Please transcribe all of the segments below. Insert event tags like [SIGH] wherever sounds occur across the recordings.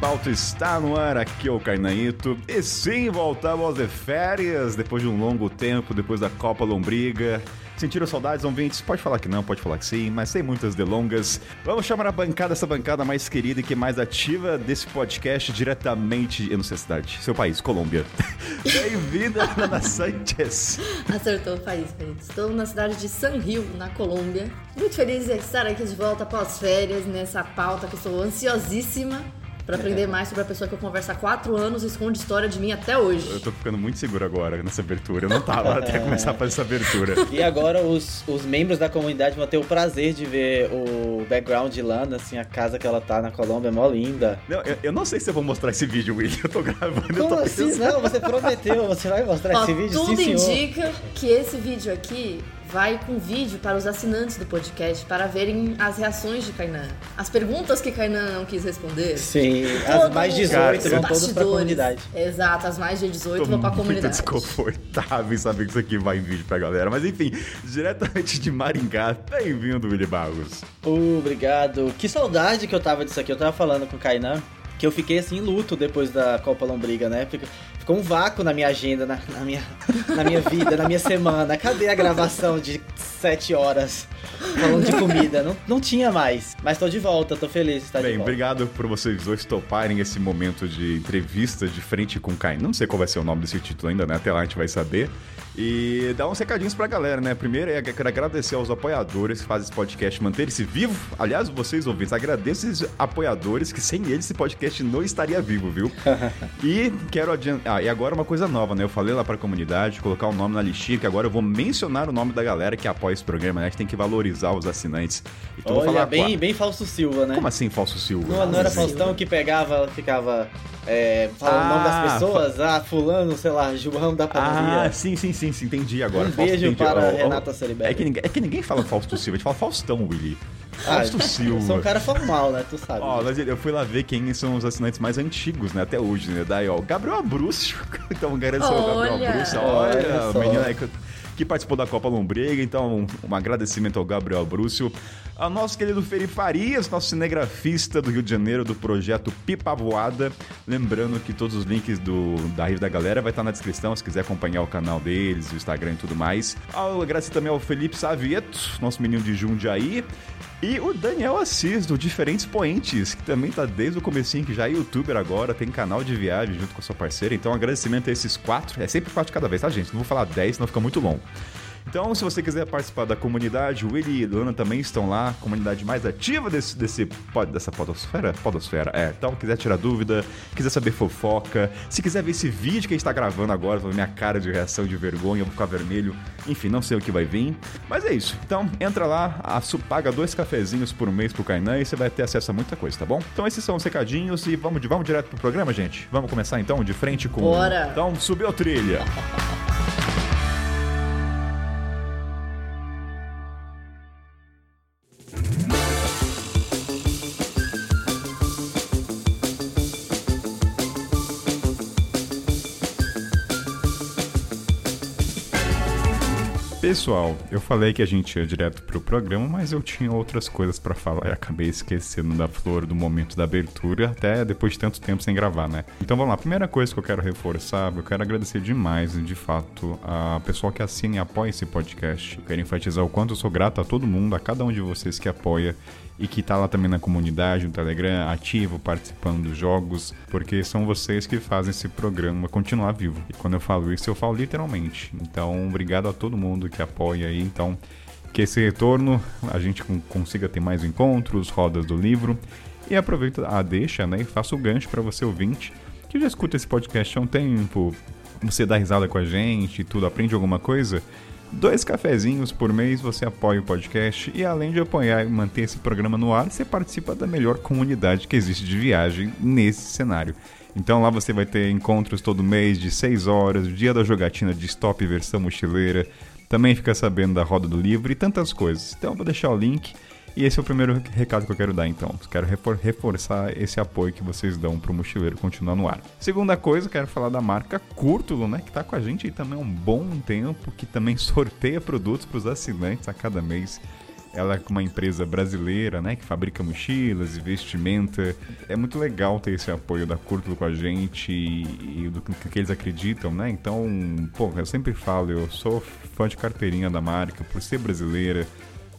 Pauta está no ar, aqui é o Carnaíto. E sim, voltamos de férias depois de um longo tempo, depois da Copa Lombriga. Sentiram saudades, ouvintes? Pode falar que não, pode falar que sim, mas sem muitas delongas. Vamos chamar a bancada, essa bancada mais querida e que é mais ativa desse podcast diretamente, eu não sei a cidade, seu país, Colômbia. [LAUGHS] Bem-vinda, Ana Sanchez. Acertou o país, querido. Estou na cidade de San Rio, na Colômbia. Muito feliz de estar aqui de volta após férias, nessa pauta que estou ansiosíssima para aprender mais sobre a pessoa que eu converso há quatro anos e esconde história de mim até hoje. Eu tô ficando muito seguro agora nessa abertura. Eu não tava até começar a fazer essa abertura. E agora os, os membros da comunidade vão ter o prazer de ver o background de Lana, assim, a casa que ela tá na Colômbia, é mó linda. Não, eu, eu não sei se eu vou mostrar esse vídeo, William. Eu tô gravando, eu Como tô assim? pensando. Não, você prometeu, você vai mostrar Ó, esse vídeo? tudo Sim, senhor. indica que esse vídeo aqui vai com vídeo para os assinantes do podcast para verem as reações de Kainan. As perguntas que Kainan não quis responder. Sim, Todo as mais 18 Cara, vão todas pra bastidores. comunidade. Exato, as mais de 18 Tô vão pra muito comunidade. desconfortável em saber que isso aqui vai em vídeo pra galera. Mas enfim, diretamente de Maringá, bem-vindo, Willy Barros. Obrigado. Que saudade que eu tava disso aqui. Eu tava falando com o Kainan que eu fiquei assim em luto depois da Copa Lombriga, né? Ficou um vácuo na minha agenda, na, na minha, [LAUGHS] na minha vida, na minha semana. Cadê a gravação de sete horas falando de comida? Não, não tinha mais. Mas tô de volta, tô feliz de estar Bem, de volta. obrigado por vocês dois toparem esse momento de entrevista de frente com o Caio. Não sei qual vai ser o nome desse título ainda, né? Até lá a gente vai saber. E dar uns recadinhos pra galera, né? Primeiro, eu quero agradecer aos apoiadores que fazem esse podcast manter-se vivo. Aliás, vocês ouvintes, agradeço esses apoiadores que sem eles esse podcast não estaria vivo, viu? [LAUGHS] e quero adiantar. Ah, e agora uma coisa nova, né? Eu falei lá pra comunidade, colocar o nome na listinha, que agora eu vou mencionar o nome da galera que apoia esse programa, né? A gente tem que valorizar os assinantes. Então eu vou Olha, falar bem, bem Falso Silva, né? Como assim, falso Silva? Não, não era Sim. Faustão que pegava, ficava é, falando o nome Ah, das pessoas? Ah, fulano, sei lá, João da Ah, padaria. sim, sim, sim, sim, entendi agora. Um Fausto, beijo entendi. para ó, Renata Ceribelli. É que, ninguém, é que ninguém fala Fausto Silva, a gente fala Faustão, Willy. Ah, Fausto Eu Silva. sou um cara formal, né? Tu sabe. Ó, mas eu fui lá ver quem são os assinantes mais antigos, né, até hoje, né? Daí, ó, Gabriel Abrúcio. [LAUGHS] Então, agradecer ao Gabriel Olha! Abrúcio. Olha Olha, só. o menino aí que, participou da Copa Lombriga. Então, um, agradecimento ao Gabriel Abrúcio. Ao nosso querido Feri Farias, nosso cinegrafista do Rio de Janeiro, do projeto Pipa Voada. Lembrando que todos os links do, da Rio da Galera vai estar na descrição, se quiser acompanhar o canal deles, o Instagram e tudo mais. Agradecer também ao Felipe Savieto, nosso menino de Jundiaí. E o Daniel Assis, do Diferentes Poentes, que também tá desde o comecinho, que já é youtuber agora, tem canal de viagem junto com a sua parceira. Então, agradecimento a esses quatro. É sempre quatro cada vez, tá, gente? Não vou falar dez, senão fica muito longo. Então, se você quiser participar da comunidade, o Willy e a Luana também estão lá, comunidade mais ativa desse, desse, pod- dessa podosfera. Podosfera, é. Então, quiser tirar dúvida, quiser saber fofoca, se quiser ver esse vídeo que a gente tá gravando agora, minha cara de reação de vergonha, eu vou ficar vermelho. Enfim, não sei o que vai vir. Mas é isso. Então, entra lá, a paga dois cafezinhos por mês pro Kainan e você vai ter acesso a muita coisa, tá bom? Então, esses são os recadinhos e vamos, vamos direto pro programa, gente? Vamos começar então de frente com. Bora. Então, subiu a trilha. Pessoal, eu falei que a gente ia direto pro programa, mas eu tinha outras coisas pra falar e acabei esquecendo da flor do momento da abertura, até depois de tanto tempo sem gravar, né? Então vamos lá, primeira coisa que eu quero reforçar, eu quero agradecer demais, de fato, a pessoal que assina e apoia esse podcast. Eu quero enfatizar o quanto eu sou grato a todo mundo, a cada um de vocês que apoia e que tá lá também na comunidade, no Telegram, ativo, participando dos jogos, porque são vocês que fazem esse programa continuar vivo. E quando eu falo isso, eu falo literalmente. Então, obrigado a todo mundo que apoia aí. Então, que esse retorno a gente con- consiga ter mais encontros, rodas do livro. E aproveita a deixa, né? E faça o gancho para você ouvinte que já escuta esse podcast há um tempo, você dá risada com a gente tudo, aprende alguma coisa. Dois cafezinhos por mês você apoia o podcast e além de apoiar e manter esse programa no ar, você participa da melhor comunidade que existe de viagem nesse cenário. Então lá você vai ter encontros todo mês de 6 horas, dia da jogatina de stop versão mochileira, também fica sabendo da roda do livro e tantas coisas. Então eu vou deixar o link e esse é o primeiro recado que eu quero dar então. Quero refor- reforçar esse apoio que vocês dão pro mochileiro continuar no ar. Segunda coisa, quero falar da marca Curtulo, né, que tá com a gente aí também há um bom tempo, que também [LAUGHS] sorteia produtos pros assinantes a cada mês. Ela é uma empresa brasileira, né, que fabrica mochilas e vestimenta. É muito legal ter esse apoio da Curto com a gente e, do que, que eles acreditam, né? Então, pô, eu sempre falo, eu sou fã de carteirinha da marca por ser brasileira,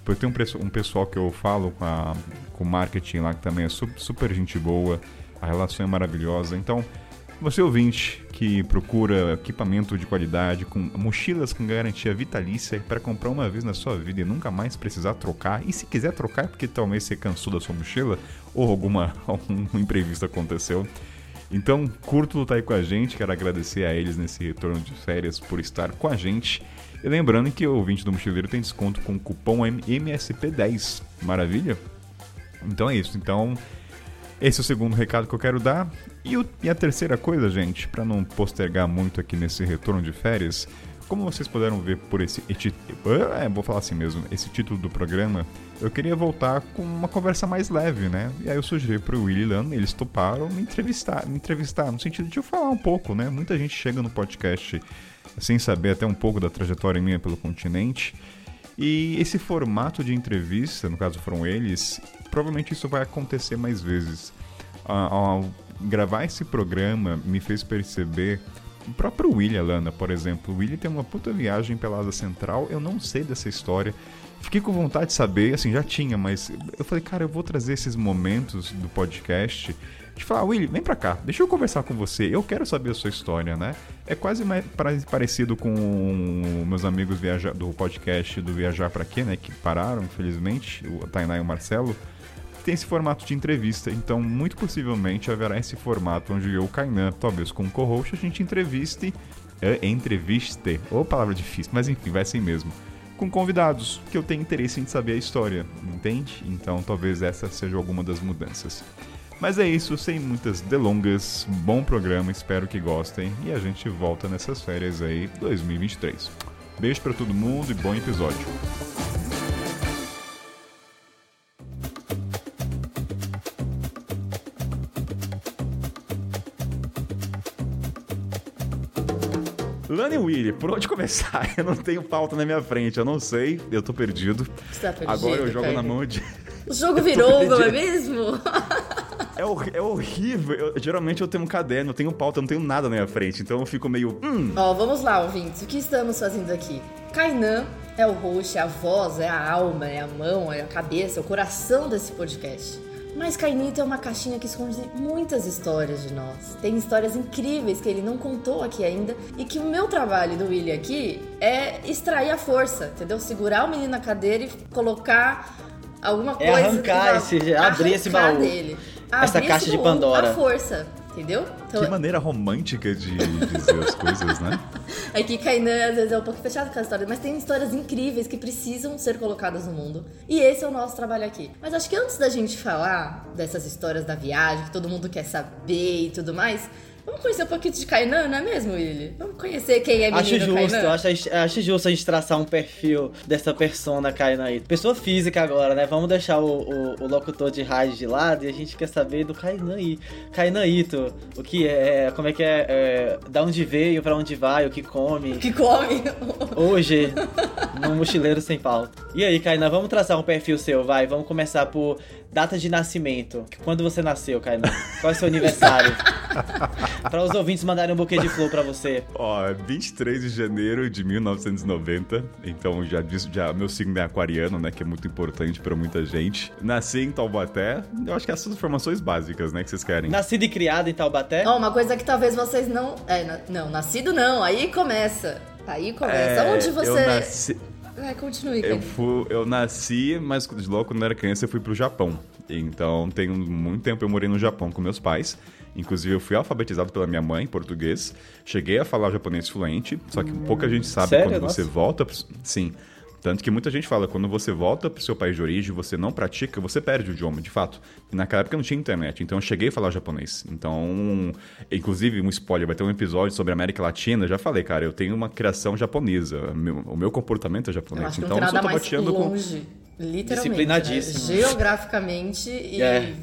por ter um, um pessoal que eu falo com, a, com o marketing lá que também é super, super gente boa, a relação é maravilhosa. Então, você ouvinte que procura equipamento de qualidade, com mochilas com garantia vitalícia para comprar uma vez na sua vida e nunca mais precisar trocar. E se quiser trocar, porque talvez você cansou da sua mochila ou alguma [LAUGHS] algum imprevisto aconteceu. Então, curto estar aí com a gente, quero agradecer a eles nesse retorno de férias por estar com a gente. E lembrando que o ouvinte do Mochileiro tem desconto com o cupom MSP10. Maravilha? Então é isso. Então, esse é o segundo recado que eu quero dar. E, o, e a terceira coisa, gente, para não postergar muito aqui nesse retorno de férias, como vocês puderam ver por esse. É, vou falar assim mesmo, esse título do programa, eu queria voltar com uma conversa mais leve, né? E aí eu sugeri pro Willy Lan, eles toparam me entrevistar, me entrevistar, no sentido de eu falar um pouco, né? Muita gente chega no podcast sem saber até um pouco da trajetória minha pelo continente. E esse formato de entrevista, no caso foram eles, provavelmente isso vai acontecer mais vezes. Ao gravar esse programa, me fez perceber. O próprio William Lana, por exemplo. O William tem uma puta viagem pela Asa Central, eu não sei dessa história. Fiquei com vontade de saber, assim, já tinha, mas eu falei, cara, eu vou trazer esses momentos do podcast de falar, Willy, vem pra cá, deixa eu conversar com você, eu quero saber a sua história, né? É quase mais parecido com meus amigos viaja do podcast do Viajar para Quê, né? Que pararam, infelizmente, o Tainá e o Marcelo. Tem esse formato de entrevista, então muito possivelmente haverá esse formato onde eu, Kainan, talvez com o co-host, a gente entreviste. É, entreviste, ou palavra difícil, mas enfim, vai assim mesmo com convidados que eu tenho interesse em saber a história, entende? Então talvez essa seja alguma das mudanças. Mas é isso, sem muitas delongas, bom programa, espero que gostem e a gente volta nessas férias aí 2023. Beijo para todo mundo e bom episódio. Lani Willy, por onde começar? [LAUGHS] Eu não tenho pauta na minha frente, eu não sei, eu tô perdido. Tá perdido Agora eu jogo na mão de. O jogo [LAUGHS] virou, não é mesmo? [LAUGHS] É, hor é horrível. Eu, geralmente eu tenho um caderno, eu tenho pauta, eu não tenho nada na minha frente. Então eu fico meio. Hum. Ó, vamos lá, ouvintes. O que estamos fazendo aqui? Kainan é o host, é a voz, é a alma, é a mão, é a cabeça, é o coração desse podcast. Mas Cainito é uma caixinha que esconde muitas histórias de nós. Tem histórias incríveis que ele não contou aqui ainda e que o meu trabalho do William aqui é extrair a força, entendeu? Segurar o menino na cadeira e colocar alguma é coisa. Arrancar esse, abrir esse baú. Dele essa caixa de Pandora. A força, entendeu? Então, que maneira romântica de dizer as coisas, né? [LAUGHS] É que Kainan às vezes é um pouco fechado com as histórias, mas tem histórias incríveis que precisam ser colocadas no mundo. E esse é o nosso trabalho aqui. Mas acho que antes da gente falar dessas histórias da viagem, que todo mundo quer saber e tudo mais, Vamos conhecer um pouquinho de Kainan, não é mesmo, Willy? Vamos conhecer quem é menino Acho justo, Kainan? acho, acho justo a gente traçar um perfil dessa persona Kainan aí. Pessoa física agora, né? Vamos deixar o, o, o locutor de rádio de lado e a gente quer saber do Kainan aí. Kainan Ito, o que é, como é que é, é, da onde veio, pra onde vai, o que come. O que come? Hoje, [LAUGHS] no Mochileiro Sem Pauta. E aí, Kainan, vamos traçar um perfil seu, vai. Vamos começar por data de nascimento. Quando você nasceu, Kainan? Qual é o seu aniversário? [LAUGHS] para os ouvintes mandarem um buquê de flor para você. Ó, 23 de janeiro de 1990. Então já disse, já meu signo é aquariano, né, que é muito importante para muita gente. Nasci em Taubaté. Eu acho que essas informações básicas, né, que vocês querem. Nascido e criado em Taubaté? Ó, uma coisa que talvez vocês não, é, não, nascido não. Aí começa. Aí começa. É, Onde você eu nasci... Vai, continue. Eu, fui, eu nasci, mas logo quando eu era criança eu fui pro Japão. Então, tem muito tempo eu morei no Japão com meus pais. Inclusive, eu fui alfabetizado pela minha mãe em português. Cheguei a falar japonês fluente, só que pouca gente sabe Sério? quando Nossa. você volta. Sim. Tanto que muita gente fala, quando você volta pro seu país de origem, você não pratica, você perde o idioma, de fato. E naquela época não tinha internet, então eu cheguei a falar japonês. Então, inclusive, um spoiler, vai ter um episódio sobre a América Latina, já falei, cara, eu tenho uma criação japonesa, o meu comportamento é japonês. Eu acho que então, não tem nada eu mais longe, com... literalmente. Disciplinadíssimo. Né? Geograficamente e... É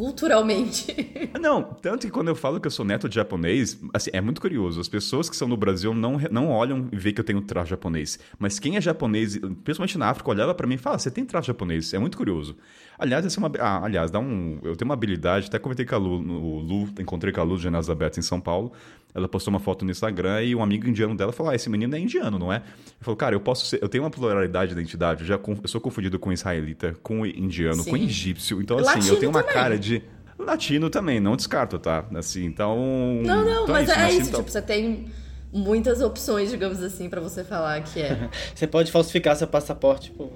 culturalmente. [LAUGHS] Não, tanto que quando eu falo que eu sou neto de japonês, assim, é muito curioso. As pessoas que são no Brasil não, não olham e veem que eu tenho traço japonês. Mas quem é japonês, principalmente na África, olhava para mim e fala: você tem traço japonês. É muito curioso. Aliás, essa é uma. Ah, aliás, dá um. Eu tenho uma habilidade, até comentei com a Lu, no Lu encontrei com a Lu de Janela Aberta em São Paulo. Ela postou uma foto no Instagram e um amigo indiano dela falou: Ah, esse menino é indiano, não é? Ele falou, cara, eu posso ser. Eu tenho uma pluralidade de identidade, eu já eu sou confundido com israelita, com indiano, Sim. com egípcio. Então, assim, Latino eu tenho uma também. cara de. Latino também, não descarto, tá? Assim, então. Não, não, então mas é isso, é isso. Então... Tipo, você tem muitas opções, digamos assim, para você falar que é. [LAUGHS] você pode falsificar seu passaporte, tipo,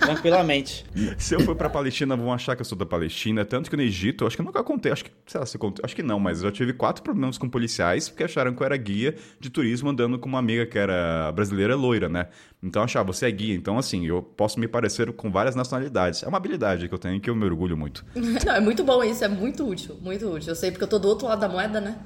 tranquilamente. [LAUGHS] Se eu for pra Palestina, vão achar que eu sou da Palestina. Tanto que no Egito, acho que nunca contei, acho que, sei lá, se contei, acho que não, mas eu já tive quatro problemas com policiais porque acharam que eu era guia de turismo andando com uma amiga que era brasileira loira, né? Então achava, você é guia. Então, assim, eu posso me parecer com várias nacionalidades. É uma habilidade que eu tenho que eu me orgulho muito. [LAUGHS] Não, é muito bom isso, é muito útil, muito útil. Eu sei porque eu tô do outro lado da moeda, né?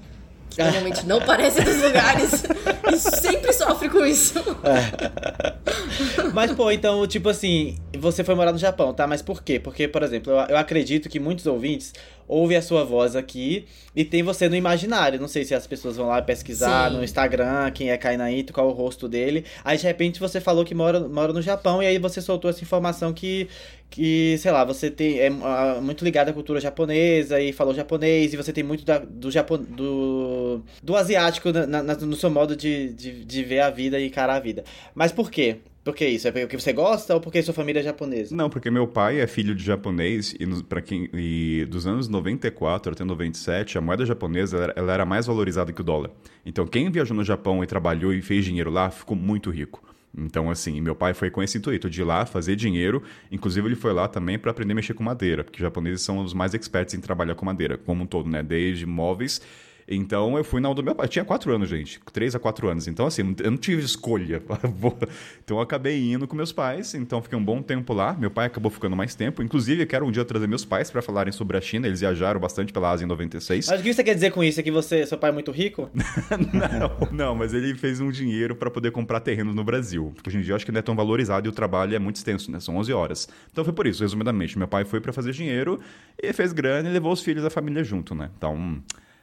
Que normalmente não parece dos lugares [LAUGHS] e sempre sofre com isso. É. Mas, pô, então, tipo assim, você foi morar no Japão, tá? Mas por quê? Porque, por exemplo, eu, eu acredito que muitos ouvintes ouvem a sua voz aqui e tem você no imaginário. Não sei se as pessoas vão lá pesquisar Sim. no Instagram quem é Kainaito, qual é o rosto dele. Aí, de repente, você falou que mora, mora no Japão e aí você soltou essa informação que, que, sei lá, você tem, é muito ligado à cultura japonesa e falou japonês, e você tem muito da, do, do, do asiático na, na, no seu modo de, de, de ver a vida e encarar a vida. Mas por quê? Por que isso? É porque você gosta ou porque sua família é japonesa? Não, porque meu pai é filho de japonês e, para quem, e dos anos 94 até 97, a moeda japonesa ela, ela era mais valorizada que o dólar. Então, quem viajou no Japão e trabalhou e fez dinheiro lá ficou muito rico. Então, assim, meu pai foi com esse intuito de ir lá fazer dinheiro. Inclusive, ele foi lá também para aprender a mexer com madeira, porque os japoneses são os mais expertos em trabalhar com madeira, como um todo, né? Desde móveis então eu fui na do meu pai. Eu tinha quatro anos, gente. Três a quatro anos. Então, assim, eu não tive escolha. [LAUGHS] então eu acabei indo com meus pais. Então fiquei um bom tempo lá. Meu pai acabou ficando mais tempo. Inclusive, eu quero um dia trazer meus pais para falarem sobre a China. Eles viajaram bastante pela Ásia em 96. Mas o que você quer dizer com isso? É que você, seu pai é muito rico? [LAUGHS] não, não, mas ele fez um dinheiro para poder comprar terrenos no Brasil. Porque hoje em dia eu acho que não é tão valorizado e o trabalho é muito extenso, né? São 11 horas. Então foi por isso, resumidamente. Meu pai foi para fazer dinheiro e fez grana e levou os filhos da família junto, né? Então.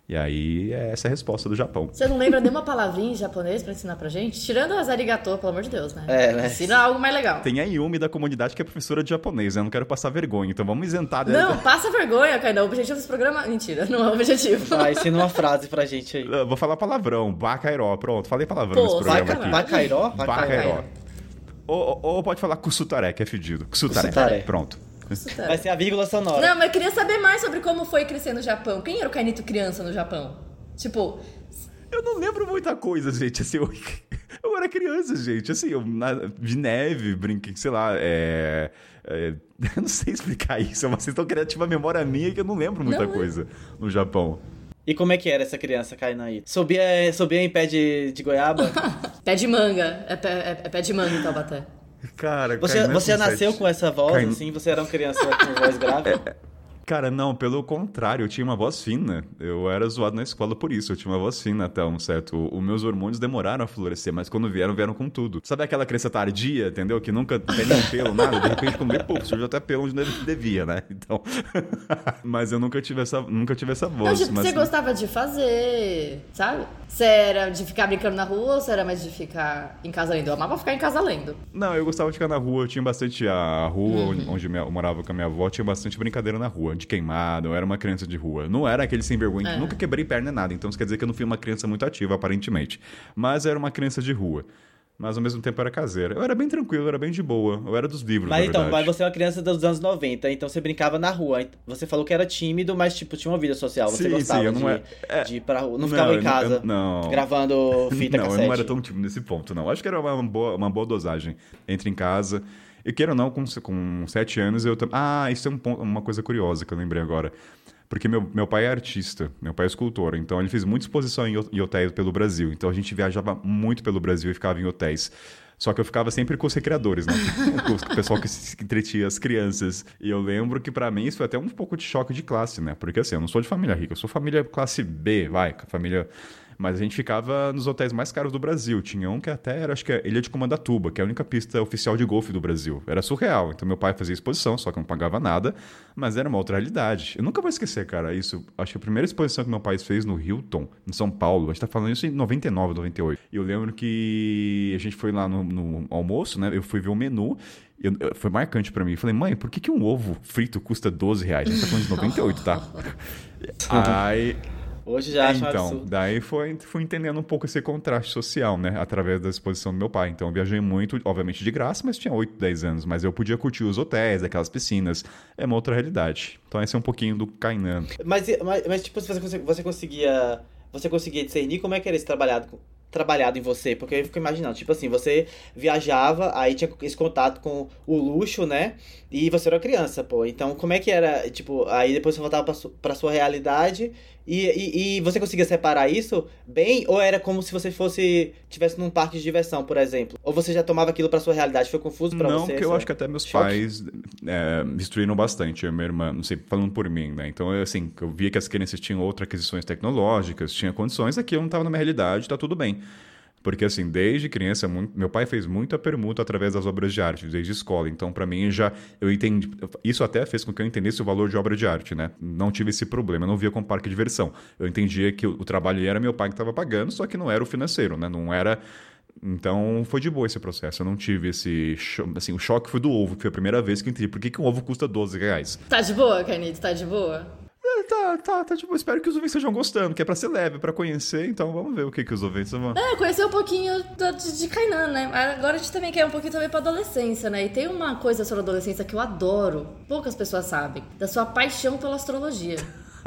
E aí, é essa é a resposta do Japão. Você não lembra nenhuma palavrinha em japonês pra ensinar pra gente? Tirando as arigato, pelo amor de Deus, né? É, né? Ensina algo mais legal. Tem a Yumi da comunidade que é professora de japonês, né? Eu não quero passar vergonha, então vamos isentar dela. Não, passa vergonha, Kainan. O objetivo desse programa... Mentira, não é o objetivo. Vai, ensina uma frase pra gente aí. Eu vou falar palavrão, bacairó. Pronto, falei palavrão Pô, nesse programa aqui. Bacairó? Bacairó. Ou, ou, pode falar kusutare, que é fedido. Kusutare. kusutare. Pronto. Vai ser a vírgula sonora. Não, mas eu queria saber mais sobre como foi crescer no Japão. Quem era o Kainito criança no Japão? Tipo. Eu não lembro muita coisa, gente. Assim, eu, [LAUGHS] eu era criança, gente. Assim, eu, na, de neve, brinquei, sei lá, é, é, [LAUGHS] eu não sei explicar isso. Vocês estão criando uma memória minha que eu não lembro muita não, é. coisa é. no Japão. E como é que era essa criança caindo aí? Subia, subia em pé de, de goiaba? [LAUGHS] pé de manga. É pé, é, é pé de manga em Taubaté. Cara, você, você nasceu com essa voz, assim? Você era uma criança com voz grave? É, Cara, não, pelo contrário, eu tinha uma voz fina. Eu era zoado na escola por isso, eu tinha uma voz fina até um certo. Os meus hormônios demoraram a florescer, mas quando vieram, vieram com tudo. Sabe aquela criança tardia, entendeu? Que nunca tem nem pelo, nada, de repente quando vê, pô, surgiu até pelo onde devia, né? Então. [LAUGHS] mas eu nunca tive essa, nunca tive essa voz. Não, tipo, mas... você gostava de fazer, sabe? Você era de ficar brincando na rua ou você era mais de ficar em casa lendo? Eu amava ficar em casa lendo. Não, eu gostava de ficar na rua, eu tinha bastante. A rua uhum. onde eu morava com a minha avó tinha bastante brincadeira na rua de queimado, eu era uma criança de rua. Não era aquele sem vergonha, é. nunca quebrei perna nada, então isso quer dizer que eu não fui uma criança muito ativa, aparentemente. Mas era uma criança de rua mas ao mesmo tempo era caseira. Eu era bem tranquilo, eu era bem de boa. Eu era dos livros, Mas então, mas você é uma criança dos anos 90, então você brincava na rua. Você falou que era tímido, mas tipo, tinha uma vida social. Você sim, gostava sim, eu não de, é... de ir pra rua. Não, não ficava em casa eu, não. gravando [LAUGHS] fita não, cassete. Não, eu não era tão tímido nesse ponto, não. Acho que era uma boa, uma boa dosagem. Entre em casa. E queira ou não, com, com sete anos eu também. Ah, isso é um, uma coisa curiosa que eu lembrei agora. Porque meu, meu pai é artista, meu pai é escultor, então ele fez muita exposição em, em hotéis pelo Brasil. Então a gente viajava muito pelo Brasil e ficava em hotéis. Só que eu ficava sempre com os recreadores, né? [LAUGHS] com o pessoal que entretinha as crianças. E eu lembro que para mim isso foi até um pouco de choque de classe, né? Porque assim, eu não sou de família rica, eu sou família classe B, vai, família Mas a gente ficava nos hotéis mais caros do Brasil. Tinha um que até era, acho que é Ilha de Comandatuba, que é a única pista oficial de golfe do Brasil. Era surreal. Então meu pai fazia exposição, só que não pagava nada, mas era uma outra realidade. Eu nunca vou esquecer, cara, isso. Acho que a primeira exposição que meu pai fez no Hilton, em São Paulo, a gente tá falando isso em 99, 98. E eu lembro que a gente foi lá no, no almoço, né? Eu fui ver o menu eu, eu, foi marcante para mim. Eu falei, mãe, por que, que um ovo frito custa 12 reais? A gente tá falando de 98, tá? [LAUGHS] Aí. Hoje já acho Então, absurdo. daí foi, fui entendendo um pouco esse contraste social, né? Através da exposição do meu pai. Então, eu viajei muito, obviamente de graça, mas tinha 8, 10 anos. Mas eu podia curtir os hotéis, aquelas piscinas. É uma outra realidade. Então, esse é um pouquinho do Kainan. Mas, mas, mas, tipo, você, você conseguia. Você conseguia discernir como é que era esse trabalhado, trabalhado em você? Porque eu fico imaginando, tipo assim, você viajava, aí tinha esse contato com o luxo, né? E você era criança, pô. Então, como é que era, tipo, aí depois você voltava pra sua realidade e, e, e, você conseguia separar isso bem? Ou era como se você fosse, tivesse num parque de diversão, por exemplo? Ou você já tomava aquilo pra sua realidade? Foi confuso não, você? Não, porque eu acho que até meus choque? pais é, me instruíram bastante, eu e minha irmã, não sei, falando por mim, né? Então, eu, assim, eu via que as crianças tinham outras aquisições tecnológicas, tinham condições, aqui eu não estava na minha realidade, tá tudo bem. Porque, assim, desde criança, muito, meu pai fez muita permuta através das obras de arte, desde escola. Então, para mim, já eu entendi. Isso até fez com que eu entendesse o valor de obra de arte, né? Não tive esse problema, eu não via como parque de diversão. Eu entendia que o, o trabalho era meu pai que estava pagando, só que não era o financeiro, né? Não era. Então, foi de boa esse processo. Eu não tive esse. Assim, o choque foi do ovo, que foi a primeira vez que eu entendi por que, que um ovo custa 12 reais. Tá de boa, Carnito? Tá de boa? Tá, tá, tá, tipo, espero que os ouvintes estejam gostando, que é pra ser leve, pra conhecer, então vamos ver o que, que os ouvintes vão. É, conhecer um pouquinho de, de Kainan, né? Agora a gente também quer um pouquinho também pra adolescência, né? E tem uma coisa sobre a adolescência que eu adoro, poucas pessoas sabem, da sua paixão pela astrologia.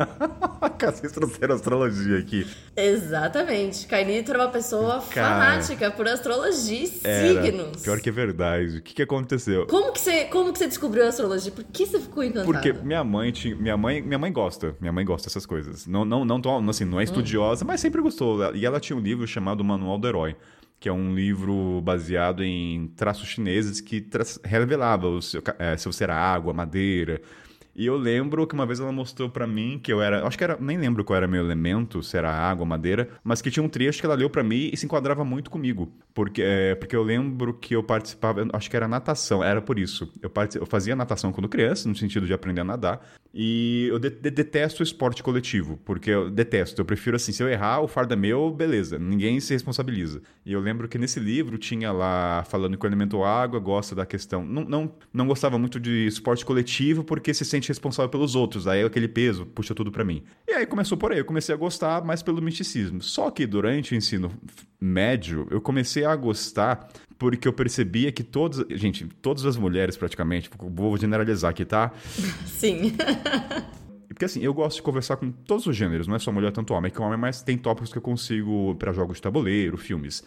[LAUGHS] Vocês trouxeram astrologia aqui. Exatamente. Cainito era uma pessoa Cara, fanática por astrologia e era. signos. Pior que é verdade. O que, que aconteceu? Como que, você, como que você descobriu a astrologia? Por que você ficou encantado? Porque minha mãe tinha, minha mãe, minha mãe gosta. Minha mãe gosta dessas coisas. Não, não, não, assim, não é estudiosa, hum. mas sempre gostou. E ela tinha um livro chamado Manual do Herói que é um livro baseado em traços chineses que revelava o seu, é, se você era água, madeira, e eu lembro que uma vez ela mostrou para mim que eu era. Acho que era. Nem lembro qual era meu elemento, se era água, madeira, mas que tinha um trecho que ela leu para mim e se enquadrava muito comigo. Porque, é, porque eu lembro que eu participava. Acho que era natação, era por isso. Eu, eu fazia natação quando criança, no sentido de aprender a nadar. E eu de de detesto o esporte coletivo, porque eu detesto. Eu prefiro assim, se eu errar, o fardo é meu, beleza. Ninguém se responsabiliza. E eu lembro que nesse livro tinha lá falando que o elemento água gosta da questão. Não, não, não gostava muito de esporte coletivo porque se sente responsável pelos outros. Aí aquele peso puxa tudo para mim. E aí começou por aí. Eu comecei a gostar mais pelo misticismo. Só que durante o ensino médio, eu comecei a gostar porque eu percebia que todas, gente, todas as mulheres praticamente, vou generalizar aqui, tá? [LAUGHS] Sim. [LAUGHS] Porque assim, eu gosto de conversar com todos os gêneros, não é só mulher, tanto homem que homem, mas tem tópicos que eu consigo para jogos de tabuleiro, filmes.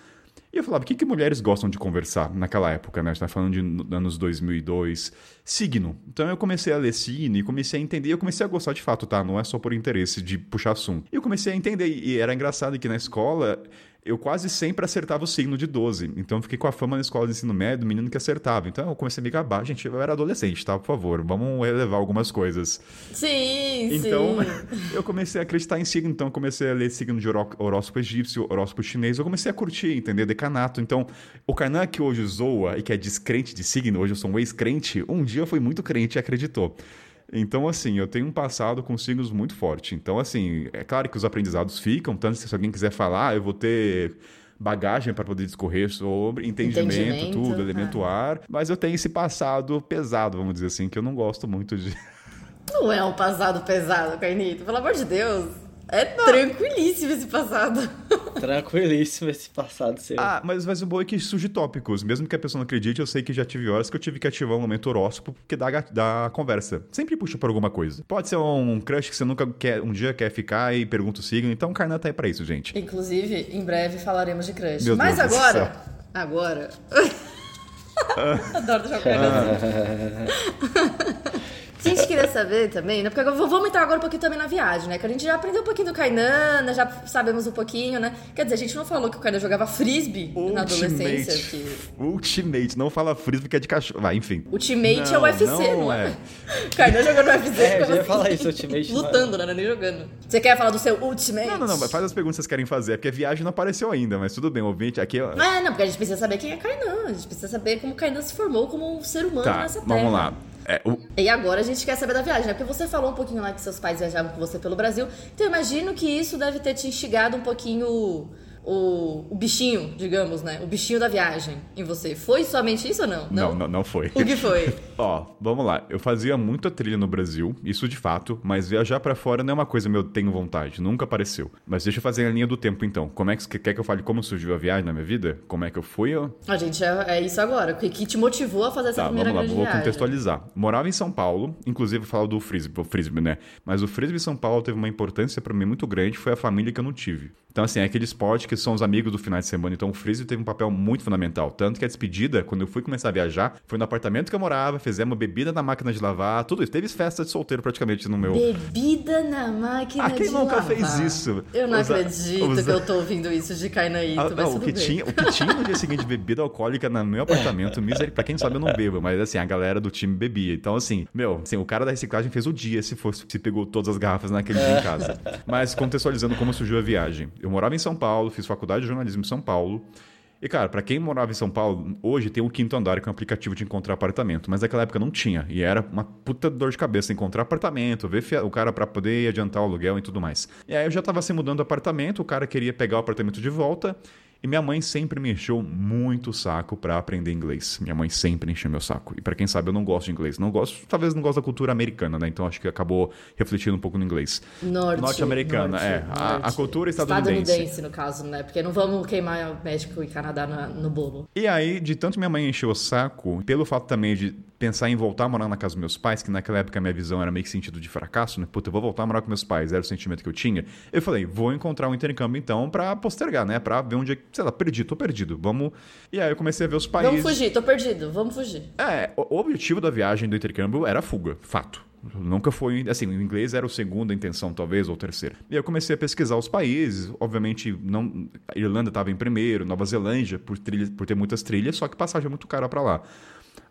E eu falava, o que, que mulheres gostam de conversar naquela época, né? A gente tá falando de anos 2002. Signo. Então eu comecei a ler signo e comecei a entender. Eu comecei a gostar de fato, tá? Não é só por interesse de puxar assunto. E eu comecei a entender. E era engraçado que na escola eu quase sempre acertava o signo de 12. Então eu fiquei com a fama na escola de ensino médio do menino que acertava. Então eu comecei a me gabar. Gente, eu era adolescente, tá? Por favor, vamos relevar algumas coisas. Sim, então, sim. [LAUGHS] eu comecei a acreditar em signo. Então eu comecei a ler signo de horóscopo egípcio, horóscopo chinês. Eu comecei a curtir, entender? Decanato. Então, o Kainan que hoje zoa e que é descrente de signo, hoje eu sou um ex-crente, um dia foi muito crente e acreditou. Então, assim, eu tenho um passado com signos muito forte. Então, assim, é claro que os aprendizados ficam, tanto se alguém quiser falar, eu vou ter bagagem para poder discorrer sobre entendimento, entendimento tudo, elemento ah. ar, mas eu tenho esse passado pesado, vamos dizer assim, que eu não gosto muito de. Não é um passado pesado, Carnito, pelo amor de Deus. É tranquilíssimo esse passado. [LAUGHS] Tranquilíssimo esse passado seu. Ah, mas, mas o bom é que surge tópicos. Mesmo que a pessoa não acredite, eu sei que já tive horas que eu tive que ativar um momento horóscopo porque dá, dá conversa. Sempre puxa por alguma coisa. Pode ser um crush que você nunca quer, um dia quer ficar e pergunta o signo. Então o Karna tá aí pra isso, gente. Inclusive, em breve falaremos de crush. Meu mas Deus agora... Agora... [LAUGHS] Adoro assim. [LAUGHS] A gente queria saber também, né? Porque vamos entrar agora um pouquinho também na viagem, né? Que a gente já aprendeu um pouquinho do Kainan, né? já sabemos um pouquinho, né? Quer dizer, a gente não falou que o Kainan jogava frisbee Ultimate. na adolescência. Que... Ultimate, não fala frisbee que é de cachorro. Vai, enfim. Ultimate não, é o UFC, não, não é? [LAUGHS] Kainan jogando UFC. É, eu ia falar isso, Ultimate. Lutando, né? Nem jogando. Você quer falar do seu Ultimate? Não, não, não. Faz as perguntas que vocês querem fazer, porque a viagem não apareceu ainda, mas tudo bem, ouvinte. Aqui é... Ah, não, porque a gente precisa saber quem é Kainan. A gente precisa saber como Kainan se formou como um ser humano tá, nessa terra. Vamos lá. É, o... E agora a gente quer saber da viagem, né? Porque você falou um pouquinho lá que seus pais viajavam com você pelo Brasil. Então eu imagino que isso deve ter te instigado um pouquinho o, o, bichinho, digamos, né? O bichinho da viagem em você. Foi somente isso ou não? Não, não, não, não foi. O que foi? [LAUGHS] Ó, vamos lá. Eu fazia muita trilha no Brasil, isso de fato, mas viajar para fora não é uma coisa que eu tenho vontade, nunca apareceu. Mas deixa eu fazer a linha do tempo então. Como é que quer que eu fale como surgiu a viagem na minha vida? Como é que eu fui? Eu... A gente, é, é isso agora. O que te motivou a fazer essa tá, primeira vamos lá, vou viagem? contextualizar. Morava em São Paulo, inclusive falar do frisbee, frisbee, né? Mas o frisbee em São Paulo teve uma importância para mim muito grande, foi a família que eu não tive. Então, assim, é aquele esporte que são os amigos do final de semana. Então, o frisbee teve um papel muito fundamental. Tanto que a despedida, quando eu fui começar a viajar, foi no apartamento que eu morava, fizemos bebida na máquina de lavar, tudo isso. Teve festa de solteiro praticamente no meu. Bebida na máquina ah, quem de nunca lavar? fez isso? Eu não acredito que eu tô ouvindo isso de Cainaíto, ah, mas o que, tinha, o que tinha no dia seguinte bebida alcoólica no meu apartamento, miser... pra quem não sabe, eu não bebo, mas assim, a galera do time bebia. Então, assim, meu, assim, o cara da reciclagem fez o dia se fosse se pegou todas as garrafas naquele dia em casa. [LAUGHS] Mas contextualizando como surgiu a viagem. Eu morava em São Paulo, fiz faculdade de jornalismo em São Paulo. E, cara, para quem morava em São Paulo, hoje tem o Quinto Andar, que é um aplicativo de encontrar apartamento. Mas naquela época não tinha. E era uma puta dor de cabeça encontrar apartamento, ver o cara para poder adiantar o aluguel e tudo mais. E aí eu já tava se mudando do apartamento, o cara queria pegar o apartamento de volta. E minha mãe sempre me encheu muito o saco para aprender inglês. Minha mãe sempre encheu meu saco. E para quem sabe, eu não gosto de inglês. Não gosto, talvez não gosto da cultura americana, né? Então acho que acabou refletindo um pouco no inglês. Norte, Norte-americana, norte, é. Norte. A, a, cultura estadunidense. Estadunidense, no caso, né? Porque não vamos queimar México e Canadá no, no bolo. E aí, de tanto minha mãe encheu o saco, pelo fato também de pensar em voltar a morar na casa dos meus pais, que naquela época a minha visão era meio que sentido de fracasso, né? Puta, eu vou voltar a morar com meus pais, era o sentimento que eu tinha. Eu falei, vou encontrar um intercâmbio então para postergar, né? Pra ver onde é, sei lá, perdi, tô perdido. Vamos. E aí eu comecei a ver os países. Vamos fugir, tô perdido, vamos fugir. É, o objetivo da viagem do intercâmbio era fuga, fato. Nunca foi. Assim, o inglês era a segunda intenção, talvez, ou terceira. E eu comecei a pesquisar os países. Obviamente, não, a Irlanda estava em primeiro, Nova Zelândia, por, trilha, por ter muitas trilhas, só que passagem é muito cara para lá.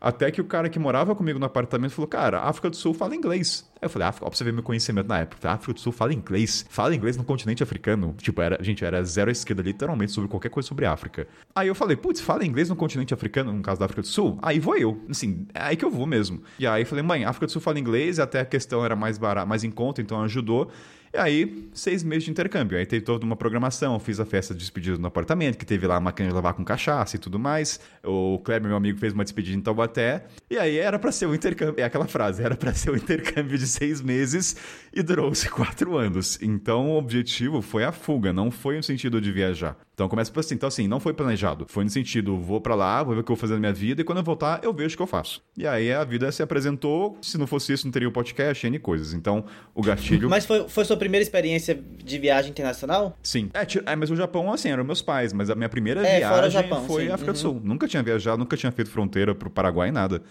Até que o cara que morava comigo no apartamento falou: Cara, África do Sul fala inglês. Aí eu falei: África, ó, pra você ver meu conhecimento na época. A África do Sul fala inglês. Fala inglês no continente africano. Tipo, era, gente, era zero à esquerda, literalmente, sobre qualquer coisa sobre África. Aí eu falei: Putz, fala inglês no continente africano, no caso da África do Sul? Aí vou eu. Assim, é aí que eu vou mesmo. E aí falei: Mãe, África do Sul fala inglês, até a questão era mais barata, mais em conta, então ajudou. E aí, seis meses de intercâmbio. Aí teve toda uma programação. Fiz a festa de despedida no apartamento, que teve lá máquina de lavar com cachaça e tudo mais. O Kleber, meu amigo, fez uma despedida em Taubaté. E aí era para ser um intercâmbio. É aquela frase, era para ser um intercâmbio de seis meses e durou-se quatro anos. Então o objetivo foi a fuga, não foi no sentido de viajar. Então começa por assim. Então, assim, não foi planejado. Foi no sentido, vou para lá, vou ver o que eu vou fazer na minha vida, e quando eu voltar, eu vejo o que eu faço. E aí a vida se apresentou. Se não fosse isso, não teria o podcast, N coisas. Então, o gatilho. Mas foi, foi sua primeira experiência de viagem internacional? Sim. É, é, mas o Japão, assim, eram meus pais, mas a minha primeira é, viagem Japão, foi sim. África uhum. do Sul. Nunca tinha viajado, nunca tinha feito fronteira pro Paraguai, nada.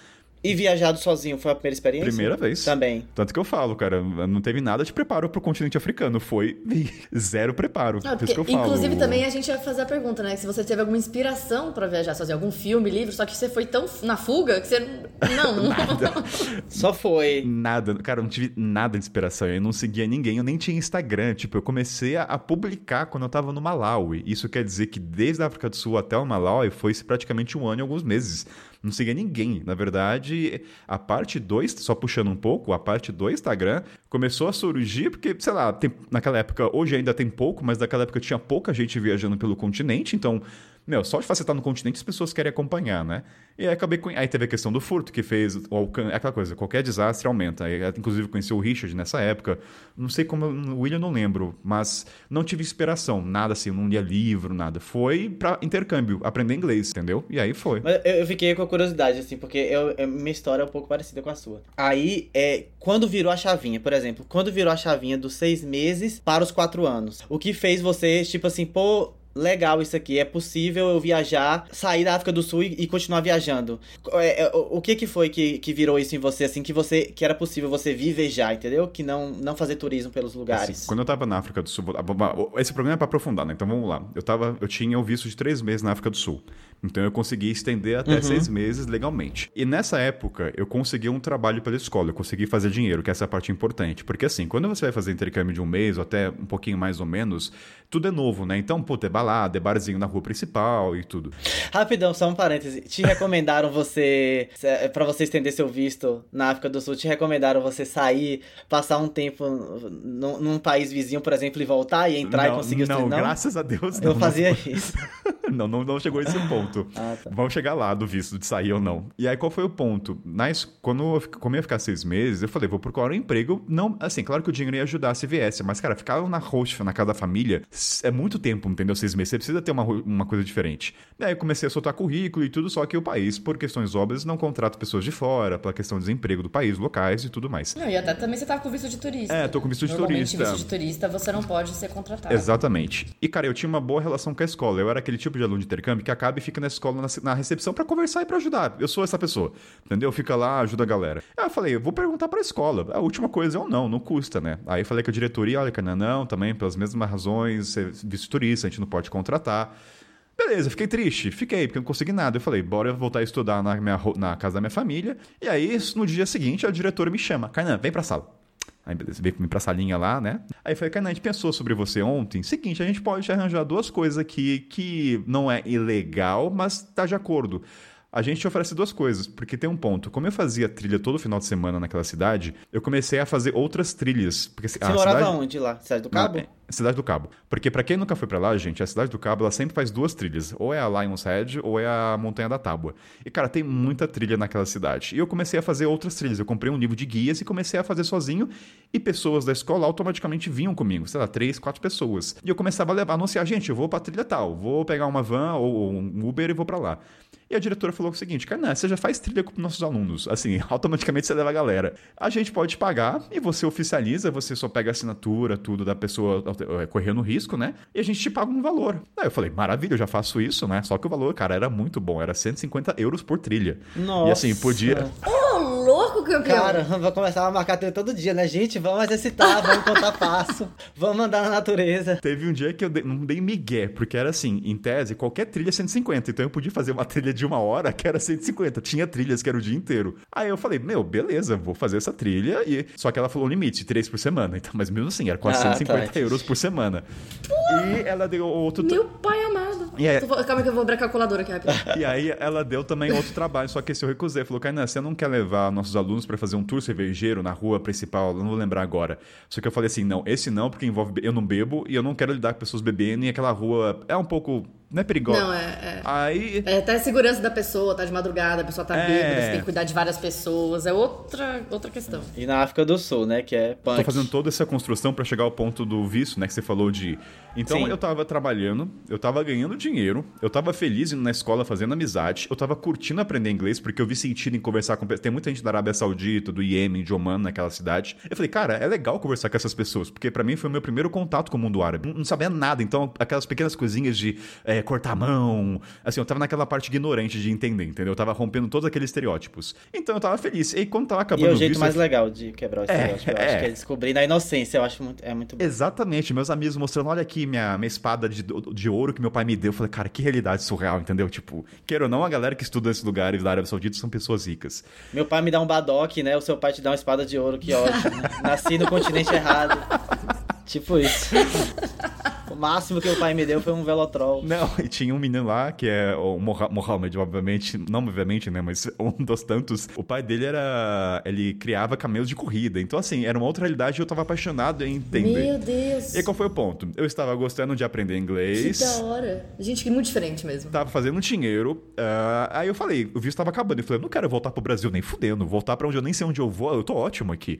E viajado sozinho foi a primeira experiência? Primeira vez. Também. Tanto que eu falo, cara, não teve nada de preparo pro continente africano. Foi [LAUGHS] zero preparo. Não, porque, isso que eu falo. Inclusive, também a gente ia fazer a pergunta, né? Se você teve alguma inspiração para viajar sozinho, algum filme, livro, só que você foi tão na fuga que você. [LAUGHS] Não. nada. Só foi. Nada. Cara, eu não tive nada de inspiração. Eu não seguia ninguém, eu nem tinha Instagram. Tipo, eu comecei a, publicar quando eu tava no Malawi. Isso quer dizer que desde a África do Sul até o Malawi foi praticamente um ano e alguns meses não seguia ninguém. Na verdade, a parte 2, só puxando um pouco, a parte do Instagram começou a surgir porque, sei lá, tem, naquela época, hoje ainda tem pouco, mas naquela época tinha pouca gente viajando pelo continente, então meu, só de você estar no continente as pessoas querem acompanhar, né? E aí acabei com... Aí teve a questão do furto, que fez o aquela coisa, qualquer desastre aumenta. Inclusive conheci o Richard nessa época. Não sei como... O William não lembro, mas não tive inspiração. Nada assim, não lia livro, nada. Foi para intercâmbio, aprender inglês, entendeu? E aí foi. Mas eu, fiquei com a curiosidade, assim, porque eu, minha história é um pouco parecida com a sua. Aí, é, quando virou a chavinha, por exemplo, quando virou a chavinha dos seis meses para os quatro anos, o que fez você, tipo assim, pô legal isso aqui, é possível eu viajar, sair da África do Sul e, e continuar viajando. É, é, o, o que que foi que, que virou isso em você, assim, que você que era possível você vivejar, entendeu? Que não, não fazer turismo pelos lugares. Assim, quando eu tava na África do Sul, esse programa é pra aprofundar, né? Então vamos lá. Eu, tava, eu tinha o visto de três meses na África do Sul. Então eu consegui estender até uhum. seis meses legalmente. E nessa época, eu consegui um trabalho pela escola, eu consegui fazer dinheiro, que essa é a parte importante. Porque assim, quando você vai fazer intercâmbio de um mês ou até um pouquinho mais ou menos, tudo é novo, né? Então, pô, é balada, é barzinho na rua principal e tudo. Rapidão, só um parêntese. Te [LAUGHS] recomendaram você, é, para você estender seu visto na África do Sul, te recomendaram você sair, passar um tempo num, num país vizinho, por exemplo, e voltar e entrar não, e conseguir não, não, graças a Deus não. Eu fazia isso. [LAUGHS] não, não, não chegou a esse ponto. Ah, tá. Vamos chegar lá do visto de sair ou não. E aí, qual foi o ponto? Nas, quando eu, como eu ia ficar seis meses, eu falei, vou procurar um emprego. Não, assim, claro que o dinheiro ia ajudar se viesse, mas, cara, ficar na host, na casa da família, é muito tempo, entendeu? Seis meses. Você precisa ter uma, uma coisa diferente. E aí eu comecei a soltar currículo e tudo, só que o país, por questões óbvias, não contrata pessoas de fora, pela questão de desemprego do país, locais e tudo mais. Não, e até também você tava com visto de turista. É, tô com visto de turista. visto de turista você não pode ser contratado. Exatamente. E, cara, eu tinha uma boa relação com a escola. Eu era aquele tipo de aluno de intercâmbio que acaba e fica na escola, na, na recepção, para conversar e pra ajudar. Eu sou essa pessoa, entendeu? Fica lá, ajuda a galera. Aí eu falei, eu vou perguntar pra escola. A última coisa é ou não, não custa, né? Aí falei com a diretoria, olha, cara, não, também pelas mesmas razões, visto turista, a gente não pode contratar. Beleza, fiquei triste, fiquei, porque não consegui nada. Eu falei, bora voltar a estudar na, minha, na casa da minha família. E aí, no dia seguinte, a diretora me chama. Kainan, vem pra sala. Aí, beleza, veio pra salinha lá, né? Aí eu falei, Kainan, a gente pensou sobre você ontem. Seguinte, a gente pode arranjar duas coisas aqui que não é ilegal, mas tá de acordo. A gente oferece duas coisas, porque tem um ponto. Como eu fazia trilha todo final de semana naquela cidade, eu comecei a fazer outras trilhas. Porque Você morava cidade... onde lá? Cidade do Cabo? Não, é, cidade do Cabo. Porque para quem nunca foi para lá, gente, a Cidade do Cabo ela sempre faz duas trilhas. Ou é a Lion's Head ou é a Montanha da Tábua. E, cara, tem muita trilha naquela cidade. E eu comecei a fazer outras trilhas. Eu comprei um livro de guias e comecei a fazer sozinho. E pessoas da escola automaticamente vinham comigo. Sei lá, três, quatro pessoas. E eu começava a levar, anunciar, gente, eu vou pra trilha tal. Vou pegar uma van ou um Uber e vou para lá. E a diretora falou o seguinte, cara, você já faz trilha com nossos alunos. Assim, [LAUGHS] automaticamente você leva a galera. A gente pode pagar e você oficializa, você só pega a assinatura, tudo da pessoa é, correndo risco, né? E a gente te paga um valor. Aí eu falei, maravilha, eu já faço isso, né? Só que o valor, cara, era muito bom. Era 150 euros por trilha. Nossa. E assim, podia... Oh, louco, campeão! Cara, vou começar a marcar trilha todo dia, né? Gente, vamos exercitar, vamos contar passo, [LAUGHS] vamos andar na natureza. Teve um dia que eu não dei migué, porque era assim, em tese, qualquer trilha é 150. Então eu podia fazer uma trilha de uma hora que era 150. Tinha trilhas que era o dia inteiro. Aí eu falei, meu, beleza, vou fazer essa trilha. e Só que ela falou limite, três por semana. Então, mas mesmo assim, era quase ah, 150 tá. euros por semana. E ela deu outro. Meu pai amado. E aí... Calma que eu vou abrir a calculadora aqui rápido. [LAUGHS] E aí ela deu também outro trabalho, só que esse eu recusei. Falou, Kainan, você não quer levar nossos alunos para fazer um tour cervejeiro na rua principal? não vou lembrar agora. Só que eu falei assim, não, esse não, porque envolve. Eu não bebo e eu não quero lidar com pessoas bebendo e aquela rua é um pouco não é perigoso. Não, é. é. Aí. É até a segurança da pessoa, tá de madrugada, a pessoa tá é... bêbada, você tem que cuidar de várias pessoas. É outra, outra questão. E na África do Sul, né? Que é punk. Tô fazendo toda essa construção para chegar ao ponto do visto, né? Que você falou de. Então Sim. eu tava trabalhando, eu tava ganhando dinheiro, eu tava feliz indo na escola fazendo amizade, eu tava curtindo aprender inglês, porque eu vi sentido em conversar com. Tem muita gente da Arábia Saudita, do Iêmen, de Oman naquela cidade. Eu falei, cara, é legal conversar com essas pessoas, porque para mim foi o meu primeiro contato com o mundo árabe. Não, não sabia nada, então aquelas pequenas coisinhas de é, cortar a mão Assim, eu tava naquela parte ignorante de entender, entendeu? Eu tava rompendo todos aqueles estereótipos. Então eu tava feliz. E quando tava acabando e é o jeito mais legal de quebrar o estereótipo. É, eu é. acho que é descobrir na inocência. Eu acho muito, é muito bom. Exatamente. Meus amigos mostrando, olha aqui minha, minha espada de, de ouro que meu pai me deu. Eu falei, cara, que realidade surreal, entendeu? Tipo, queira ou não, a galera que estuda nesses lugares da Arábia Saudita são pessoas ricas. Meu pai me dá um badoque, né? O seu pai te dá uma espada de ouro, que ótimo. [LAUGHS] Nasci no continente errado. Tipo isso. [LAUGHS] O máximo que o pai me deu foi um Velotrol. Não, e tinha um menino lá, que é o Mohamed, obviamente, não obviamente, né, mas [LAUGHS] um dos tantos. O pai dele era. Ele criava camelos de corrida. Então, assim, era uma outra realidade e eu tava apaixonado em entender. Meu Deus! E qual foi o ponto? Eu estava gostando de aprender inglês. Que da hora. Gente, que muito diferente mesmo. Tava fazendo dinheiro. Uh, aí eu falei, o visto tava acabando. Eu falei, não quero voltar pro Brasil nem fudendo. Voltar para onde eu nem sei onde eu vou. Eu tô ótimo aqui.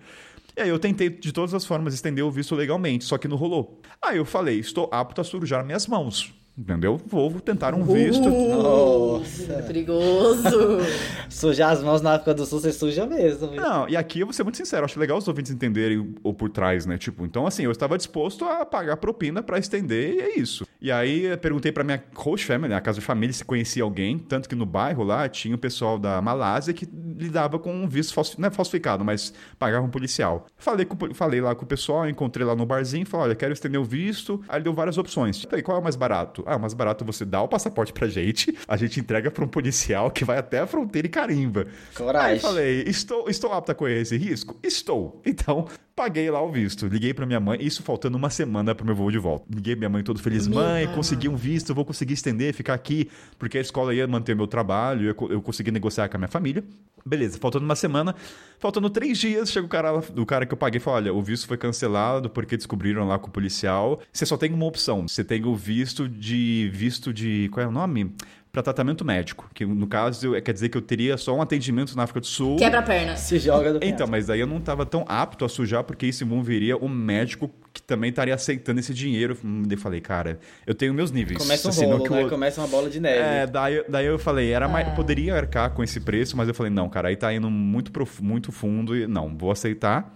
E aí eu tentei de todas as formas estender o visto legalmente, só que não rolou. Aí eu falei, estou apto a sujar minhas mãos. Entendeu? Vou tentar um visto. Nossa. É perigoso. [LAUGHS] Sujar as mãos na África do Sul, você suja mesmo. viu? Não, e aqui eu vou ser muito sincero, acho legal os ouvintes entenderem o por trás, né? Tipo, então assim, eu estava disposto a pagar propina pra estender e é isso. E aí eu perguntei pra minha host family, a casa de família, se conhecia alguém, tanto que no bairro lá tinha o pessoal da Malásia que lidava com um visto falsi- não é falsificado, mas pagava um policial. Falei, com, falei lá com o pessoal, encontrei lá no barzinho, falei, olha, quero estender o visto. Aí ele deu várias opções. Falei, qual é o mais barato? Ah, mais barato você dá o passaporte pra gente, a gente entrega pra um policial que vai até a fronteira e carimba. Coragem. Aí falei, estou, estou apto a correr esse risco? Estou. Então, paguei lá o visto. Liguei pra minha mãe, isso faltando uma semana pro meu voo de volta. Liguei pra minha mãe todo feliz, Minha mãe, mãe. consegui um visto, vou conseguir estender, ficar aqui, porque a escola ia manter meu trabalho, eu, eu consegui negociar com a minha família. Beleza, faltando uma semana, faltando três dias, chega o cara, o cara que eu paguei e fala, olha, o visto foi cancelado porque descobriram lá com o policial. Você só tem uma opção, você tem o visto de, visto de, qual é o nome? Para tratamento médico, que no caso quer dizer que eu teria só um atendimento na África do Sul. Quebra a perna. Se joga do [LAUGHS] Então, mas daí eu não estava tão apto a sujar, porque isso viria um médico que também estaria aceitando esse dinheiro. Eu falei, cara, eu tenho meus níveis. Começa um Assim, rolo, né? outro- Começa uma bola de neve. É, daí, daí eu falei, era mais, É. poderia arcar com esse preço, mas eu falei, não, cara, aí tá indo muito, prof- muito fundo e não, vou aceitar.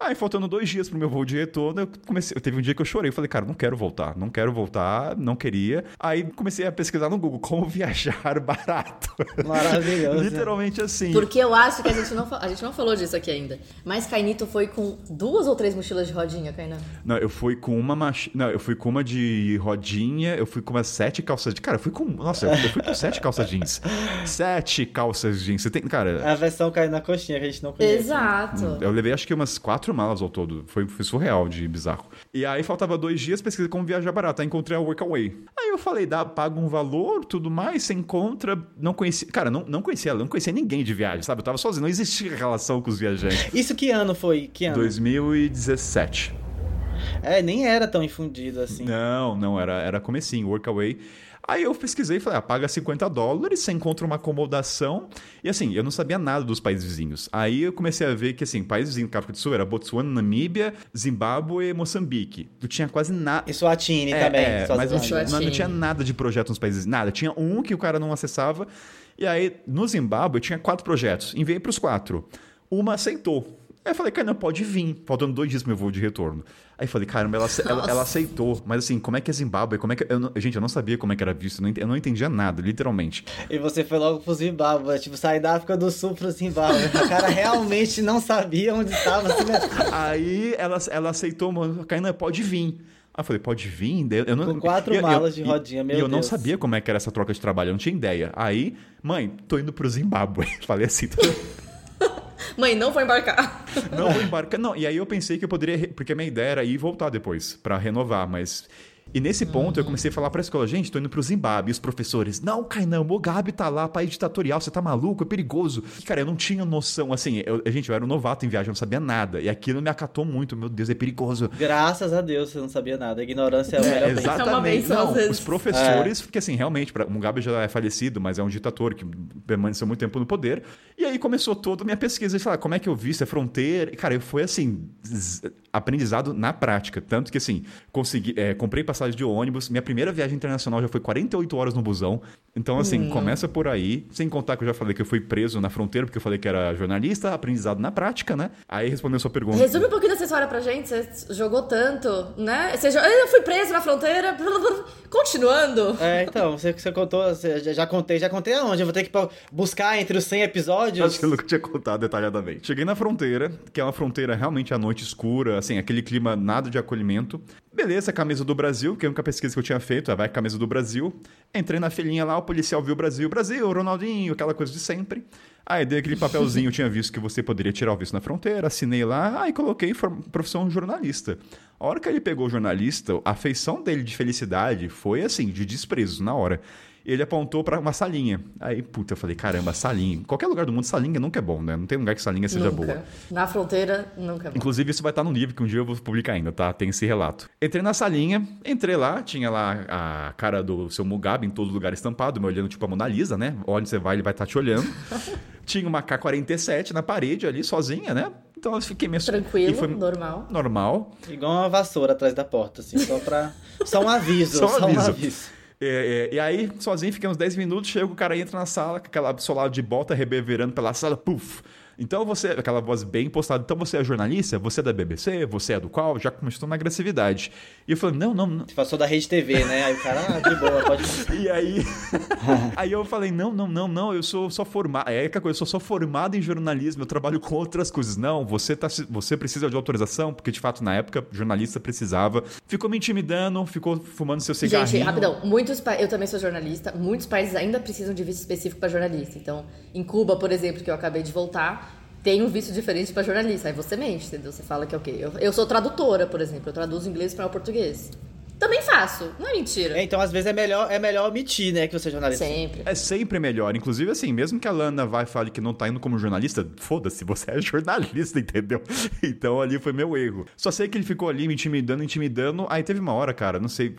Aí, faltando dois dias pro meu voo de retorno, eu comecei. Eu teve um dia que eu chorei. Eu falei, cara, não quero voltar, não quero voltar, não queria. Aí comecei a pesquisar no Google como [LAUGHS] viajar barato. Maravilhoso. Literalmente assim. Porque eu acho que a gente não, a gente não falou disso aqui ainda. Mas Cainito foi com duas ou três mochilas de rodinha, Kainan? Não, eu fui com uma mach... Não, eu fui com uma de rodinha, eu fui com umas sete calças de. Cara, eu fui com. Nossa, eu fui com sete calças jeans. Sete calças jeans. Você tem. Cara, A versão caindo na coxinha que a gente não conhece. Exato. eu levei acho que umas quatro malas ao todo. Foi, foi surreal de bizarro. E aí faltava dois dias, pesquisei como viajar barato. Aí encontrei a Workaway. Aí eu falei, dá, paga um valor, tudo mais, você encontra. Não conhecia. Cara, não, não conhecia ela, não conhecia ninguém de viagem, sabe? Eu tava sozinho, não existia relação com os viajantes. [LAUGHS] Isso que ano foi? Que ano? 2017. É, nem era tão infundido assim. Não, não, era, era comecinho, Workaway. Aí eu pesquisei e falei, ah, paga 50 dólares, você encontra uma acomodação. E assim, eu não sabia nada dos países vizinhos. Aí eu comecei a ver que, assim, países vizinhos do África do Sul era Botsuana, Namíbia, Zimbábue e Moçambique. Não tinha quase nada. E Swatini É, também. é, mas não, tinha- não tinha nada de projeto nos países, nada. Tinha um que o cara não acessava. E aí, no Zimbábue, tinha quatro projetos. Enviei para os quatro. Uma aceitou. Aí eu falei, cara, não, pode vir. Faltando dois dias pro meu voo de retorno. Aí falei, caramba, ela, ela, ela aceitou. Mas assim, como é que é Zimbábue? Como é que. Eu não- gente, eu não sabia como é que era visto. Eu não não entendia nada, literalmente. E você foi logo pro Zimbábue, tipo, sair da África do Sul pro Zimbábue. O cara realmente não sabia onde estava. Assim, né? Aí ela, ela aceitou, mano, Kainan, pode vir. Aí eu falei, pode vir? Eu não, Com quatro eu- malas eu- de rodinha, meu E eu não Deus. sabia como é que era essa troca de trabalho, eu não tinha ideia. Aí, mãe, tô indo pro Zimbábue. [LAUGHS] Falei assim, tô- Mãe, não vou embarcar. não vou embarcar. Não, e aí eu pensei que eu poderia, porque a minha ideia era ir voltar depois, pra renovar, mas... E nesse ponto eu comecei a falar pra escola, gente, tô indo pro Zimbábue. E os professores, não, Kainan, o Mugabe tá lá, país ditatorial, você tá maluco, é perigoso. E, cara, eu não tinha noção, assim, eu, gente, eu era um novato em viagem, eu não sabia nada. E aquilo me acatou muito, meu Deus, é perigoso. Graças a Deus você não sabia nada. A ignorância é o melhor bem. exato. Exatamente. Não, os professores, porque assim, realmente, pra, o Mugabe já é falecido, mas é um ditador que permaneceu muito tempo no poder. E aí começou toda a minha pesquisa de falar como é que eu vi, se é fronteira. E, cara, eu foi assim, aprendizado na prática. Tanto que assim, consegui, é, comprei passagem de ônibus. Minha primeira viagem internacional já foi 48 horas no busão. Então, assim, começa por aí. Sem contar que eu já falei que eu fui preso na fronteira, porque eu falei que era jornalista, aprendizado na prática, né? Aí respondendo a sua pergunta. Resume um pouquinho dessa história pra gente. Você jogou tanto, né? Você jo- Eu fui preso na fronteira. [LAUGHS] Continuando. É, então, você, você contou, você já, já contei, já contei aonde? Eu vou ter que buscar entre os 100 episódios. Acho que eu nunca tinha contado detalhadamente. Cheguei na fronteira, que é uma fronteira realmente à noite escura, assim, aquele clima nada de acolhimento. Beleza, camisa do Brasil, que é a única pesquisa que eu tinha feito, ah, vai camisa do Brasil. Entrei na filinha lá, o policial viu o Brasil, Brasil, Ronaldinho, aquela coisa de sempre. Aí dei aquele papelzinho, eu [LAUGHS] tinha visto que você poderia tirar o visto na fronteira, assinei lá, aí coloquei profissão jornalista. A hora que ele pegou o jornalista, a feição dele de felicidade foi assim, de desprezo na hora. Ele apontou pra uma salinha. Aí, puta, eu falei, caramba, salinha. Em qualquer lugar do mundo, salinha nunca é bom, né? Não tem lugar que salinha seja nunca. boa. Na fronteira, nunca. é bom. Inclusive, isso vai estar no livro que um dia eu vou publicar ainda, tá? Tem esse relato. Entrei na salinha, entrei lá, tinha lá a cara do seu Mugabe em todo lugar estampado, me olhando tipo a Mona Lisa, né? Onde você vai, ele vai estar te olhando. [LAUGHS] tinha uma K-47 na parede ali, sozinha, né? Então eu fiquei meio... Tranquilo, foi normal. normal. Igual uma vassoura atrás da porta, assim, só pra. Só um aviso, [LAUGHS] Só um só, um aviso. É, é, e aí, sozinho, fiquei uns 10 minutos, chega o cara entra na sala, com aquela solada de bota reverberando pela sala, puf. Então você, aquela voz bem postada, então você é jornalista? Você é da BBC? Você é do qual? Já começou na agressividade. E eu falei, não, não, não. Você passou da Rede TV, né? Aí o cara, ah, de boa, pode. [LAUGHS] E aí. [LAUGHS] aí eu falei, não, não, não, não, eu sou só formado. É que coisa, eu sou só formado em jornalismo, eu trabalho com outras coisas. Não, você, tá, você precisa de autorização, porque de fato, na época, jornalista precisava. Ficou me intimidando, ficou fumando seu cigarrinho. Gente, rapidão, muitos eu também sou jornalista, muitos países ainda precisam de visto específico para jornalista. Então, em Cuba, por exemplo, que eu acabei de voltar, tem um visto diferente para jornalista. Aí você mente, entendeu? Você fala que é o quê? Eu, sou tradutora, por exemplo. Eu traduzo inglês para o português. Também faço, não é mentira. É, então, às vezes, é melhor, é melhor omitir, né, que você é jornalista. Sempre. É sempre melhor. Inclusive, assim, mesmo que a Lana vai e fale que não tá indo como jornalista, foda-se, você é [LAUGHS] jornalista, entendeu? Então ali foi meu erro. Só sei que ele ficou ali me intimidando, intimidando. Aí teve uma hora, cara, não sei.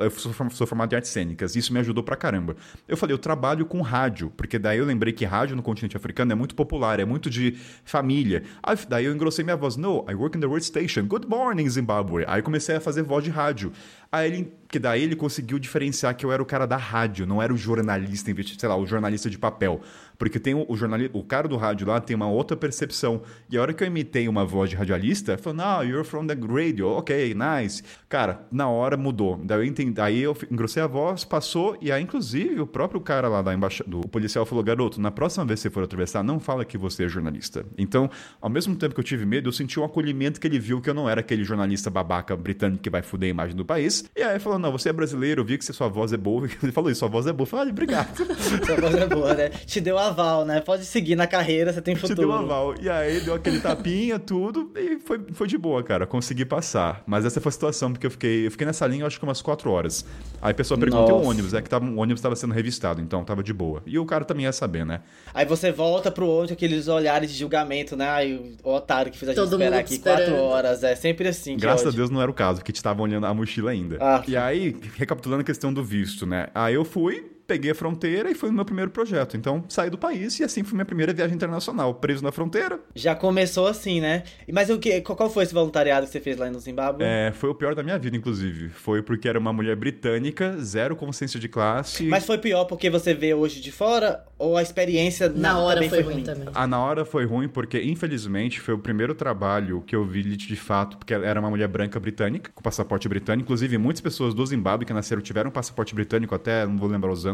Eu sou formado em artes cênicas, isso me ajudou pra caramba. Eu falei, eu trabalho com rádio, porque daí eu lembrei que rádio no continente africano é muito popular, é muito de família. Aí daí eu engrossei minha voz. No, I work in the world station. Good morning, Zimbabwe. Aí comecei a fazer voz de rádio. Aí ele, que daí ele conseguiu diferenciar que eu era o cara da rádio, não era o jornalista, sei lá, o jornalista de papel. Porque tem o, o jornalista, o cara do rádio lá tem uma outra percepção. E a hora que eu imitei uma voz de radialista, falou, não, you're from the radio, ok, nice. Cara, na hora mudou. Daí eu entendi, aí eu engrossei a voz, passou, e aí, inclusive, o próprio cara lá da embaixada, do policial falou, garoto, na próxima vez que você for atravessar, não fala que você é jornalista. Então, ao mesmo tempo que eu tive medo, eu senti um acolhimento que ele viu que eu não era aquele jornalista babaca britânico que vai fuder a imagem do país. E aí falou, não, você é brasileiro, eu vi que sua voz é boa. [LAUGHS] Ele falou isso, sua voz é boa. Eu falei, ah, obrigado. [LAUGHS] sua voz é boa, né? Te deu aval, né? Pode seguir na carreira, você tem futuro. Te deu aval. E aí deu aquele tapinha, tudo, e foi, foi de boa, cara. Consegui passar. Mas essa foi a situação, porque eu fiquei, eu fiquei nessa linha, acho que umas quatro horas. Aí a pessoa perguntou o ônibus, é que tava, o ônibus estava sendo revistado, então tava de boa. E o cara também ia saber, né? Aí você volta pro ônibus, aqueles olhares de julgamento, né? Aí o otário que fez a gente Todo esperar aqui esperando. quatro horas. É sempre assim. Graças a Deus não era o caso, porque te estavam olhando a mochila ainda. Ah. E aí, recapitulando a questão do visto, né? Aí eu fui, peguei a fronteira e foi o meu primeiro projeto. Então, saí do país e assim foi minha primeira viagem internacional, preso na fronteira. Já começou assim, né? Mas o que, qual foi esse voluntariado que você fez lá no Zimbábue? É, foi o pior da minha vida, inclusive. Foi porque era uma mulher britânica, zero consciência de classe. Mas foi pior porque você vê hoje de fora ou a experiência na, hora foi, foi ruim, também? Ah, na hora foi ruim porque, infelizmente, foi o primeiro trabalho que eu vi de fato, porque era uma mulher branca britânica, com passaporte britânico. Inclusive, muitas pessoas do Zimbábue que nasceram tiveram passaporte britânico até, não vou lembrar os anos.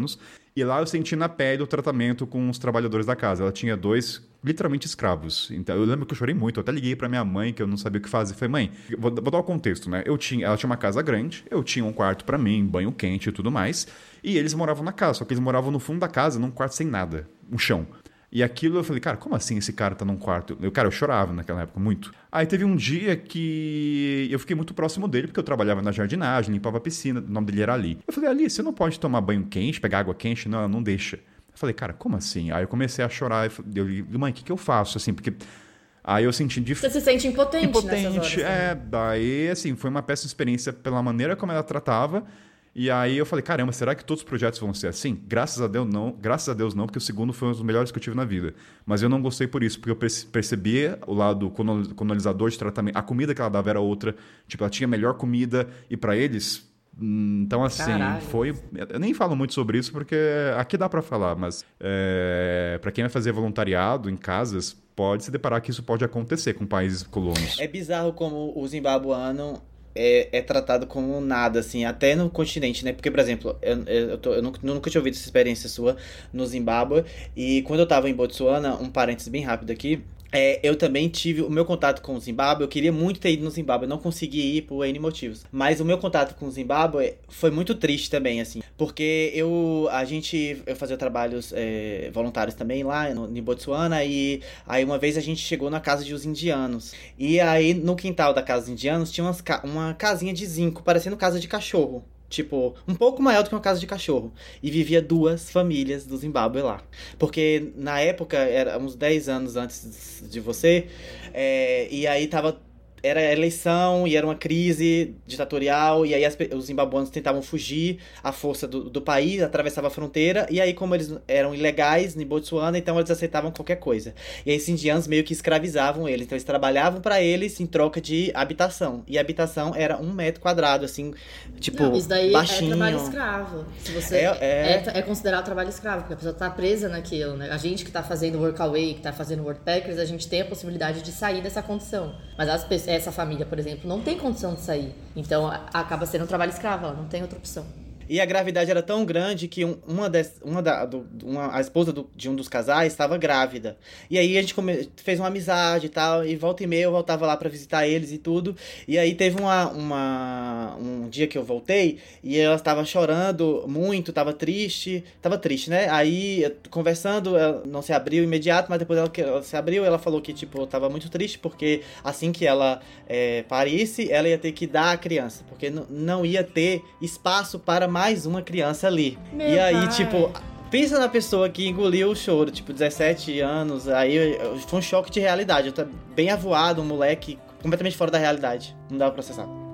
E lá eu senti na pele o tratamento com os trabalhadores da casa. Ela tinha dois, literalmente, escravos. Então eu lembro que eu chorei muito. Eu até liguei para minha mãe, que eu não sabia o que fazer. Falei, mãe, vou, vou dar o contexto, né? Eu tinha, ela tinha uma casa grande, eu tinha um quarto para mim, banho quente e tudo mais. E eles moravam na casa, só que eles moravam no fundo da casa, num quarto sem nada, um chão. E aquilo eu falei, cara, como assim esse cara tá num quarto? Eu, cara, eu chorava naquela época muito. Aí teve um dia que eu fiquei muito próximo dele, porque eu trabalhava na jardinagem, limpava a piscina, o nome dele era Ali. Eu falei, Ali, você não pode tomar banho quente, pegar água quente? Não, não deixa. Eu falei, cara, como assim? Aí eu comecei a chorar, eu falei, mãe, o que, que eu faço? Assim, porque Aí eu senti. Você se sente impotente Impotente, horas, é. Né? Daí, assim, foi uma péssima experiência pela maneira como ela tratava. E aí eu falei, caramba, será que todos os projetos vão ser assim? Graças a Deus não, graças a Deus não, porque o segundo foi um dos melhores que eu tive na vida. Mas eu não gostei por isso, porque eu percebia o lado colonizador de tratamento. A comida que ela dava era outra, tipo, ela tinha melhor comida e para eles hum, então, assim, Caralho. foi. Eu nem falo muito sobre isso porque aqui dá para falar, mas é, para quem vai fazer voluntariado em casas, pode se deparar que isso pode acontecer com países colonos. É bizarro como o zimbabuano é, é, tratado como nada, assim, até no continente, né? Porque, por exemplo, eu, eu, tô, eu nunca, nunca, tinha ouvido essa experiência sua no Zimbábue, e quando eu tava em Botsuana, um parênteses bem rápido aqui, é, eu também tive o meu contato com o Zimbábue. Eu queria muito ter ido no Zimbábue, eu não consegui ir por N motivos. Mas o meu contato com o Zimbábue foi muito triste também, assim. Porque eu, a gente, eu fazia trabalhos é, voluntários também lá no, em Botsuana. E aí uma vez a gente chegou na casa de os indianos. E aí no quintal da casa dos indianos tinha umas, uma casinha de zinco, parecendo casa de cachorro. Tipo, um pouco maior do que uma casa de cachorro. E vivia duas famílias do Zimbábue lá. Porque na época, era uns 10 anos antes de você, é, e aí tava era eleição e era uma crise ditatorial, e aí as, os zimbabuanos tentavam fugir à força do, do país, atravessava a fronteira, e aí, como eles eram ilegais em Botsuana, então eles aceitavam qualquer coisa. E aí, esses indianos meio que escravizavam eles, então eles trabalhavam para eles em troca de habitação. E a habitação era um metro quadrado, assim, tipo, Não, isso daí baixinho. é trabalho escravo. Se você É- é- é, é considerado trabalho escravo, porque a pessoa tá presa naquilo, né? A gente que tá fazendo workaway, que tá fazendo workpackers, a gente tem a possibilidade de sair dessa condição. Mas as pessoas, essa família, por exemplo, não tem condição de sair. Então acaba sendo um trabalho escravo, ela não tem outra opção. E a gravidade era tão grande que um- uma, des, uma, da, do- uma a esposa do- de um dos casais estava grávida. E aí a gente come- fez uma amizade e tal, e volta e meia eu voltava lá pra visitar eles e tudo. E aí teve uma, uma, um dia que eu voltei e ela estava chorando muito, estava triste, estava triste, né? Aí conversando, ela não se abriu imediato, mas depois ela, ela se abriu, ela falou que tipo estava muito triste porque assim que ela é, parisse, ela ia ter que dar a criança, porque não ia ter espaço para mais uma criança ali. Meu e aí, pai. tipo, pensa na pessoa que engoliu o choro, tipo, 17 anos, aí foi um choque de realidade. Eu tô bem avoado, um moleque completamente fora da realidade. Não dava pra processar.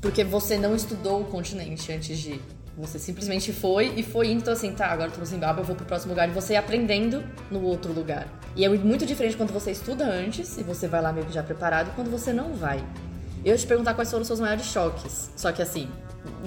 Porque você não estudou o continente antes de ir. Você simplesmente foi e foi indo, então assim, tá, agora eu tô no Zimbábue, eu vou pro próximo lugar e você aprendendo no outro lugar. E é muito diferente quando você estuda antes e você vai lá meio que já preparado, quando você não vai. Eu ia te perguntar quais foram os seus maiores choques. Só que assim,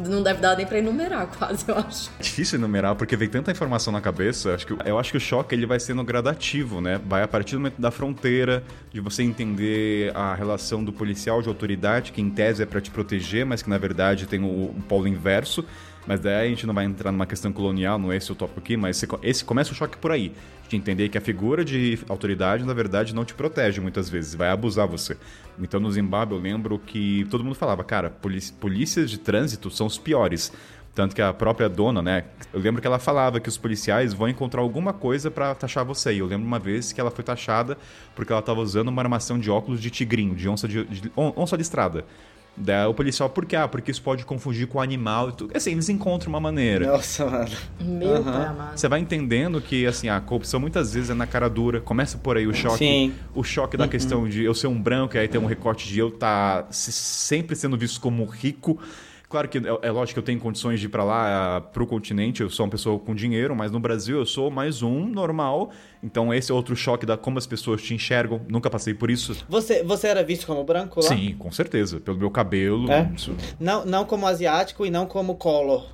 não deve dar nem pra enumerar, [LAUGHS] quase, eu acho. É difícil enumerar porque vem tanta informação na cabeça. Acho que, eu acho que o choque ele vai sendo gradativo, né? Vai a partir do momento da fronteira, de você entender a relação do policial de autoridade, que em tese é para te proteger, mas que na verdade tem o, o polo inverso. Mas daí a gente não vai entrar numa questão colonial, não é esse o tópico aqui, mas esse, começa o choque por aí. De entender que a figura de autoridade, na verdade, não te protege muitas vezes, vai abusar você. Então no Zimbábue eu lembro que todo mundo falava, cara, polícias de trânsito são os piores. Tanto que a própria dona, né? Eu lembro que ela falava que os policiais vão encontrar alguma coisa pra taxar você. E eu lembro uma vez que ela foi taxada porque ela tava usando uma armação de óculos de tigrinho, de onça de, de, on- onça de estrada. Daí o policial, por quê? Ah, porque isso pode confundir com animal e tudo. Assim, eles encontram uma maneira. Nossa, mano. Meu Aham. pai amado. Você vai entendendo que assim, a corrupção muitas vezes é na cara dura. Começa por aí o choque. Sim. O choque da questão de eu ser um branco, e aí tem um recorte de eu estar sempre sendo visto como rico. Claro que é, é lógico que eu tenho condições de ir para lá, para o continente, eu sou uma pessoa com dinheiro, mas no Brasil eu sou mais um normal. Então esse é outro choque da como as pessoas te enxergam. Nunca passei por isso. Você, você era visto como branco lá? Sim, com certeza. Pelo meu cabelo. É? isso- Não, não como asiático e não como color.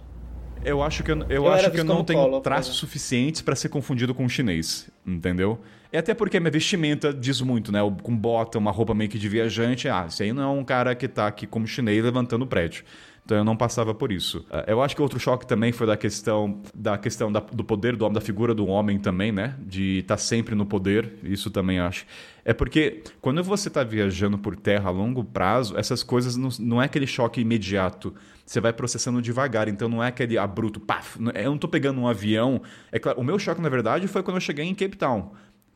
Eu acho que eu, eu, Eu acho que eu não tenho traços exemplo. suficientes para ser confundido com um chinês, entendeu? E até porque a minha vestimenta diz muito, né? Com bota, uma roupa meio que de viajante, ah, isso aí não é um cara que tá aqui como chinês levantando o prédio. Então eu não passava por isso. Ah, Eu acho que outro choque também foi da questão da questão da- do poder do homem, da figura do homem também, né? De estar sempre no poder. Isso também acho. É porque quando você está viajando por terra a longo prazo, essas coisas não, não é aquele choque imediato. Você vai processando devagar, então não é aquele abrupto, paf. Não- Eu não tô pegando um avião. É claro, o meu choque, na verdade, foi quando eu cheguei em Cape Town.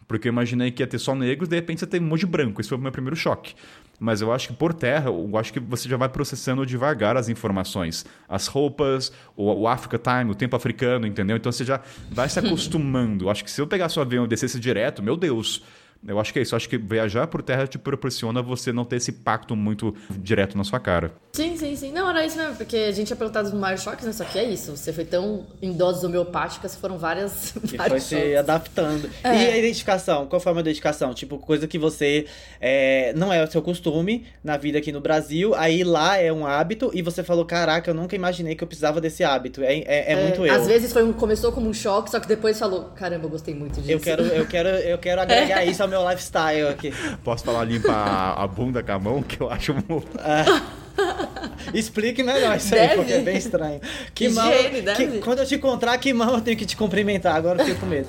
Porque eu imaginei que ia ter só negros, de repente você tem um monte de branco. Esse foi o meu primeiro choque. Mas eu acho que por terra, eu acho que você já vai processando devagar as informações. As roupas, o, o Africa Time, o tempo africano, entendeu? Então você já vai se acostumando. Acho que se eu pegasse o avião e descesse direto, meu Deus. Eu acho que é isso. Eu acho que viajar por terra te proporciona você não ter esse impacto muito direto na sua cara. Sim, sim, sim. Não, era isso mesmo, porque a gente tinha perguntado dos maiores choques, né? Só que é isso. Você foi tão em doses homeopáticas, foram várias. [LAUGHS] Que foi se adaptando. É. E a identificação? Qual foi a identificação? Tipo, coisa que você é, não é o seu costume na vida aqui no Brasil, aí lá é um hábito e você falou: caraca, eu nunca imaginei que eu precisava desse hábito. É, é, é muito eu. Às vezes foi um- começou como um choque, só que depois falou: caramba, eu gostei muito disso. Eu quero, eu quero, eu quero [LAUGHS] agregar isso ao meu lifestyle aqui. Posso falar limpar a- bunda com a mão, que eu acho muito. Explique melhor isso Deve. aí, porque é bem estranho. Que Higiene, mão. deve. que- quando eu te encontrar, que mão eu tenho que te cumprimentar? Agora eu fico com medo.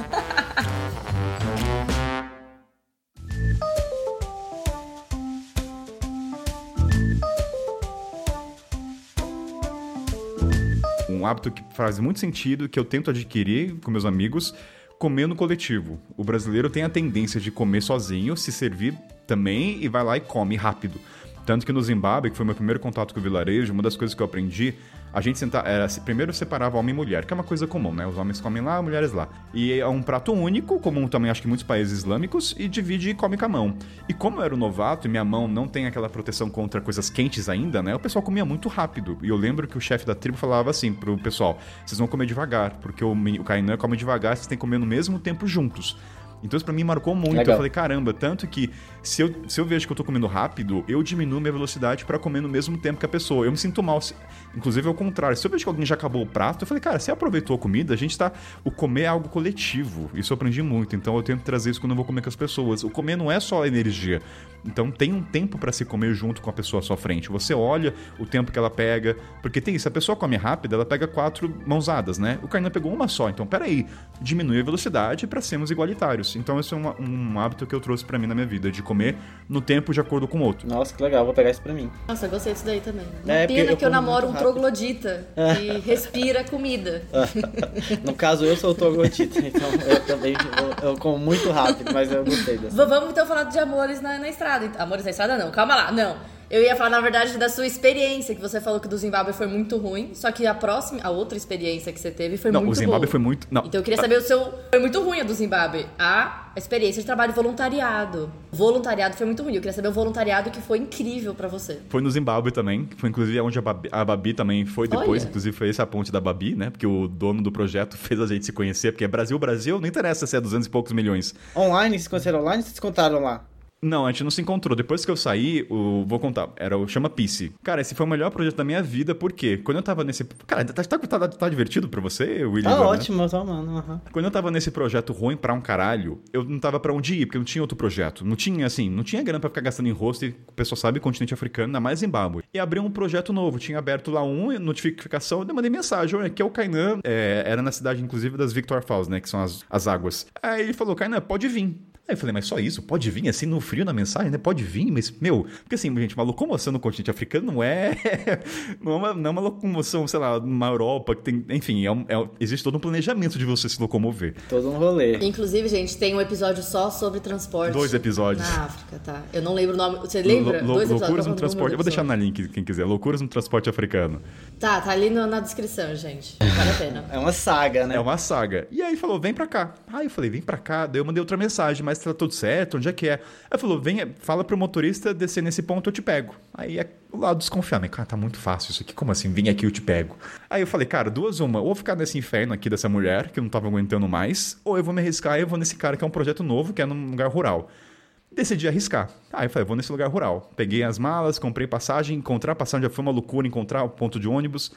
Um hábito que faz muito sentido, que eu tento adquirir com meus amigos, comer no coletivo. O brasileiro tem a tendência de comer sozinho, se servir também e vai lá e come rápido. Tanto que no Zimbábue, que foi meu primeiro contato com o vilarejo, uma das coisas que eu aprendi, a gente senta, era, primeiro separava homem e mulher, que é uma coisa comum, né? Os homens comem lá, as mulheres lá. E é um prato único, comum também acho que em muitos países islâmicos, e divide e come com a mão. E como eu era um novato e minha mão não tem aquela proteção contra coisas quentes ainda, né? O pessoal comia muito rápido. E eu lembro que o chefe da tribo falava assim pro pessoal: vocês vão comer devagar, porque o, o Kainan come devagar, vocês têm que comer no mesmo tempo juntos. Então isso pra mim marcou muito. Legal. Eu falei, caramba, tanto que se eu, se eu vejo que eu tô comendo rápido, eu diminuo minha velocidade pra comer no mesmo tempo que a pessoa. Eu me sinto mal. se- Inclusive ao contrário. Se eu vejo que alguém já acabou o prato, eu falei, cara, você aproveitou a comida, a gente tá. O comer é algo coletivo. Isso eu aprendi muito. Então eu tento trazer isso quando eu vou comer com as pessoas. O comer não é só energia. Então tem um tempo pra se comer junto com a pessoa à sua frente. Você olha o tempo que ela pega. Porque tem isso, a pessoa come rápido, ela pega quatro mãozadas, né? O Kainan pegou uma só. Então, peraí, diminui a velocidade pra sermos igualitários. Então, esse é um hábito que eu trouxe pra mim na minha vida, de comer no tempo de acordo com o outro. Nossa, que legal, vou pegar isso pra mim. Nossa, eu gostei disso daí também. É, pena eu que eu namoro um troglodita que [LAUGHS] respira comida. [LAUGHS] No caso, eu sou o troglodita, [LAUGHS] então eu também eu, eu como muito rápido, mas eu gostei dessa. V- Vamos então falar de amores na, na estrada. Ent- Amores na estrada não, calma lá, não. Eu ia falar, na verdade, da sua experiência, que você falou que do Zimbábue foi muito ruim, só que a próxima, a outra experiência que você teve foi Não, muito o Zimbábue boa. foi muito. Não, Então eu queria saber o seu. Foi muito ruim a do Zimbábue. A experiência de trabalho voluntariado. Voluntariado foi muito ruim. Eu queria saber o voluntariado que foi incrível pra você. Foi no Zimbábue também. Foi inclusive onde a Babi, a Babi também foi depois. Olha. Inclusive foi essa a ponte da Babi, né? Porque o dono do projeto [LAUGHS] fez a gente se conhecer. Porque é Brasil, Brasil, não interessa se é 200 e poucos milhões. Online, se conheceram online, vocês contaram lá? Não, a gente não se encontrou. Depois que eu saí, o, vou contar, era o Chama Pice. Cara, esse foi o melhor projeto da minha vida, porque quando eu tava nesse. Cara, tá, tá, tá, tá divertido pra você, William? Tá né? ótimo, eu tô amando. aham. Quando eu tava nesse projeto ruim pra um caralho, eu não tava pra onde ir, porque não tinha outro projeto. Não tinha, assim, não tinha grana pra ficar gastando em rosto, e o pessoal sabe, continente africano, ainda mais Zimbábue. E abriu um projeto novo, tinha aberto lá um, notificação, eu mandei mensagem, olha, aqui é o Kainan, é, era na cidade, inclusive, das Victor Falls, né, que são as, as águas. Aí ele falou, Kainan, pode vir. Aí eu falei, mas só isso? Pode vir assim no frio na mensagem, né? Pode vir, mas, meu, porque assim, gente, uma locomoção no continente africano não é. [LAUGHS] não, é uma, não é uma locomoção, sei lá, numa Europa que tem. Enfim, é um- é existe todo um planejamento de você se locomover. Todo um rolê. Inclusive, gente, tem um episódio só sobre transporte. Dois episódios. Na África, tá? Eu não lembro o nome. Você lembra? Lo- lo- Dois episódios. loucuras no nome transporte. Eu vou deixar na link, quem quiser. Loucuras no transporte africano. Tá, tá ali no- na descrição, gente. Vale a pena. É uma saga, né? É uma saga. E aí falou, vem pra cá. Aí eu falei, vem pra cá. Daí eu mandei outra mensagem, mas tá tudo certo? Onde é que é? Aí falou, vem, fala pro motorista descer nesse ponto, eu te pego. Aí é o lado desconfiado. Mas, cara, tá muito fácil isso aqui. Como assim? Vem aqui, eu te pego. Aí eu falei, cara, duas uma. Ou ficar nesse inferno aqui dessa mulher, que eu não tava aguentando mais, ou eu vou me arriscar e eu vou nesse cara que é um projeto novo, que é num lugar rural. Decidi arriscar. Aí eu falei, vou nesse lugar rural. Peguei as malas, comprei passagem, encontrar passagem já foi uma loucura, encontrar o ponto de ônibus.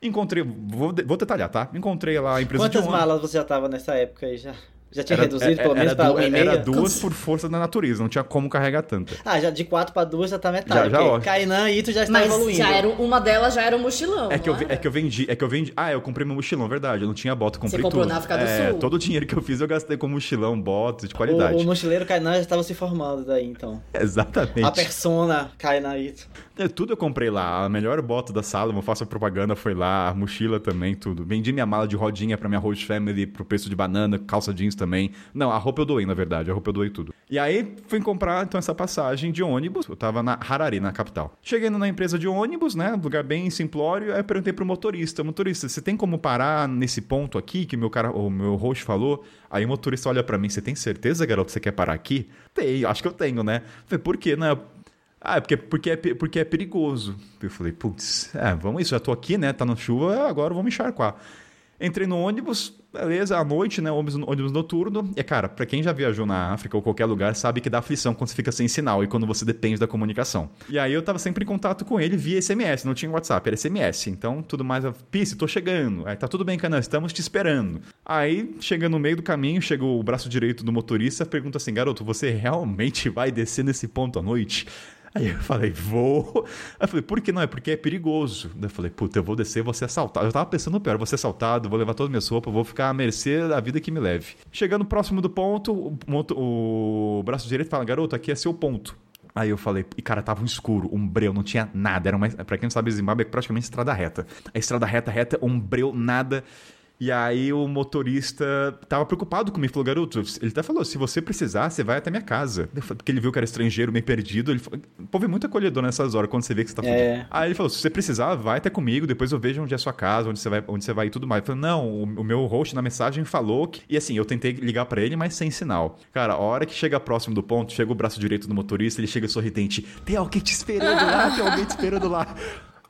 Encontrei, vou, vou detalhar, tá? Encontrei lá a empresa Quantas de ônibus. malas você já tava nessa época aí? Já, já tinha Era- reduzido era- pelo menos du- uma e meia? Era duas por força da natureza, não tinha como carregar tanta. Ah, já de 4 pra 2 já tá metade. Já- já. Kainan e Ito já está evoluindo. já era, uma delas já era um mochilão. É que, eu, era? é que eu vendi, é que eu vendi. Ah, eu comprei meu mochilão, verdade. Eu não tinha bota, eu comprei comprou tudo. na África do é, Sul? todo o dinheiro que eu fiz eu gastei com mochilão, botas de O, qualidade. o mochileiro Kainan já estava se formando daí, então. [LAUGHS] Exatamente. A persona Kainan Ito. É, tudo eu comprei lá. A melhor bota da sala, eu faço propaganda, foi lá. A mochila também, tudo. Vendi minha mala de rodinha pra minha host family, pro preço de banana, calça jeans também. Não, a roupa eu doei, na verdade. A roupa eu doei tudo. E aí, fui comprar, então, essa passagem de ônibus. Eu tava na Harare, na capital. Chegando na empresa de ônibus, né? Lugar bem simplório. Aí eu perguntei pro motorista. Motorista, você tem como parar nesse ponto aqui que meu cara, o meu host falou? Aí o motorista olha pra mim, você tem certeza, garoto, que você quer parar aqui? Tem, acho que eu tenho, né? Falei, por quê? Não, ah, é porque, porque, é, porque é perigoso. Eu falei, putz, é, vamos isso, já tô aqui, né? Tá na chuva, agora me encharcar. Entrei no ônibus, beleza, à noite, né? Ônibus, ônibus noturno. E, cara, pra quem já viajou na África ou qualquer lugar, sabe que dá aflição quando você fica sem sinal e quando você depende da comunicação. E aí eu tava sempre em contato com ele via SMS, não tinha WhatsApp, era SMS. Então, tudo mais, Pisse, tô chegando. Aí tá tudo bem, Canan, estamos te esperando. Aí, chega no meio do caminho, chega o braço direito do motorista, pergunta assim, garoto, você realmente vai descer nesse ponto à noite? Aí eu falei, vou. Aí eu falei, por que não? É porque é perigoso. Eu falei, puta, eu vou descer, vou ser assaltado. Eu tava pensando pior, vou ser assaltado, vou levar todas as minhas roupas, vou ficar à mercê da vida que me leve. Chegando próximo do ponto, o, o braço direito fala, garoto, aqui é seu ponto. Aí eu falei, e cara, tava um escuro, um breu, não tinha nada. Era uma, pra quem não sabe, Zimbábue é praticamente estrada reta. A estrada reta, reta, um breu, nada. E aí o motorista tava preocupado comigo, falou, garoto, ele até falou, se você precisar, você vai até minha casa. Porque ele viu que era estrangeiro, meio perdido. Ele falou, o povo é muito acolhedor nessas horas, quando você vê que você tá É. fudido. Aí ele falou, se você precisar, vai até comigo, depois eu vejo onde é a sua casa, onde você vai, onde você vai e tudo mais. Eu falei, não, o, o meu host na mensagem falou que... E assim, eu tentei ligar pra ele, mas sem sinal. Cara, a hora que chega próximo do ponto, chega o braço direito do motorista, ele chega sorridente, tem alguém te esperando lá, tem alguém te esperando lá.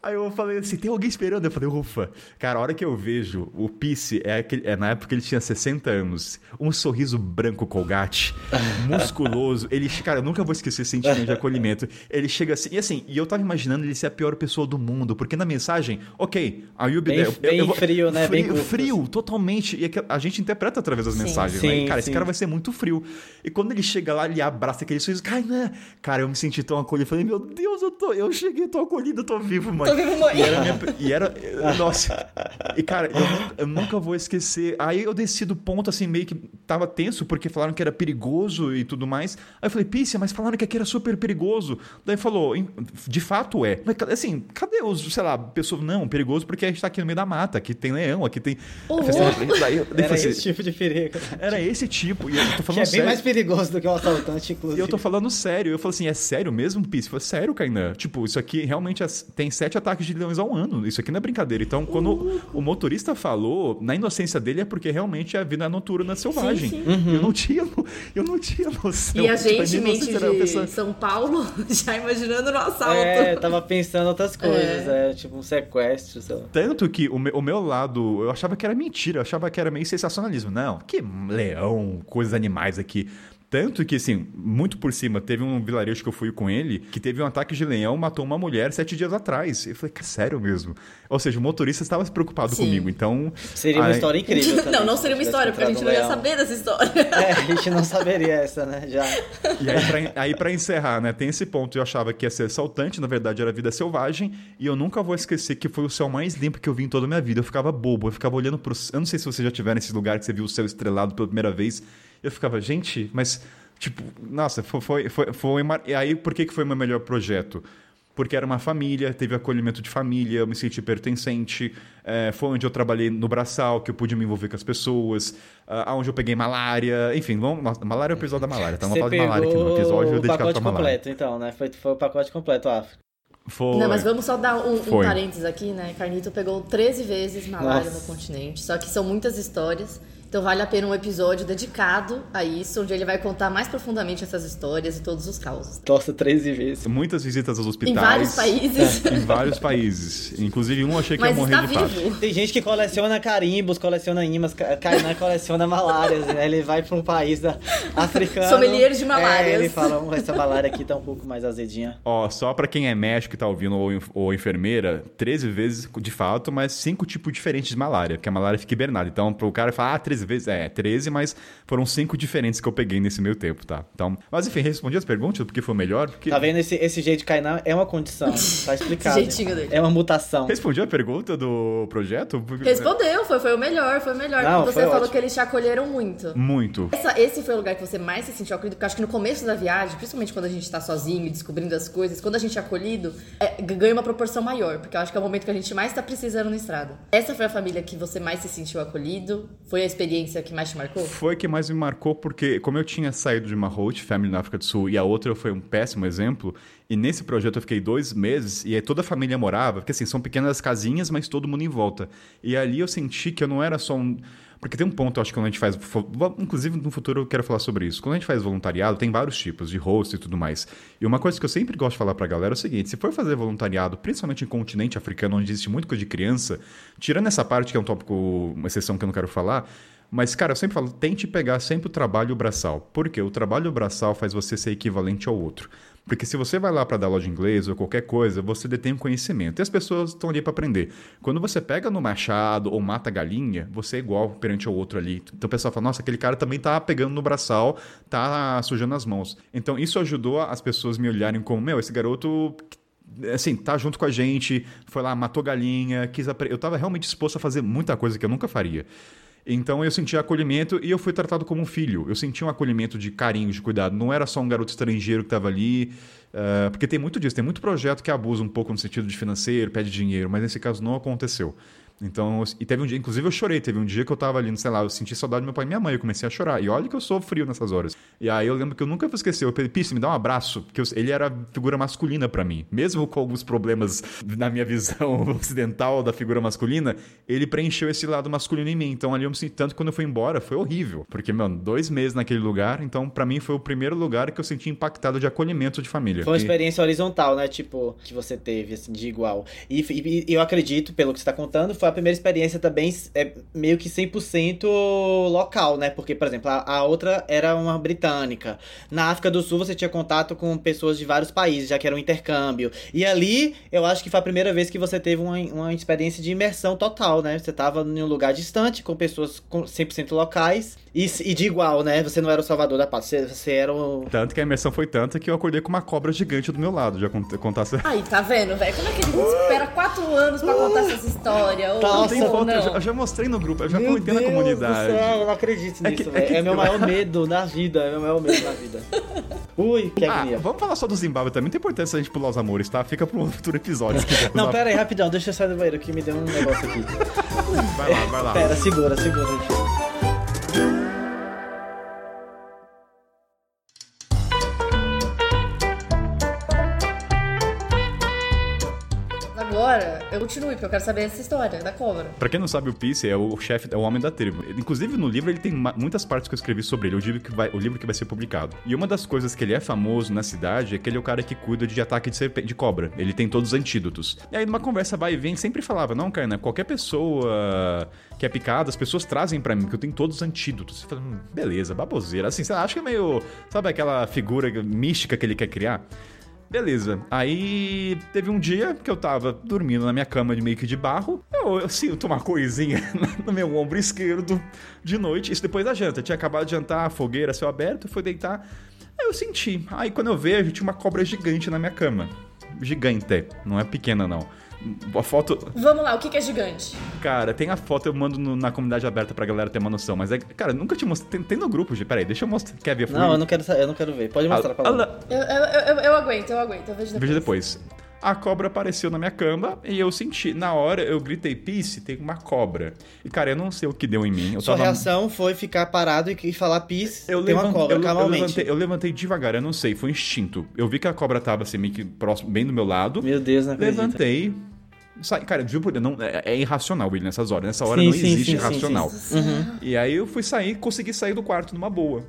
Aí eu falei assim, tem alguém esperando? Eu falei, ufa. Cara, a hora que eu vejo o Pisse, é, aquele, é na época que ele tinha 60 anos, um sorriso branco colgate, [LAUGHS] musculoso. Ele, cara, eu nunca vou esquecer esse sentimento de acolhimento. Ele chega assim, e assim, e eu tava imaginando ele ser a pior pessoa do mundo, porque na mensagem, ok, are you be Bem- there? bem frio, né? Bem Frio, curto, frio, totalmente. E é a gente interpreta através das Sim. mensagens, Sim, né? E, cara, esse sim. cara vai ser muito frio. E quando ele chega lá, ele abraça aquele sorriso, Kainan, cara, eu me senti tão acolhido. Eu falei, meu Deus, eu, tô, eu cheguei, tô acolhido, eu tô vivo, mano. Tô vivo. E era, minha- [LAUGHS] e era nossa. E cara, eu nunca, eu nunca vou esquecer. Aí eu desci do ponto assim, meio que tava tenso, porque falaram que era perigoso e tudo mais. Aí eu falei, Pícia, mas falaram que aqui era super perigoso. Daí falou, "Em- de fato é. Mas assim, cadê os, sei lá, pessoas, não, perigoso porque a gente tá aqui no meio da mata, aqui tem leão, aqui tem. Assim, daí eu- daí eu Era falei assim, esse tipo de perigo. era esse tipo, e eu tô Que falando é bem sério. mais perigoso do que um assaltante, E inclusive. eu tô falando sério. Eu falo assim, é sério mesmo, Pisse? Eu falei, sério, Kainan. Tipo, isso aqui realmente é- tem sete ataques de leões ao ano. Isso aqui não é brincadeira. Então, quando o motorista falou, na inocência dele é porque realmente a vida noturna selvagem. sim. Eu não tinha, eu não tinha noção. E a Tipo, gente, mente de pessoa- São Paulo, [LAUGHS] já imaginando no assalto. É, tava pensando outras coisas, é, tipo um sequestro, sei lá. Tanto que o meu, o meu lado, eu achava que era mentira, eu achava que era meio sensacionalismo. Não, que leão, coisas animais aqui. Tanto que, assim, muito por cima, teve um vilarejo que eu fui com ele que teve um ataque de leão, matou uma mulher sete dias atrás. Eu falei, "Que sério mesmo? Ou seja, o motorista estava preocupado Sim. comigo, então. Seria uma aí- história incrível. também, não, não se seria uma história, porque a gente não encontrado ia saber dessa história. leão. [LAUGHS] É, a gente não saberia essa, né? Já. E aí pra, aí, pra encerrar, né? Tem esse ponto. Eu achava que ia ser assaltante, na verdade era vida selvagem. E eu nunca vou esquecer que foi o céu mais limpo que eu vi em toda a minha vida. Eu ficava bobo, eu ficava olhando pro. Eu não sei se você já tiver nesse lugar que você viu o céu estrelado pela primeira vez. Eu ficava, gente, mas. Tipo, nossa, foi. foi, foi, E aí, por que, que foi o meu melhor projeto? Porque era uma família, teve acolhimento de família, eu me senti pertencente. é, foi onde eu trabalhei no braçal, que eu pude me envolver com as pessoas. ah, onde eu peguei malária. Enfim, vamos, nossa, malária é o episódio da malária. Tá? Vamos Você falar de malária aqui no episódio o pacote pra malária. completo, então, né? Foi, foi o pacote completo, África. Foi. Não, mas vamos só dar um, um parênteses aqui, né? Carnito pegou 13 vezes malária Nossa. no continente, só que são muitas histórias. Então vale a pena um episódio dedicado a isso, onde ele vai contar mais profundamente essas histórias e todos os causos. Torça 13 vezes. Muitas visitas aos hospitais. Em vários países. Em vários países. Inclusive, um eu achei que Mas ia morrer está de vivo. Tem gente que coleciona carimbos, coleciona imãs, Kainan coleciona malárias, né? Ele vai pra um país da- africano. Sommelier de malárias. É, ele fala, "Hum, essa malária aqui tá um pouco mais azedinha. Ó, só pra quem é médico e tá ouvindo ou, ou enfermeira, 13 vezes de fato, mas cinco tipos diferentes de malária, porque a malária fica hibernada. Então, pro cara falar, ah, 13 vezes, é, 13, mas foram cinco diferentes que eu peguei nesse meio tempo, tá? Então, mas enfim, respondi as perguntas, porque foi o melhor. Porque... Tá vendo? Esse, esse jeito de Kainan é uma condição. Tá explicado. Esse jeitinho dele. É uma mutação. Respondi a pergunta do projeto? Respondeu, foi, foi o melhor, foi o melhor. Não, você falou ótimo. que eles te acolheram muito. Muito. Essa- esse foi o lugar que você mais se sentiu acolhido, porque eu acho que no começo da viagem, principalmente quando a gente tá sozinho, descobrindo as coisas, quando a gente é acolhido, é, ganha uma proporção maior, porque eu acho que é o momento que a gente mais tá precisando na estrada. Essa foi a família que você mais se sentiu acolhido? Foi a experiência que mais te marcou? Foi que mais me marcou porque, como eu tinha saído de uma host family na África do Sul e a outra foi um péssimo exemplo, e nesse projeto eu fiquei dois meses e aí toda a família morava, porque assim, são pequenas casinhas, mas todo mundo em volta. E ali eu senti que eu não era só um. Porque tem um ponto, eu acho que quando a gente faz. Inclusive, no futuro eu quero falar sobre isso. Quando a gente faz voluntariado, tem vários tipos de host e tudo mais. E uma coisa que eu sempre gosto de falar pra galera é o seguinte: se for fazer voluntariado, principalmente em continente africano, onde existe muito coisa de criança, tirando essa parte que é um tópico, uma exceção que eu não quero falar. Mas, cara, eu sempre falo, tente pegar sempre o trabalho braçal. Por quê? O trabalho braçal faz você ser equivalente ao outro. Porque se você vai lá para dar aula de inglês ou qualquer coisa, você detém um conhecimento. E as pessoas estão ali para aprender. Quando você pega no machado ou mata galinha, você é igual perante ao outro ali. Então o pessoal fala, nossa, aquele cara também tá pegando no braçal, tá sujando as mãos. Então isso ajudou as pessoas me olharem como, meu, esse garoto assim, tá junto com a gente, foi lá, matou galinha, quis apre... eu tava realmente disposto a fazer muita coisa que eu nunca faria. Então eu senti acolhimento e eu fui tratado como um filho. Eu senti um acolhimento de carinho, de cuidado. Não era só um garoto estrangeiro que estava ali. eh, porque tem muito disso. Tem muito projeto que abusa um pouco no sentido de financeiro, pede dinheiro. Mas nesse caso não aconteceu. Então, e teve um dia, inclusive eu chorei, teve um dia que eu tava ali, sei lá, eu senti saudade do meu pai e minha mãe, eu comecei a chorar. E olha que eu sou frio nessas horas. E aí eu lembro que eu nunca vou esquecer, eu falei, Pisse, me dá um abraço, porque eu, ele era figura masculina para mim. Mesmo com alguns problemas na minha visão [LAUGHS] ocidental da figura masculina, ele preencheu esse lado masculino em mim. Então ali eu me senti tanto que quando eu fui embora, foi horrível. Porque, mano, dois meses naquele lugar, então para mim foi o primeiro lugar que eu senti impactado de acolhimento de família. Foi uma experiência e... horizontal, né? Tipo, que você teve, assim, de igual. E, e, e eu acredito, pelo que você tá contando, foi a primeira experiência também é, meio que 100% local, né? Porque, por exemplo, a, a, outra era uma britânica. Na África do Sul você tinha contato com pessoas de vários países, já que era um intercâmbio. E ali, eu acho que foi a primeira vez que você teve uma, uma experiência de imersão total, né? Você tava em um lugar distante, com pessoas 100% locais. E, e, de igual, né? Você não era o salvador da paz, você, você era o... Tanto que a imersão foi tanta que eu acordei com uma cobra gigante do meu lado, já contasse... Aí, tá vendo, velho? Como é que ele espera quatro anos pra contar essas histórias? Nossa, tem foto, eu já, eu já, mostrei no grupo, eu já meu comentei Deus na comunidade. Do céu, eu não acredito nisso, é, que, é, é meu maior medo na vida, é meu maior medo na vida. [LAUGHS] Ui, que ah, agonia. Vamos falar só do Zimbábue também, tem importância a gente pular os amores, tá? Fica pro futuro episódio. não, pera aí, rapidão, deixa eu sair do banheiro que me deu um negócio aqui. vai lá, vai lá. Pera, segura, segura. Deixa agora eu continue, porque eu quero saber essa história da cobra. Pra quem não sabe, o Peace é o chefe, é o homem da tribo. Inclusive, no livro, ele tem muitas partes que eu escrevi sobre ele, o livro, que vai, o livro que vai ser publicado. E uma das coisas que ele é famoso na cidade é que ele é o cara que cuida de ataque de, de cobra. Ele tem todos os antídotos. E aí, numa conversa vai e vem, sempre falava: Não, cara, qualquer pessoa que é picada, as pessoas trazem para mim, que eu tenho todos os antídotos. Você fala, hum, beleza, baboseira. Assim, você acha que é meio. Sabe aquela figura mística que ele quer criar? Beleza. Aí teve um dia que eu tava dormindo na minha cama de meio que de barro. Eu, eu sinto uma coisinha [LAUGHS] no meu ombro esquerdo de noite. Isso depois da janta. Eu tinha acabado de jantar, fogueira, céu aberto, fui deitar. Aí eu senti. Aí quando eu vejo, tinha uma cobra gigante na minha cama. Gigante, não é pequena não. A foto. Vamos lá, o que é gigante? Cara, tem a foto, eu mando no, na comunidade aberta pra galera ter uma noção. Mas é. Cara, nunca te mostrei. Tem, tem no grupo, de. Peraí, deixa eu mostrar. Quer ver? Não, eu não quero, eu não quero ver. Pode mostrar ah, pra lá. Eu, eu, eu, eu, aguento, eu aguento. Eu vejo depois. Veja depois. A cobra apareceu na minha cama e eu senti. Na hora eu gritei, Peace, tem uma cobra. E, cara, eu não sei o que deu em mim. Eu Sua tava... reação foi ficar parado e falar Peace, eu tem levant... uma cobra, eu, eu, levantei, eu levantei devagar, eu não sei, foi instinto. Eu vi que a cobra tava assim, meio que próximo, bem do meu lado. Meu Deus, não acredito. Levantei, Cara, juro por não, é, é, irracional, William, nessas horas. Nessa hora sim, não sim, existe sim, racional. Uhum. E aí eu fui sair, consegui sair do quarto numa boa.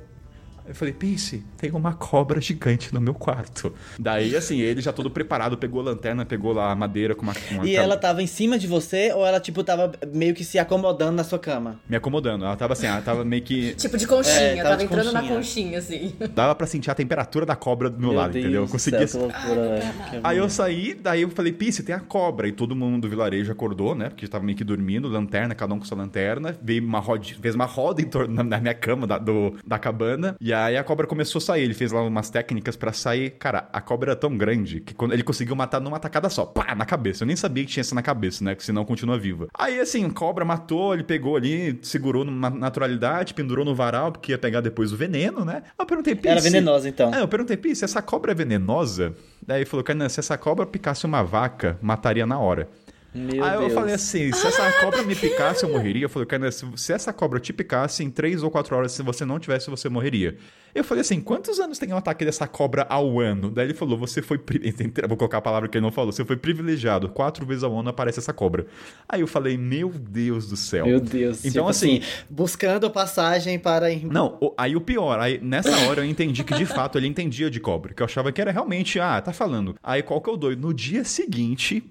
Eu falei, Pince, tem uma cobra gigante no meu quarto. Daí, assim, ele já todo preparado, pegou a lanterna, pegou lá a madeira com uma. uma e ela tava em cima de você ou ela, tipo, tava meio que se acomodando na sua cama? Me acomodando. Ela tava assim, ela tava meio que. [LAUGHS] tipo de conchinha, é, tava, tava entrando conchinha. na conchinha, assim. [LAUGHS] Dava pra sentir a temperatura da cobra do meu, meu lado, Deus entendeu? Eu consegui. Céu, loucura, Aí eu saí, daí eu falei, Pince, tem a cobra. E todo mundo do vilarejo acordou, né? Porque tava meio que dormindo, lanterna, cada um com sua lanterna. Veio uma roda, fez uma roda em torno da minha cama, da, do, da cabana. E aí a cobra começou a sair. Ele fez lá umas técnicas para sair. Cara, a cobra era tão grande que quando ele conseguiu matar numa tacada só. Pá, na cabeça. Eu nem sabia que tinha essa na cabeça, né? Que senão continua viva. Aí, assim, a cobra matou, ele pegou ali, segurou numa naturalidade, pendurou no varal, porque ia pegar depois o veneno, né? Eu perguntei, Pi. Era venenosa, então. É, eu perguntei, Pi, se essa cobra é venenosa. Daí ele falou, cara, se essa cobra picasse uma vaca, mataria na hora. Meu Aí Deus. eu falei assim: se essa cobra me picasse, eu morreria. Eu falei, cara, se essa cobra te picasse em 3 ou 4 horas, se você não tivesse, você morreria. Eu falei assim: quantos anos tem o um ataque dessa cobra ao ano? Daí ele falou: você foi. [LAUGHS] Vou colocar a palavra que ele não falou. Você foi privilegiado. Quatro vezes ao ano aparece essa cobra. Aí eu falei: meu Deus do céu. Meu Deus. Então, tipo assim, assim. Buscando passagem para. Não, aí o pior. Aí nessa hora eu entendi que de [LAUGHS] fato ele entendia de cobra. Que eu achava que era realmente, ah, tá falando. Aí qual que é o doido? No dia seguinte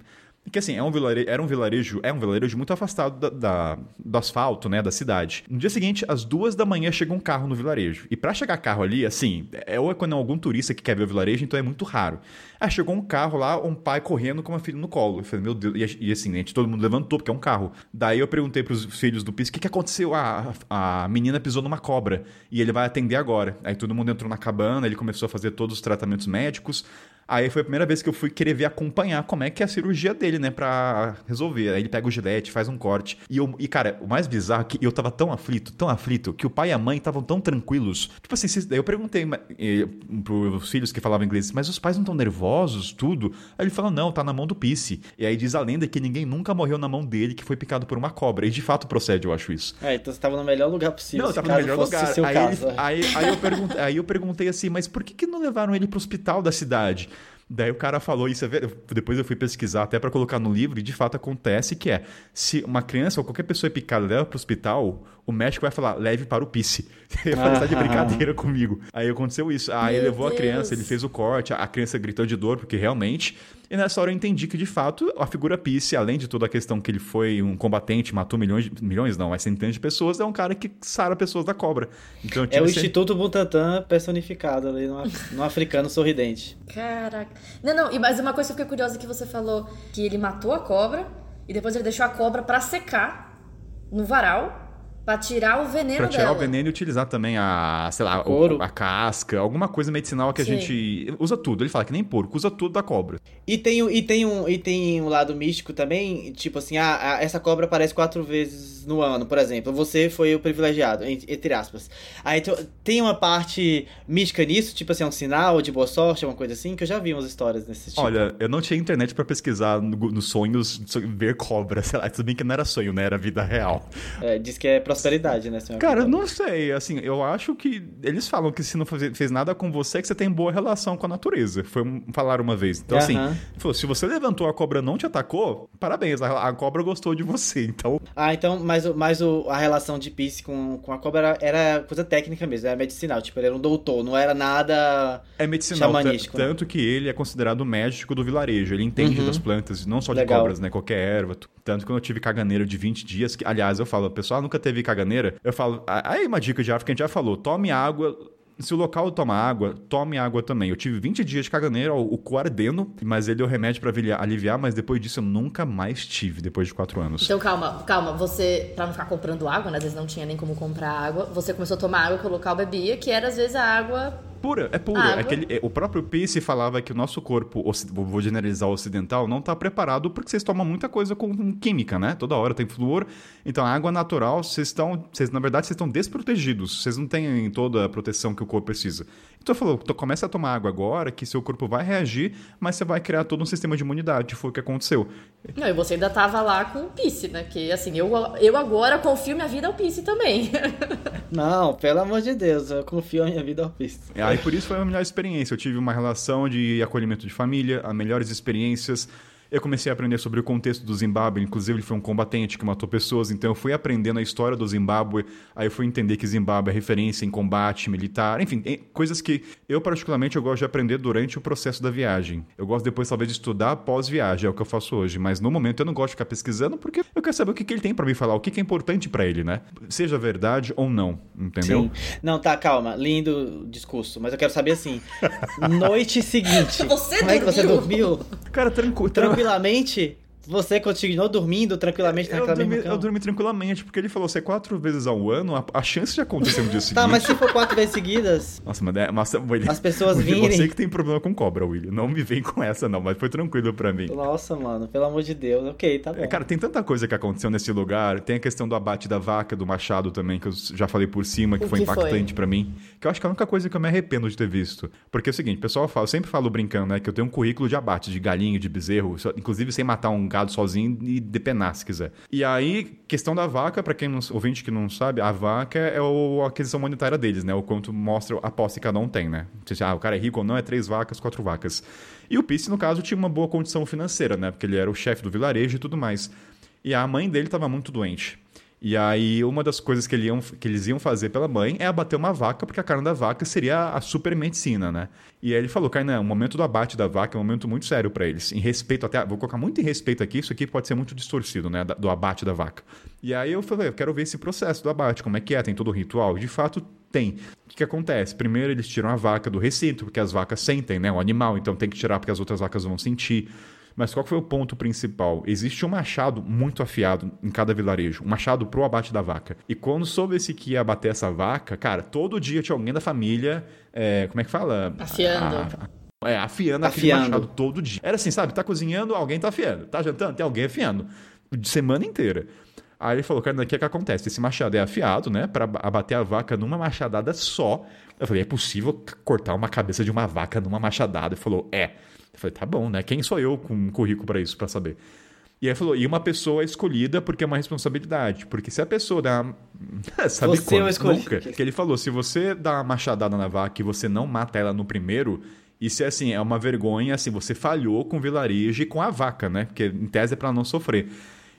que assim, é um vilarejo, era um vilarejo, é um vilarejo muito afastado da, da, do asfalto, né, da cidade. No dia seguinte, às duas da manhã, chega um carro no vilarejo. E para chegar carro ali, assim, é ou é quando é algum turista que quer ver o vilarejo, então é muito raro. Aí chegou um carro lá, um pai correndo com uma filha no colo. Eu falei, meu Deus, e, assim, gente, todo mundo levantou, porque é um carro. Daí eu perguntei pros filhos do piso, o que, que aconteceu? Ah, a menina pisou numa cobra e ele vai atender agora. Aí todo mundo entrou na cabana, ele começou a fazer todos os tratamentos médicos. Aí foi a primeira vez que eu fui querer ver acompanhar como é que é a cirurgia dele, né, pra resolver. Aí ele pega o gilete, faz um corte. E, eu, e cara, o mais bizarro é que eu tava tão aflito, tão aflito, que o pai e a mãe estavam tão tranquilos. Tipo assim, daí eu perguntei eh, pros filhos que falavam inglês, mas os pais não estão nervosos, tudo? Aí ele falou, não, tá na mão do Pisse. E aí diz a lenda que ninguém nunca morreu na mão dele que foi picado por uma cobra. E de fato procede, eu acho isso. É, então você tava no melhor lugar possível. Não, eu tava no melhor lugar. Aí, ele, aí, aí, eu perguntei, aí eu perguntei assim, mas por que, que não levaram ele pro hospital da cidade? Daí o cara falou isso, é depois eu fui pesquisar até para colocar no livro e de fato acontece que é, se uma criança ou qualquer pessoa é picada leva para o hospital, o médico vai falar, leve para o PICE. [LAUGHS] Ele vai estar de brincadeira comigo. Aí aconteceu isso. Aí ele levou Deus. a criança, ele fez o corte, a criança gritou de dor, porque realmente e nessa hora eu entendi que, de fato, a figura Peace, além de toda a questão que ele foi um combatente, matou milhões, milhões não, mas centenas de pessoas, é um cara que sara pessoas da cobra. Então, é o Instituto Butantan personificado ali no, no africano sorridente. Caraca. Não, não, e mais uma coisa que eu fiquei curiosa que você falou, que ele matou a cobra e depois ele deixou a cobra para secar no varal Pra tirar o veneno Pra tirar dela. o veneno e utilizar também a, sei lá, o, a casca, alguma coisa medicinal que Sim. a gente usa tudo. Ele fala que nem porco, usa tudo da cobra. E tem, e tem, um, e tem um lado místico também, tipo assim, ah, essa cobra aparece quatro vezes no ano, por exemplo. Você foi o privilegiado, entre aspas. Aí tem uma parte mística nisso, tipo assim, um sinal de boa sorte, uma coisa assim, que eu já vi umas histórias nesse tipo. Olha, eu não tinha internet para pesquisar nos no sonhos ver cobra, sei lá, tudo bem que não era sonho, né? Era vida real. É, diz que é prosperidade, né? Cara, não sei. Assim, eu acho que. Eles falam que se não fez nada com você, é que você tem boa relação com a natureza. Foi falar uma vez. Então, assim, falou, se você levantou a cobra não te atacou, parabéns. A, a, cobra gostou de você. Então. Ah, então, mas, mas o, a relação de Peace com, com a cobra era, era, coisa técnica mesmo, era medicinal. Tipo, ele era um doutor, não era nada. É medicinal. Né? Tanto que ele é considerado o médico do vilarejo. Ele entende uhum. das plantas, não só de Legal. cobras, né? Qualquer erva. Tanto que quando eu tive caganeiro de 20 dias, que, aliás, eu falo, o pessoal nunca teve caganeira, eu falo, aí uma dica de África, a gente já falou, tome água se o local toma água, tome água também. Eu tive 20 dias de caganeira, o cu ardendo, mas ele deu remédio para aliviar, mas depois disso eu nunca mais tive, depois de 4 anos. Então calma, calma, você, pra não ficar comprando água, né, às vezes não tinha nem como comprar água, você começou a tomar água que o local bebia, que era às vezes a água pura, é pura. É é, o próprio Peace falava que o nosso corpo, vou generalizar ocidental, não está preparado porque vocês tomam muita coisa com química, né? Toda hora tem flúor. Então a água natural, vocês estão, vocês, na verdade, vocês estão desprotegidos. Vocês não têm toda a proteção que o corpo precisa. Então falou, começa a tomar água agora, que seu corpo vai reagir, mas você vai criar todo um sistema de imunidade. Foi o que aconteceu. Não, e você ainda tava lá com o Pisse, né? Que assim, eu, eu agora confio minha vida ao Pisse também. [LAUGHS] Não, pelo amor de Deus, eu confio a minha vida ao Pisse. É, aí por isso foi a melhor experiência. Eu tive uma relação de acolhimento de família, as melhores experiências. Eu comecei a aprender sobre o contexto do Zimbábue, inclusive ele foi um combatente que matou pessoas, então eu fui aprendendo a história do Zimbábue, aí eu fui entender que Zimbábue é referência em combate militar, enfim, coisas que eu particularmente eu gosto de aprender durante o processo da viagem. Eu gosto depois talvez de estudar pós-viagem, é o que eu faço hoje, mas no momento eu não gosto de ficar pesquisando porque eu quero saber o que, que ele tem para me falar, o que, que é importante para ele, né? Seja verdade ou não, entendeu? Sim. Não, tá, calma, lindo discurso, mas eu quero saber assim, noite seguinte, [LAUGHS] você como dormiu? é que você dormiu? Cara, tranquilo tranquilamente você continuou dormindo tranquilamente naquela eu dormi, Eu dormi tranquilamente, porque ele falou, se é quatro vezes ao ano, a, a chance de acontecer no dia seguinte... [LAUGHS] tá, mas se for quatro vezes seguidas... Nossa, mas... É, mas William, As pessoas [LAUGHS] virem... Você que tem problema com cobra, William. Não me vem com essa, não, mas foi tranquilo pra mim. Nossa, mano, pelo amor de Deus. Ok, tá é, bom. É, cara, tem tanta coisa que aconteceu nesse lugar. Tem a questão do abate da vaca, do machado também, que eu já falei por cima, que o foi que impactante para mim. Que eu acho que é a única coisa que eu me arrependo de ter visto. Porque é o seguinte, o pessoal fala, eu sempre falo brincando, né, que eu tenho um currículo de abate de galinha, de bezerro, inclusive sem matar um gado sozinho e depenar se quiser. E aí, questão da vaca, para quem não, ouvinte que não sabe, a vaca é o, a aquisição monetária deles, né? O quanto mostra a posse que cada um tem, né? Se, ah, o cara é rico ou não, é três vacas, quatro vacas. E o Pisse, no caso, tinha uma boa condição financeira, né? Porque ele era o chefe do vilarejo e tudo mais. E a mãe dele estava muito doente. E aí, uma das coisas que, ele iam, que, eles iam fazer pela mãe é abater uma vaca, porque a carne da vaca seria a super medicina, né? E aí ele falou, Kainan, o momento do abate da vaca é um momento muito sério para eles. Em respeito até. Vou colocar muito em respeito aqui, isso aqui pode ser muito distorcido, né? Do abate da vaca. E aí eu falei, eu quero ver esse processo do abate, como é que é? Tem todo o ritual? De fato, tem. O que, que, acontece? Primeiro eles tiram a vaca do recinto, porque as vacas sentem, né? O animal, então tem que tirar porque as outras vacas vão sentir. Mas qual foi o ponto principal? Existe um machado muito afiado em cada vilarejo, um machado pro abate da vaca. E quando soube-se que ia abater essa vaca, cara, todo dia tinha alguém da família, é, como é que fala? Afiando. A, É, afiando, aquele Afiando. machado todo dia. Era assim, sabe? Tá cozinhando, alguém tá afiando. Tá jantando, tem alguém afiando. De semana inteira. Aí ele falou, cara, o que é que acontece? Esse machado é afiado, né? Pra abater a vaca numa machadada só. Eu falei, é possível cortar uma cabeça de uma vaca numa machadada? Ele falou, é. Eu falei, tá bom, né? Quem sou eu com um currículo pra isso, pra saber? E aí falou, e uma pessoa é escolhida porque é uma responsabilidade. Porque se a pessoa dá. uma- [LAUGHS] Sabe Você é quando? escolhido. Nunca. Que ele falou, se você dá uma machadada na vaca e você não mata ela no primeiro, isso é assim, é uma vergonha, assim, você falhou com o vilarejo e com a vaca, né? Porque em tese é pra não sofrer.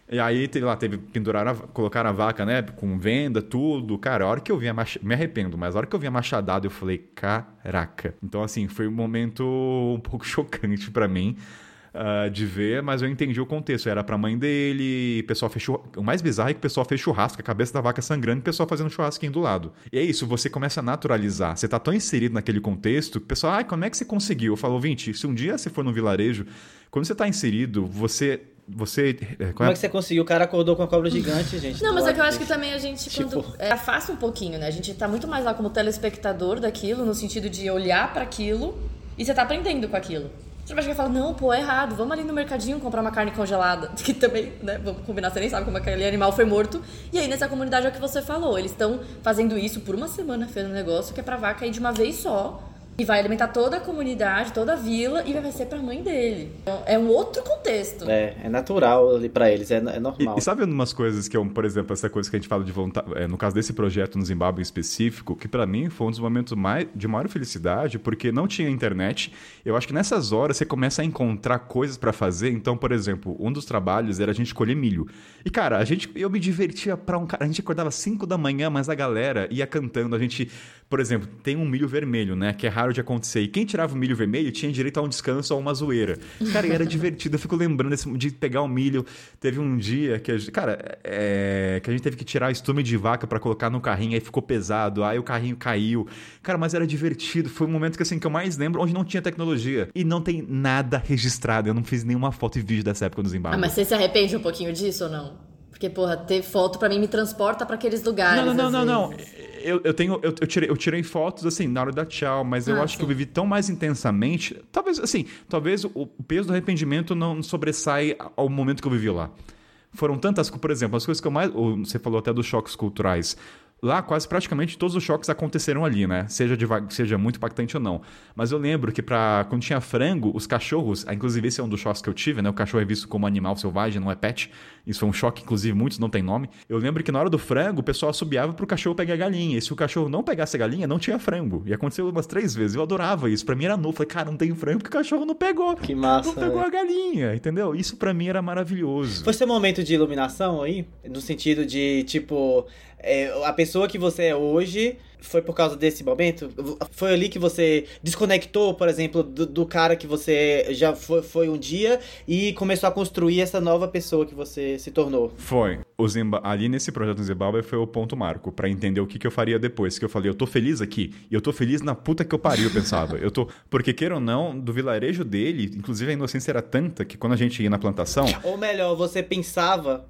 E aí, lá, teve pendurar, a, colocar a vaca, né? Com venda, tudo. Cara, a hora que eu vi a mach... me arrependo, mas a hora que eu vi a machadada, eu falei, caraca. Então, assim, foi um momento um pouco [LAUGHS] chocante pra mim. ah, de ver, mas eu entendi o contexto. Era pra mãe dele, o pessoal fechou. O mais bizarro é que o pessoal fez churrasco, a cabeça da vaca sangrando e o pessoal fazendo churrasquinho do lado. E é isso, você começa a naturalizar. Você tá tão inserido naquele contexto o pessoal, ai, como é que você conseguiu? Eu falo, ouvinte, se um dia você for no vilarejo, quando você tá inserido, você. Você. é, Como é que você conseguiu? O cara acordou com a cobra gigante, [LAUGHS] gente. Não, mas é que eu acho que dele. também a gente, Tipo- quando é, afasta um pouquinho, né? A gente tá muito mais lá como telespectador daquilo, no sentido de olhar pra aquilo e você tá aprendendo com aquilo. Você vai chegar e falar, não, pô, é errado, vamos ali no mercadinho comprar uma carne congelada. [LAUGHS] Que também, né, vamos combinar, você nem sabe como aquele animal foi morto. E aí nessa comunidade é o que você falou, eles estão fazendo isso por uma semana, fazendo um negócio que é pra vaca ir de uma vez só. E vai alimentar toda a comunidade, toda a vila, e vai ser pra mãe dele. Então, é um outro contexto. É, é natural ali pra eles, é, é E, normal. e sabe umas coisas que, eu, por exemplo, essa coisa que a gente fala de vontade, é, no caso desse projeto no Zimbábue em específico, que pra mim foi um dos momentos mais, de maior felicidade, porque não tinha internet. Eu acho que nessas horas você começa a encontrar coisas pra fazer. Então, por exemplo, um dos trabalhos era a gente colher milho. E cara, a gente, eu me divertia pra um cara. A gente acordava 5 da manhã, mas a galera ia cantando. A gente, por exemplo, tem um milho vermelho, né? Que é raro de acontecer. E quem tirava o milho vermelho tinha direito a um descanso ou uma zoeira. Cara, e era [LAUGHS] divertido. Eu fico lembrando desse, de pegar o milho. Teve um dia que a gente, cara, é, que a gente teve que tirar o estume de vaca pra colocar no carrinho, aí ficou pesado, aí o carrinho caiu. Cara, mas era divertido. Foi um momento que assim que eu mais lembro onde não tinha tecnologia e não tem nada registrado. Eu não fiz nenhuma foto e vídeo dessa época no Zimbábue. Ah, mas você se arrepende um pouquinho disso ou não? Porque, porra, ter foto pra mim me transporta pra aqueles lugares. Não, não, não, não, não. vezes. Eu, eu tenho. Eu, eu tirei, eu tirei fotos assim, na hora da tchau, mas eu Ah, acho que sim. eu vivi tão mais intensamente. Talvez, assim, talvez o, o peso do arrependimento não sobressai ao momento que eu vivi lá. Foram tantas, por exemplo, as coisas que eu mais. Você falou até dos choques culturais. Lá, quase praticamente todos os choques aconteceram ali, né? Seja, seja muito impactante ou não. Mas eu lembro que pra, quando tinha frango, os cachorros, ah, inclusive esse é um dos choques que eu tive, né? O cachorro é visto como animal selvagem, não é pet. Isso foi um choque, inclusive muitos não tem nome. Eu lembro que na hora do frango, o pessoal assobiava pro cachorro pegar a galinha. E se o cachorro não pegasse a galinha, não tinha frango. E aconteceu umas três vezes. Eu adorava isso. Pra mim era novo. Falei, cara, não tem frango porque o cachorro não pegou. Que massa, Não pegou velho. a galinha, entendeu? Isso pra mim era maravilhoso. Foi seu momento de iluminação aí? No sentido de, tipo, é, a pessoa que você é hoje foi por causa desse momento? Foi ali que você desconectou, por exemplo, do, do cara que você já foi, foi um dia e começou a construir essa nova pessoa que você se tornou? Foi. O Zimba... Ali nesse projeto do Zimbábue foi o ponto marco pra entender o que, que eu faria depois. Que eu falei, eu tô feliz aqui. E eu tô feliz na puta que eu pariu, eu pensava. Eu tô... Porque, queira ou não, do vilarejo dele, inclusive a inocência era tanta que quando a gente ia na plantação... Ou melhor, você pensava.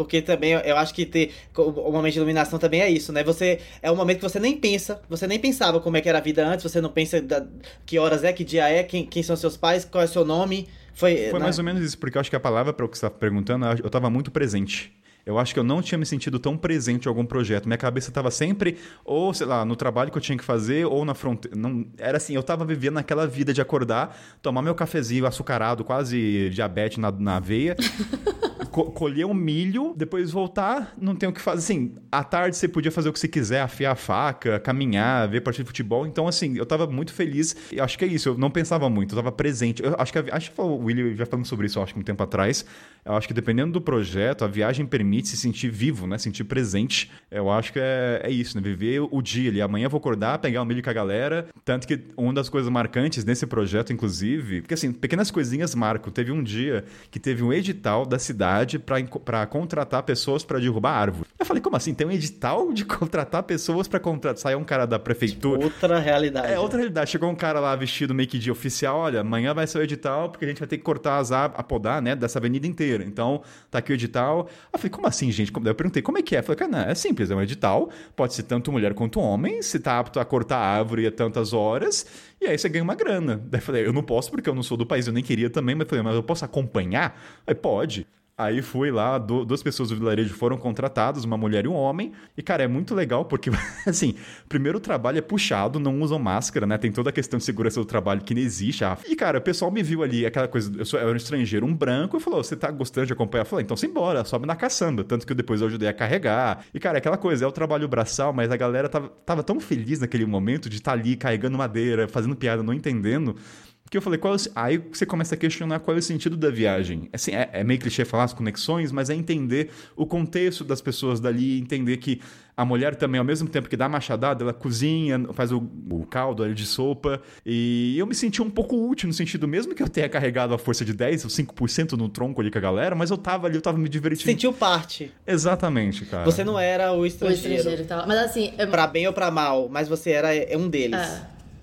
Porque também eu acho que ter o momento de iluminação também é isso, né? Você é um momento que você nem pensa, você nem pensava como é que era a vida antes, você não pensa da- que horas é, que dia é, quem, quem são seus pais, qual é o seu nome. Foi, Foi né? mais ou menos isso, porque eu acho que a palavra para o que você está perguntando, eu estava muito presente. Eu acho que eu não tinha me sentido tão presente em algum projeto. Minha cabeça estava sempre, ou sei lá, no trabalho que eu tinha que fazer, ou na fronteira. Não, era assim, eu estava vivendo naquela vida de acordar, tomar meu cafezinho açucarado, quase diabetes na, na veia, [LAUGHS] co- colher um milho, depois voltar, não tem o que fazer. Assim, à tarde você podia fazer o que você quiser, afiar a faca, caminhar, ver partida de futebol. Então, assim, eu tava muito feliz. E acho que é isso, eu não pensava muito, eu tava presente. Eu acho que a, acho que o William já falando sobre isso, eu acho que um tempo atrás. Eu acho que dependendo do projeto, a viagem permite se sentir vivo, né? Sentir presente. Eu acho que é, é isso, né? Viver o dia ali. Amanhã eu vou acordar, pegar o milho com a galera. Tanto que uma das coisas marcantes nesse projeto, inclusive, porque assim, pequenas coisinhas marcam. Teve um dia que teve um edital da cidade para contratar pessoas para derrubar árvore. Eu falei, como assim? Tem um edital de contratar pessoas para contratar? Saiu um cara da prefeitura. Outra realidade. É, outra realidade. Chegou um cara lá vestido meio que de oficial, olha, amanhã vai ser o edital porque a gente vai ter que cortar as a podar, né, dessa avenida inteira. Então, tá aqui o edital. Eu falei, como assim, gente? Eu perguntei, como é que é? Eu falei, cara, não, é simples, é um edital, pode ser tanto mulher quanto homem, se tá apto a cortar a árvore a tantas horas, e aí você ganha uma grana. Daí eu falei, eu não posso porque eu não sou do país, eu nem queria também, mas eu falei, mas eu posso acompanhar? Aí pode. Aí fui lá, duas pessoas do vilarejo foram contratadas, uma mulher e um homem. E, cara, é muito legal porque, [LAUGHS] assim, primeiro o trabalho é puxado, não usam máscara, né? Tem toda a questão de segurança do trabalho que não existe. Ah, e, cara, o pessoal me viu ali, aquela coisa, eu, sou, eu era um estrangeiro, um branco, e falou: você tá gostando de acompanhar? Eu falei, então simbora, sobe na caçamba. Tanto que depois eu ajudei a carregar. E, cara, é aquela coisa, é o trabalho braçal, mas a galera tava, tava tão feliz naquele momento de estar tá ali carregando madeira, fazendo piada, não entendendo. Que eu falei, qual é o... aí você começa a questionar qual é o sentido da viagem. Assim, é, é, meio clichê falar as conexões, mas é entender o contexto das pessoas dali, entender que a mulher também, ao mesmo tempo que dá a machadada, ela cozinha, faz o, o caldo ali de sopa. E eu me senti um pouco útil no sentido, mesmo que eu tenha carregado a força de 10 ou 5% no tronco ali com a galera, mas eu tava ali, eu tava me divertindo. Sentiu parte. Exatamente, cara. Você não era o estrangeiro. O estrangeiro que tava... Mas assim... Eu... Pra bem ou pra mal, mas você era um deles.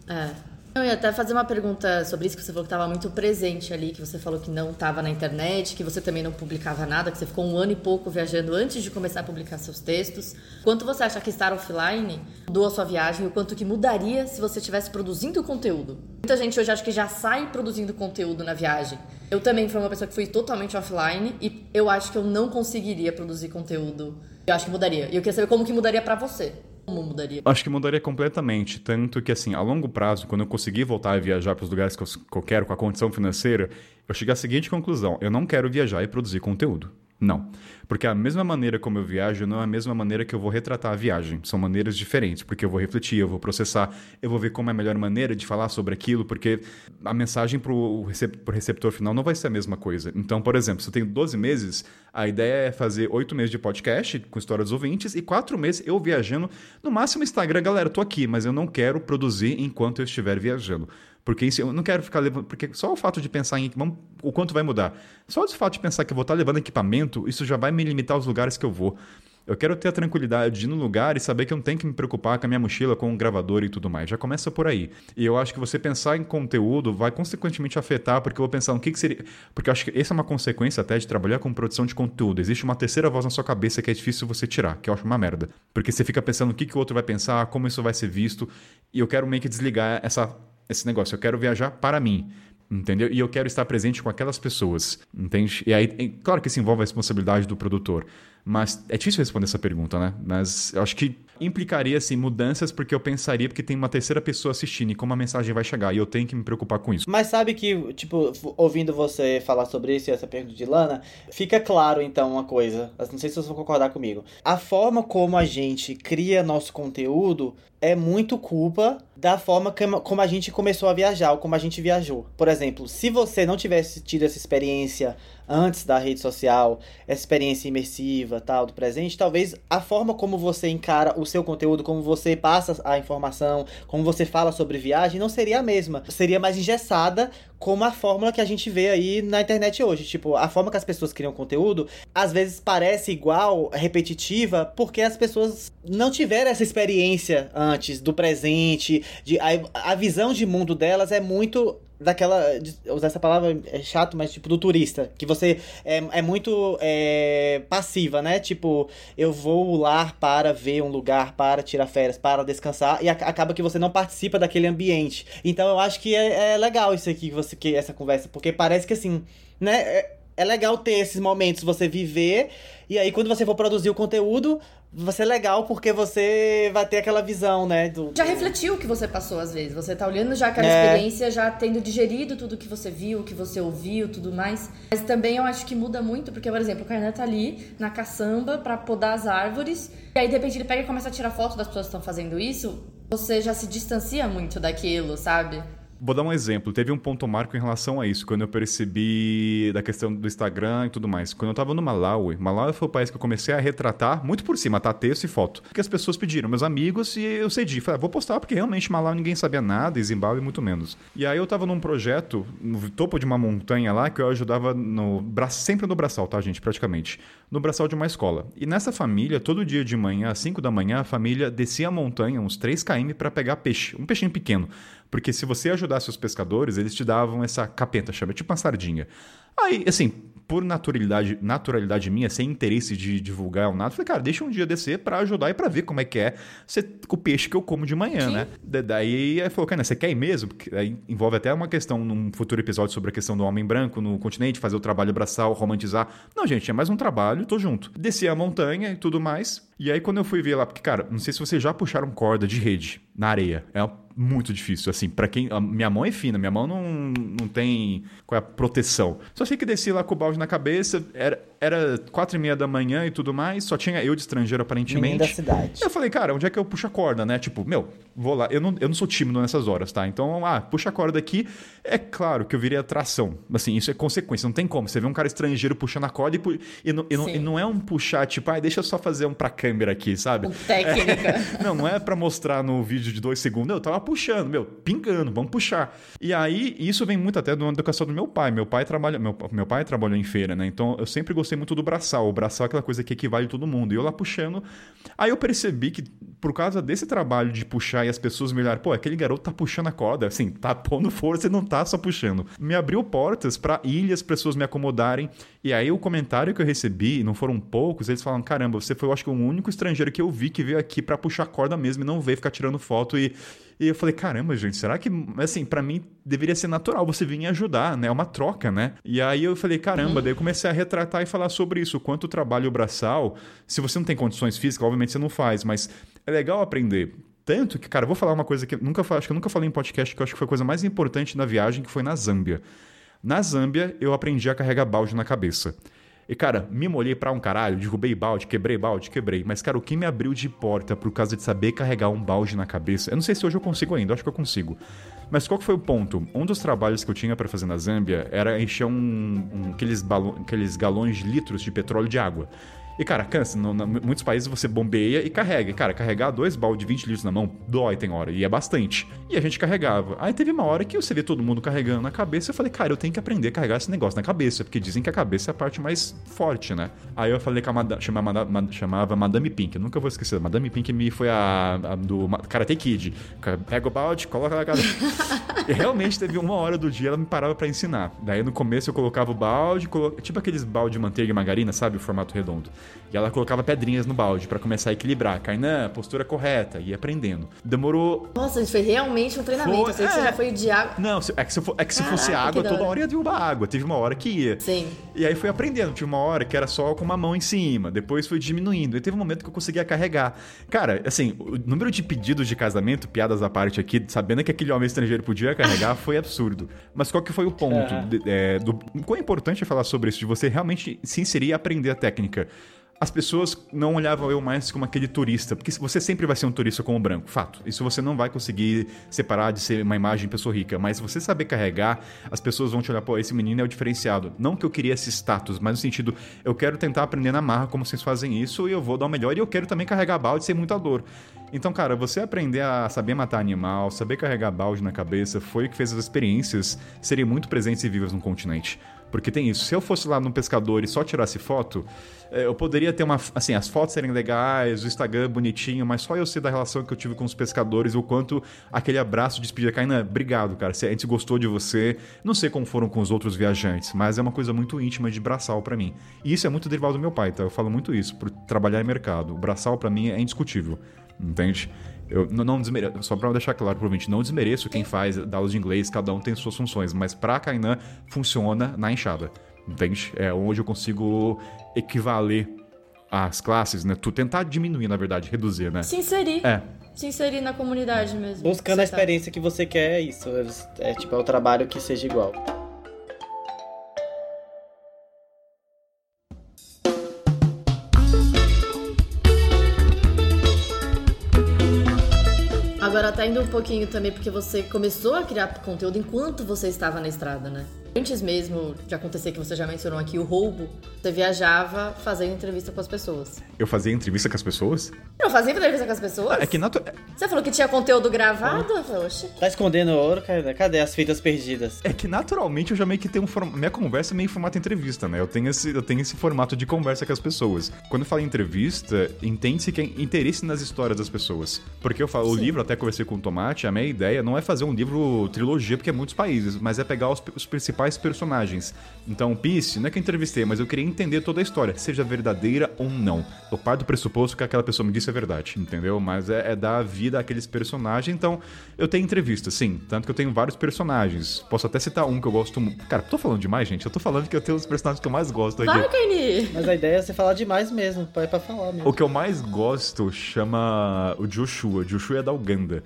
É, é. Eu ia até fazer uma pergunta sobre isso, que você falou que estava muito presente ali, que você falou que não estava na internet, que você também não publicava nada, que você ficou um ano e pouco viajando antes de começar a publicar seus textos. Quanto você acha que estar offline mudou a sua viagem e o quanto que mudaria se você estivesse produzindo conteúdo? Muita gente hoje acha que já sai produzindo conteúdo na viagem. Eu também fui uma pessoa que fui totalmente offline e eu acho que eu não conseguiria produzir conteúdo. Eu acho que mudaria. E eu queria saber como que mudaria para você. Como mudaria? Acho que mudaria completamente. Tanto que, assim, a longo prazo, quando eu conseguir voltar a viajar para os lugares que eu, que eu quero, com a condição financeira, eu cheguei à seguinte conclusão: eu não quero viajar e produzir conteúdo. Não. Porque a mesma maneira como eu viajo não é a mesma maneira que eu vou retratar a viagem. São maneiras diferentes, porque eu vou refletir, eu vou processar, eu vou ver como é a melhor maneira de falar sobre aquilo, porque a mensagem para o receptor final não vai ser a mesma coisa. Então, por exemplo, se eu tenho 12 meses, a ideia é fazer 8 meses de podcast com história dos ouvintes e 4 meses eu viajando. No máximo, Instagram, galera, tô aqui, mas eu não quero produzir enquanto eu estiver viajando. Porque isso, eu não quero ficar levando. Porque só o fato de pensar em vamos, o quanto vai mudar. Só o fato de pensar que eu vou estar levando equipamento, isso já vai me limitar aos lugares que eu vou. Eu quero ter a tranquilidade de ir no lugar e saber que eu não tenho que me preocupar com a minha mochila, com o gravador e tudo mais. Já começa por aí. E eu acho que você pensar em conteúdo vai consequentemente afetar, porque eu vou pensar no que, que seria. Porque eu acho que essa é uma consequência até de trabalhar com produção de conteúdo. Existe uma terceira voz na sua cabeça que é difícil você tirar, que eu acho uma merda. Porque você fica pensando o que, que o outro vai pensar, como isso vai ser visto. E eu quero meio que desligar essa esse negócio. Eu quero viajar para mim. Entendeu? E eu quero estar presente com aquelas pessoas, entende? E aí, claro que isso envolve a responsabilidade do produtor, mas é difícil responder essa pergunta, né? Mas eu acho que implicaria assim, mudanças porque eu pensaria porque tem uma terceira pessoa assistindo e como a mensagem vai chegar e eu tenho que me preocupar com isso. Mas sabe que, tipo, ouvindo você falar sobre isso e essa pergunta de Lana, fica claro então uma coisa, não sei se vocês vão concordar comigo. A forma como a gente cria nosso conteúdo é muito culpa da forma como a gente começou a viajar ou como a gente viajou. Por exemplo, se você não tivesse tido essa experiência antes da rede social, essa experiência imersiva, tal, do presente, talvez a forma como você encara o seu conteúdo, como você passa a informação, como você fala sobre viagem, não seria a mesma. Seria mais engessada, como a fórmula que a gente vê aí na internet hoje. Tipo, a forma que as pessoas criam conteúdo, às vezes parece igual, repetitiva, porque as pessoas não tiveram essa experiência antes do presente, de a, a visão de mundo delas é muito daquela. Usar essa palavra é chato, mas tipo do turista. Que você é, é muito é, passiva, né? Tipo, eu vou lá para ver um lugar, para tirar férias, para descansar, e a, acaba que você não participa daquele ambiente. Então eu acho que é, é legal isso aqui, você, que, essa conversa, porque parece que assim, né? É, é legal ter esses momentos, você viver, e aí quando você for produzir o conteúdo, vai ser legal porque você vai ter aquela visão, né? Do... Já refletiu o que você passou às vezes. Você tá olhando já aquela é. experiência, já tendo digerido tudo que você viu, que você ouviu, tudo mais. Mas também eu acho que muda muito, porque, por exemplo, o Kainan tá ali na caçamba para podar as árvores. E aí, de repente, ele pega e começa a tirar foto das pessoas que estão fazendo isso. Você já se distancia muito daquilo, sabe? Vou dar um exemplo. Teve um ponto marco em relação a isso, quando eu percebi da questão do Instagram e tudo mais. Quando eu tava no Malawi, Malawi foi o país que eu comecei a retratar muito por cima, tá? Texto e foto. Que as pessoas pediram, meus amigos, e eu cedi. Falei, ah, vou postar, porque realmente Malawi ninguém sabia nada, e Zimbábue muito menos. E aí eu tava num projeto, no topo de uma montanha lá, que eu ajudava no sempre no braçal, tá, gente? Praticamente. No braçal de uma escola. E nessa família, todo dia de manhã, às 5 da manhã, a família descia a montanha, uns 3 km, para pegar peixe. Um peixinho pequeno. Porque se você ajudasse os pescadores, eles te davam essa capeta, chama, tipo uma sardinha. Aí, assim, por naturalidade, naturalidade minha, sem interesse de divulgar ou nada, falei, cara, deixa um dia descer para ajudar e para ver como é que é ser, o peixe que eu como de manhã, Sim. né? Daí ele falou, cara, você quer ir mesmo? Porque aí envolve até uma questão num futuro episódio sobre a questão do homem branco no continente, fazer o trabalho braçal, romantizar. Não, gente, é mais um trabalho, tô junto. Desci a montanha e tudo mais. E aí quando eu fui ver lá, porque, cara, não sei se vocês já puxaram corda de rede na areia. É muito difícil, assim, para quem... minha mão é fina, minha mão não, não tem qual é a proteção. Só sei que desci lá com o balde na cabeça, era, era quatro e meia da manhã e tudo mais, só tinha eu de estrangeiro aparentemente. Menino da cidade. Eu falei, cara, onde é que eu puxo a corda, né? Tipo, meu, vou lá. Eu não, eu não sou tímido nessas horas, tá? Então, ah, puxa a corda aqui. É claro que eu virei atração. Assim, isso é consequência, não tem como. Você vê um cara estrangeiro puxando a corda e, e, não, e, não, e não, é um puxar, tipo, ah, deixa eu só fazer um pra câmera aqui, sabe? técnica. [LAUGHS] É, não, não é pra mostrar no vídeo de dois segundos. Eu tava puxando, meu, pingando, vamos puxar. E aí, isso vem muito até da educação do meu pai. Meu pai trabalha, meu, meu pai trabalhou em feira, né? Então, eu sempre gostei muito do braçal. O braçal é aquela coisa que equivale todo mundo. E eu lá puxando. Aí eu percebi que, por causa desse trabalho de puxar e as pessoas me olharam, pô, aquele garoto tá puxando a corda, assim, tá pondo força e não tá só puxando. Me abriu portas para ilhas, pessoas me acomodarem. E aí o comentário que eu recebi, não foram poucos, eles falaram: caramba, você foi, eu acho que, o único estrangeiro que eu vi que veio aqui para puxar corda mesmo e não veio ficar tirando foto e. E eu falei, caramba, gente, será que, assim, para mim deveria ser natural você vir ajudar, né? É uma troca, né? E aí eu falei, caramba, daí eu comecei a retratar e falar sobre isso. Quanto trabalho braçal, se você não tem condições físicas, obviamente você não faz, mas é legal aprender. Tanto que, cara, eu vou falar uma coisa que nunca acho que eu nunca falei em podcast, que eu acho que foi a coisa mais importante na viagem, que foi na Zâmbia. Na Zâmbia, eu aprendi a carregar balde na cabeça. E, cara, me molhei pra um caralho, derrubei balde, quebrei balde, quebrei. Mas, cara, o que me abriu de porta por causa de saber carregar um balde na cabeça, eu não sei se hoje eu consigo ainda, acho que eu consigo. Mas qual que foi o ponto? Um dos trabalhos que eu tinha para fazer na Zâmbia era encher um, um aqueles, aqueles galões de litros de petróleo de água. E, cara, cansa. No, no, muitos países você bombeia e carrega. E, cara, carregar dois baldes de 20 litros na mão dói, tem hora. E é bastante. E a gente carregava. Aí teve uma hora que você vê todo mundo carregando na cabeça. Eu falei, cara, eu tenho que aprender a carregar esse negócio na cabeça. Porque dizem que a cabeça é a parte mais forte, né? Aí eu falei com a madame, chamava, chamava Madame Pink. Eu nunca vou esquecer. Madame Pink me foi a, a do Karate Kid. Pega o balde, coloca na cabeça. e realmente teve uma hora do dia ela me parava para ensinar. Daí no começo eu colocava o balde, colo... tipo aqueles balde de manteiga e margarina, sabe? O formato redondo. E ela colocava pedrinhas no balde para começar a equilibrar. Kainan, postura correta, e aprendendo. Demorou. Nossa, isso foi realmente um treinamento. Foi... É... você já foi de água. Não, é que se, for... é que se Caraca, fosse água, toda hora ia derrubar água. Teve uma hora que ia. Sim. E aí fui aprendendo. Tive uma hora que era só com uma mão em cima. Depois foi diminuindo. E teve um momento que eu conseguia carregar. Cara, assim, o número de pedidos de casamento, piadas à parte aqui, sabendo que aquele homem estrangeiro podia carregar, [LAUGHS] foi absurdo. Mas qual que foi o ponto? É. De, é, do... Quão importante é falar sobre isso? De você realmente se inserir e aprender a técnica as pessoas não olhavam eu mais como aquele turista, porque você sempre vai ser um turista como branco, fato. Isso você não vai conseguir separar de ser uma imagem de pessoa rica, mas você saber carregar, as pessoas vão te olhar, pô, esse menino é o diferenciado. Não que eu queria esse status, mas no sentido, eu quero tentar aprender na marra como vocês fazem isso e eu vou dar o melhor e eu quero também carregar balde sem muita dor. Então, cara, você aprender a saber matar animal, saber carregar balde na cabeça, foi o que fez as experiências serem muito presentes e vivas no continente. Porque tem isso. Se eu fosse lá num pescador e só tirasse foto, eu poderia ter uma. Assim, as fotos serem legais, o Instagram bonitinho, mas só eu sei da relação que eu tive com os pescadores, o quanto aquele abraço de despedida. Kainan, obrigado, cara. A gente gostou de você. Não sei como foram com os outros viajantes, mas é uma coisa muito íntima de braçal para mim. E isso é muito derivado do meu pai, tá? Eu falo muito isso, por trabalhar em mercado. O braçal para mim é indiscutível, entende? Eu não, não desmereço, só para deixar claro pro não desmereço quem faz aulas de inglês, cada um tem suas funções, mas pra Kainan funciona na enxada, entende? É onde eu consigo equivaler as classes, né? Tu tentar diminuir, na verdade, reduzir, né? Se inserir. É. Se inserir na comunidade mesmo. Buscando a experiência que você quer, é isso. É, é tipo, é o trabalho que seja igual. Agora tá indo um pouquinho também, porque você começou a criar conteúdo enquanto você estava na estrada, né? Antes mesmo de acontecer que você já mencionou aqui o roubo, você viajava fazendo entrevista com as pessoas. Eu fazia entrevista com as pessoas? Não, fazia entrevista com as pessoas? Ah, é que natu... Você falou que tinha conteúdo gravado? Eu falei, oxe. Tá escondendo ouro, cara? Cadê as fitas perdidas? É que naturalmente eu já meio que tenho um form... Minha conversa é meio formato entrevista, né? Eu tenho, esse, eu tenho esse formato de conversa com as pessoas. Quando eu falo em entrevista, entende-se que é interesse nas histórias das pessoas. Porque eu falo, Sim. o livro, até conversei com o Tomate, a minha ideia não é fazer um livro trilogia, porque é muitos países, mas é pegar os, os principais personagens. Então, Peace, não é que eu entrevistei, mas eu queria entender toda a história, seja verdadeira ou não. Eu paro do pressuposto que aquela pessoa me disse é verdade, entendeu? Mas é, é dar vida àqueles personagens. Então, eu tenho entrevistas, sim. Tanto que eu tenho vários personagens. Posso até citar um que eu gosto. Cara, tô falando demais, gente. Eu tô falando que eu tenho os personagens que eu mais gosto aqui. Vai, Kaini! Mas a ideia é você falar demais mesmo, é pra falar mesmo. O que eu mais gosto chama o Joshua. Joshua é da Uganda.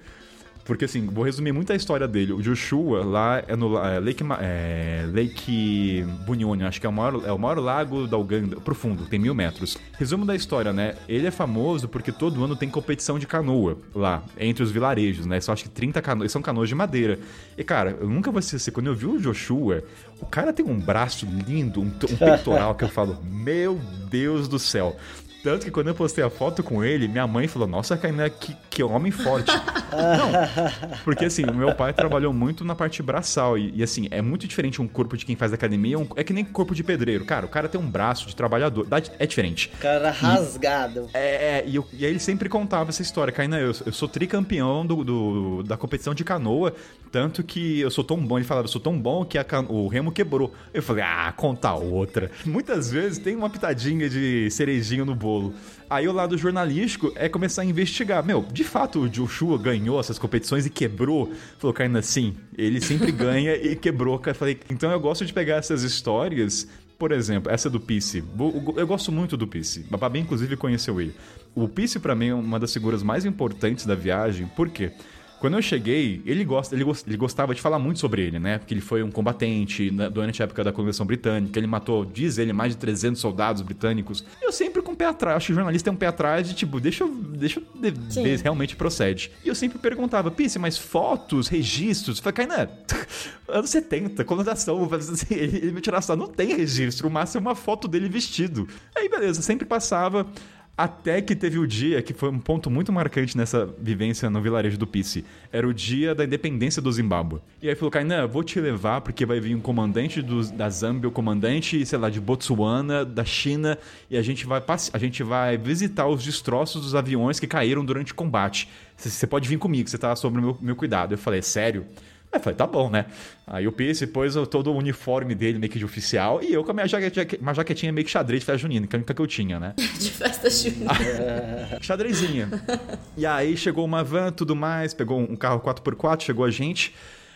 Porque assim, vou resumir muito a história dele. O Joshua lá é no é, Lake, é, Lake Bunioni, acho que é o, maior, é o maior lago da Uganda, profundo, tem mil metros. Resumo da história, né? Ele é famoso porque todo ano tem competição de canoa lá, entre os vilarejos, né? Só acho que 30 canoas, são canoas de madeira. E cara, eu nunca vou esquecer, quando eu vi o Joshua, o cara tem um braço lindo, um, um [LAUGHS] peitoral que eu falo, meu Deus do céu. Tanto que quando eu postei a foto com ele, minha mãe falou: Nossa, Kainan, que, que homem forte. [LAUGHS] Não, porque assim, o meu pai trabalhou muito na parte braçal. E, e, assim, é muito diferente um corpo de quem faz academia. Um, é que nem corpo de pedreiro. Cara, o cara tem um braço de trabalhador. É diferente. Cara rasgado. E, é, é, e, eu, e aí ele sempre contava essa história. Kainan, eu, eu sou tricampeão do, do, da competição de canoa. Tanto que eu sou tão bom. Ele falava: Eu sou tão bom que a, o remo quebrou. Eu falei: Ah, conta outra. Muitas vezes tem uma pitadinha de cerejinho no bolo bolo. Aí o lado jornalístico é começar a investigar. Meu, de fato o Joshua ganhou essas competições e quebrou? Falou, cara, assim, ele sempre [LAUGHS] ganha e quebrou. Eu falei, então eu gosto de pegar essas histórias por exemplo, essa do Pisse. Eu gosto muito do Pisse. Babi, inclusive, conheceu ele. O Pisse, para mim, é uma das figuras mais importantes da viagem. Por quê? Quando eu cheguei, ele, gosta, ele, ele gostava de falar muito sobre ele, né? Porque ele foi um combatente né, durante a época da Convenção Britânica. Ele matou, diz ele, mais de 300 soldados britânicos. Eu sempre com o pé atrás. Acho que o jornalista tem um pé atrás de tipo, deixa eu, deixa eu ver se realmente procede. E eu sempre perguntava, Pisse, mas fotos, registros? Eu falei, Kainan, [LAUGHS] anos 70, colonização. Assim, ele, me tirava não tem registro. O máximo é uma foto dele vestido. Aí, beleza, sempre passava. Até que teve o dia que foi um ponto muito marcante nessa vivência no vilarejo do Pice. Era o dia da independência do Zimbábue. E aí falou, Kainan, vou te levar porque vai vir um comandante do, da Zâmbia, o comandante, sei lá, de Botsuana, da China, e a gente vai, a gente vai visitar os destroços dos aviões que caíram durante o combate. Você pode vir comigo, você tá sob o meu, meu cuidado. Eu falei, sério? Aí eu falei, tá bom, né? Aí o Pierce pôs todo o uniforme dele meio que de oficial e eu com a minha jaquetinha, uma jaquetinha meio que xadrez de festa junina, que é a única que eu tinha, né? [LAUGHS] de festa junina. [LAUGHS] Xadrezinha. e aí chegou uma van, tudo mais, pegou um carro 4x4, chegou a gente.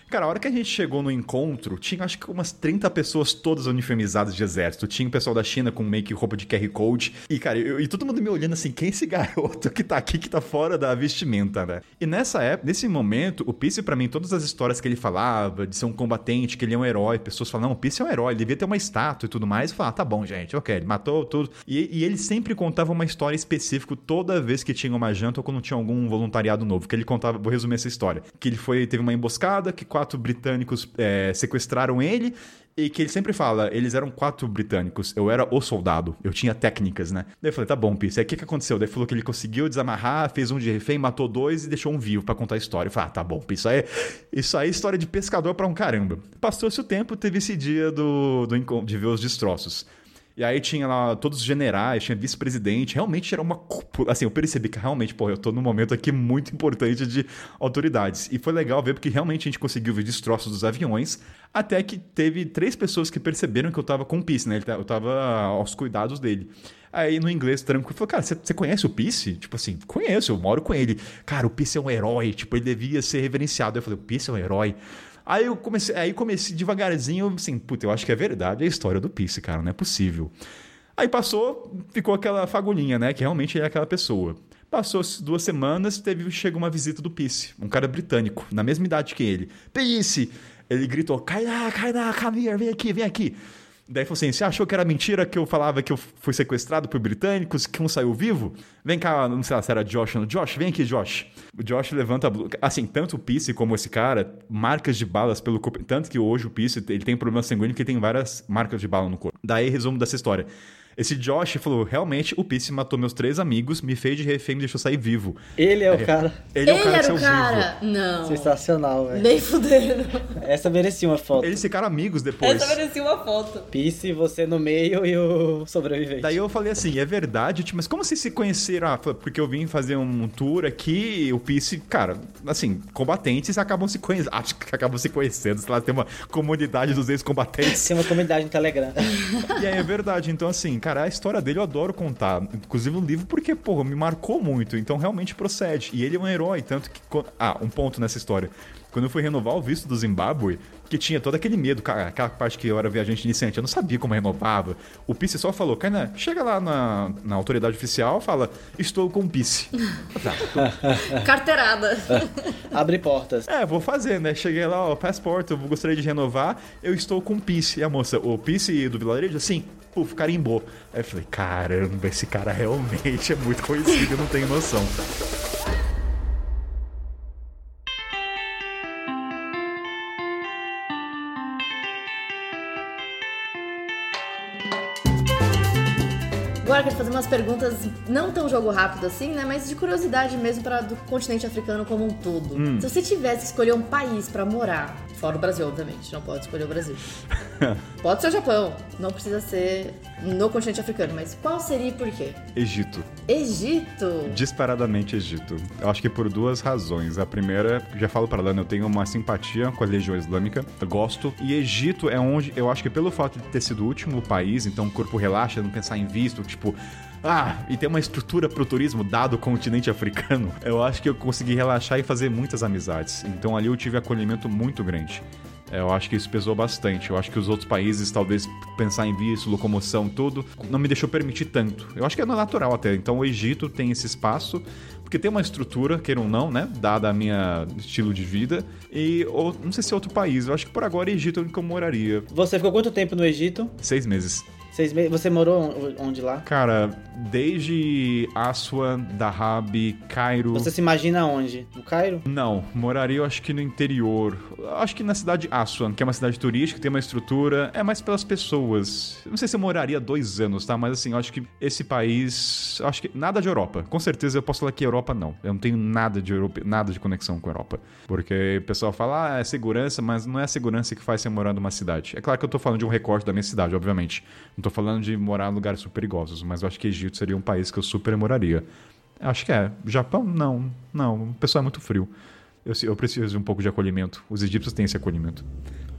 Cara, a hora que a gente chegou no encontro, tinha acho que umas 30 pessoas todas uniformizadas de exército. Tinha o pessoal da China com meio que roupa de QR Code. E, cara, eu, e todo mundo me olhando assim, quem é esse garoto que tá aqui, que tá fora da vestimenta, né? E nessa época, nesse momento, o Pisse, para mim, todas as histórias que ele falava, de ser um combatente, que ele é um herói, pessoas falam, não, o Pisse é um herói, ele devia ter uma estátua e tudo mais. Eu falava, tá bom, gente, ok, ele matou tudo. E, e ele sempre contava uma história específica toda vez que tinha uma janta ou quando tinha algum voluntariado novo. Que ele contava, vou resumir essa história. Que ele foi, teve uma emboscada, que quatro britânicos é, sequestraram ele e que ele sempre fala, eles eram quatro britânicos, eu era o soldado, eu tinha técnicas, né? Daí eu falei, tá bom, Pierce. Aí o que, que aconteceu? Daí falou que ele conseguiu desamarrar, fez um de refém, matou dois e deixou um vivo para contar a história. Eu falei, ah, tá bom, Pierce. Isso aí, isso aí é história de pescador para um caramba. Passou-se o tempo, teve esse dia do, do de ver os destroços. E aí tinha lá todos os generais, tinha vice-presidente, realmente era uma cúpula. Assim, eu percebi que realmente, pô, eu tô num momento aqui muito importante de autoridades. E foi legal ver porque realmente a gente conseguiu ver destroços dos aviões, até que teve três pessoas que perceberam que eu tava com o Peace, né? Eu tava aos cuidados dele. Aí no inglês, tranquilo, falou, cara, você conhece o Peace? Tipo assim, conheço, eu moro com ele. Cara, o Peace é um herói, tipo, ele devia ser reverenciado. Eu falei, o Peace é um herói. Aí eu comecei, aí comecei devagarzinho, assim, puta, eu acho que é verdade a história do Pisse, cara, não é possível. Aí passou, ficou aquela fagulhinha, né, que realmente é aquela pessoa. Passou duas semanas, teve chega uma visita do Pisse, um cara britânico, na mesma idade que ele. Pisse! Ele gritou: "Cai cai lá, come here, vem aqui, vem aqui". Daí falou assim: você achou que era mentira que eu falava que eu fui sequestrado por britânicos, que um saiu vivo? Vem cá, não sei lá se era Josh ou não. Josh, vem aqui, Josh. O Josh levanta a. Assim, tanto o Peace como esse cara, marcas de balas pelo corpo. Tanto que hoje o Peace ele tem problema sanguíneo que tem várias marcas de bala no corpo. Daí, resumo dessa história. Esse Josh falou: realmente, o Peace matou meus três amigos, me fez de refém e me deixou sair vivo. Ele é o cara. Ele é o cara que era saiu o cara. Não. Sensacional, velho. Nem fudendo. Essa merecia uma foto. vivo. Eles ficaram amigos depois. Essa merecia uma foto. Pisse, você no meio e o sobrevivente. Daí eu falei assim, é verdade, tio, mas como vocês se conheceram? Ah, porque eu vim fazer um tour aqui, o Peace, cara, assim, combatentes acabam se conhecendo, [LAUGHS] acho que acabam se conhecendo, sei lá, tem uma comunidade dos ex-combatentes. Tem uma comunidade no Telegram. e aí é verdade, então assim, cara, a história dele eu adoro contar, inclusive no livro, porque, porra, me marcou muito, então realmente procede. E ele é um herói, tanto que... Ah, um ponto nessa história. Quando eu fui renovar o visto do Zimbábue, que tinha todo aquele medo, cara, aquela parte que eu era viajante iniciante, eu não sabia como renovava. O Pice só falou, Kainan, chega lá na, na autoridade oficial, fala, estou com o Pice. [LAUGHS] Carteirada. [LAUGHS] Abre portas. É, vou fazer, né? Cheguei lá, ó, passaporte, eu gostaria de renovar, eu estou com o Pice. E a moça, o Pice do vilarejo, assim, puf, carimbou. Aí eu falei, caramba, esse cara realmente é muito conhecido, eu não tenho noção. Agora eu quero fazer umas perguntas, não tão jogo rápido assim, né? Mas de curiosidade mesmo para do continente africano como um todo. Se você tivesse que escolher um país para morar, fora o Brasil, obviamente, não pode escolher o Brasil. [LAUGHS] pode ser o Japão, não precisa ser no continente africano, mas qual seria e por quê? Egito. Egito! Disparadamente Egito. Eu acho que por duas razões. A primeira, já falo para Lana, eu tenho uma simpatia com a Legião Islâmica, eu gosto. E Egito é onde, eu acho que pelo fato de ter sido o último país, então o corpo relaxa, não pensar em visto, tipo, ah, e tem uma estrutura pro turismo dado o continente africano, [LAUGHS] eu acho que eu consegui relaxar e fazer muitas amizades. Então ali eu tive acolhimento muito grande. É, Eu acho que isso pesou bastante. Eu acho que os outros países, talvez pensar em visto, locomoção, tudo, não me deixou permitir tanto. Eu acho que é natural até. Então o Egito tem esse espaço, porque tem uma estrutura, queira ou não, né? Dada a minha estilo de vida. E ou, não sei se é outro país. Eu acho que por agora Egito é onde eu moraria. Você ficou quanto tempo no Egito? Seis meses. Seis meses. Você morou onde lá? Cara, desde Aswan, Dahab, Cairo. Você se imagina onde? No Cairo? Não, moraria eu acho que no interior. Acho que na cidade de Aswan, que é uma cidade turística, tem uma estrutura. É mais pelas pessoas. Não sei se eu moraria dois anos, tá? Mas assim, eu acho que esse país. Acho que nada de Europa. Com certeza eu posso falar que Europa não. Eu não tenho nada de Europa, nada de conexão com a Europa. Porque o pessoal fala, ah, é segurança, mas não é a segurança que faz você morar numa cidade. É claro que eu tô falando de um recorte da minha cidade, obviamente. Não tô falando de morar em lugares super perigosos, mas eu acho que Egito seria um país que eu super moraria. Acho que é. Japão, não. Não, o pessoal é muito frio. Eu, eu preciso de um pouco de acolhimento. Os egípcios têm esse acolhimento.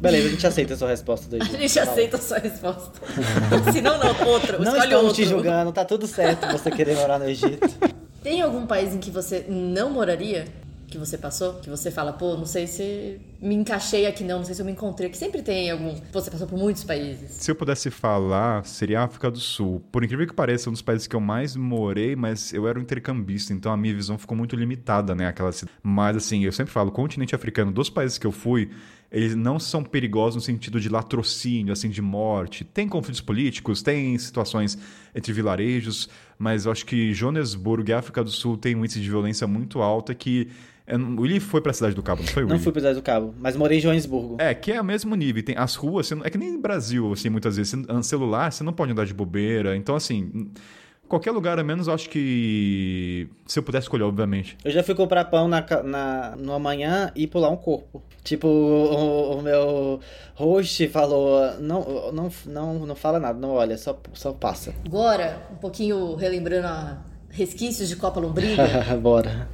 Beleza, a gente aceita a sua resposta do A Egito. gente Fala. aceita a sua resposta. [LAUGHS] Se não, não, outro. Não Escolhe estamos outro. te julgando, tá tudo certo você querer morar no Egito. Tem algum país em que você não moraria? Que você passou? Que você fala, pô, não sei se me encaixei aqui não, não sei se eu me encontrei. Que sempre tem algum. Você passou por muitos países. Se eu pudesse falar, seria África do Sul. Por incrível que pareça, é um dos países que eu mais morei, mas eu era um intercambista, então a minha visão ficou muito limitada, né? Aquela. Mas assim, eu sempre falo, o continente africano, dos países que eu fui, eles não são perigosos no sentido de latrocínio, assim, de morte. Tem conflitos políticos, tem situações entre vilarejos, mas eu acho que Joanesburgo e África do Sul tem um índice de violência muito alta que. Eu não- O Willy foi pra Cidade do Cabo, não foi, Não Willy? fui pro Cidade do Cabo, mas morei em Joanesburgo. É, que é o mesmo nível. Tem as ruas, não- é que nem no Brasil, assim, muitas vezes. Você- celular, você não pode andar de bobeira. Então, assim, qualquer lugar, a menos, eu acho que. Se eu pudesse escolher, obviamente. Eu já fui comprar pão na, na, no amanhã e pular um corpo. Tipo, o, o meu host falou: não, não, não, não fala nada, não olha, só, só passa. Agora, um pouquinho relembrando a resquícios de Copa Lombriga. [LAUGHS] Bora.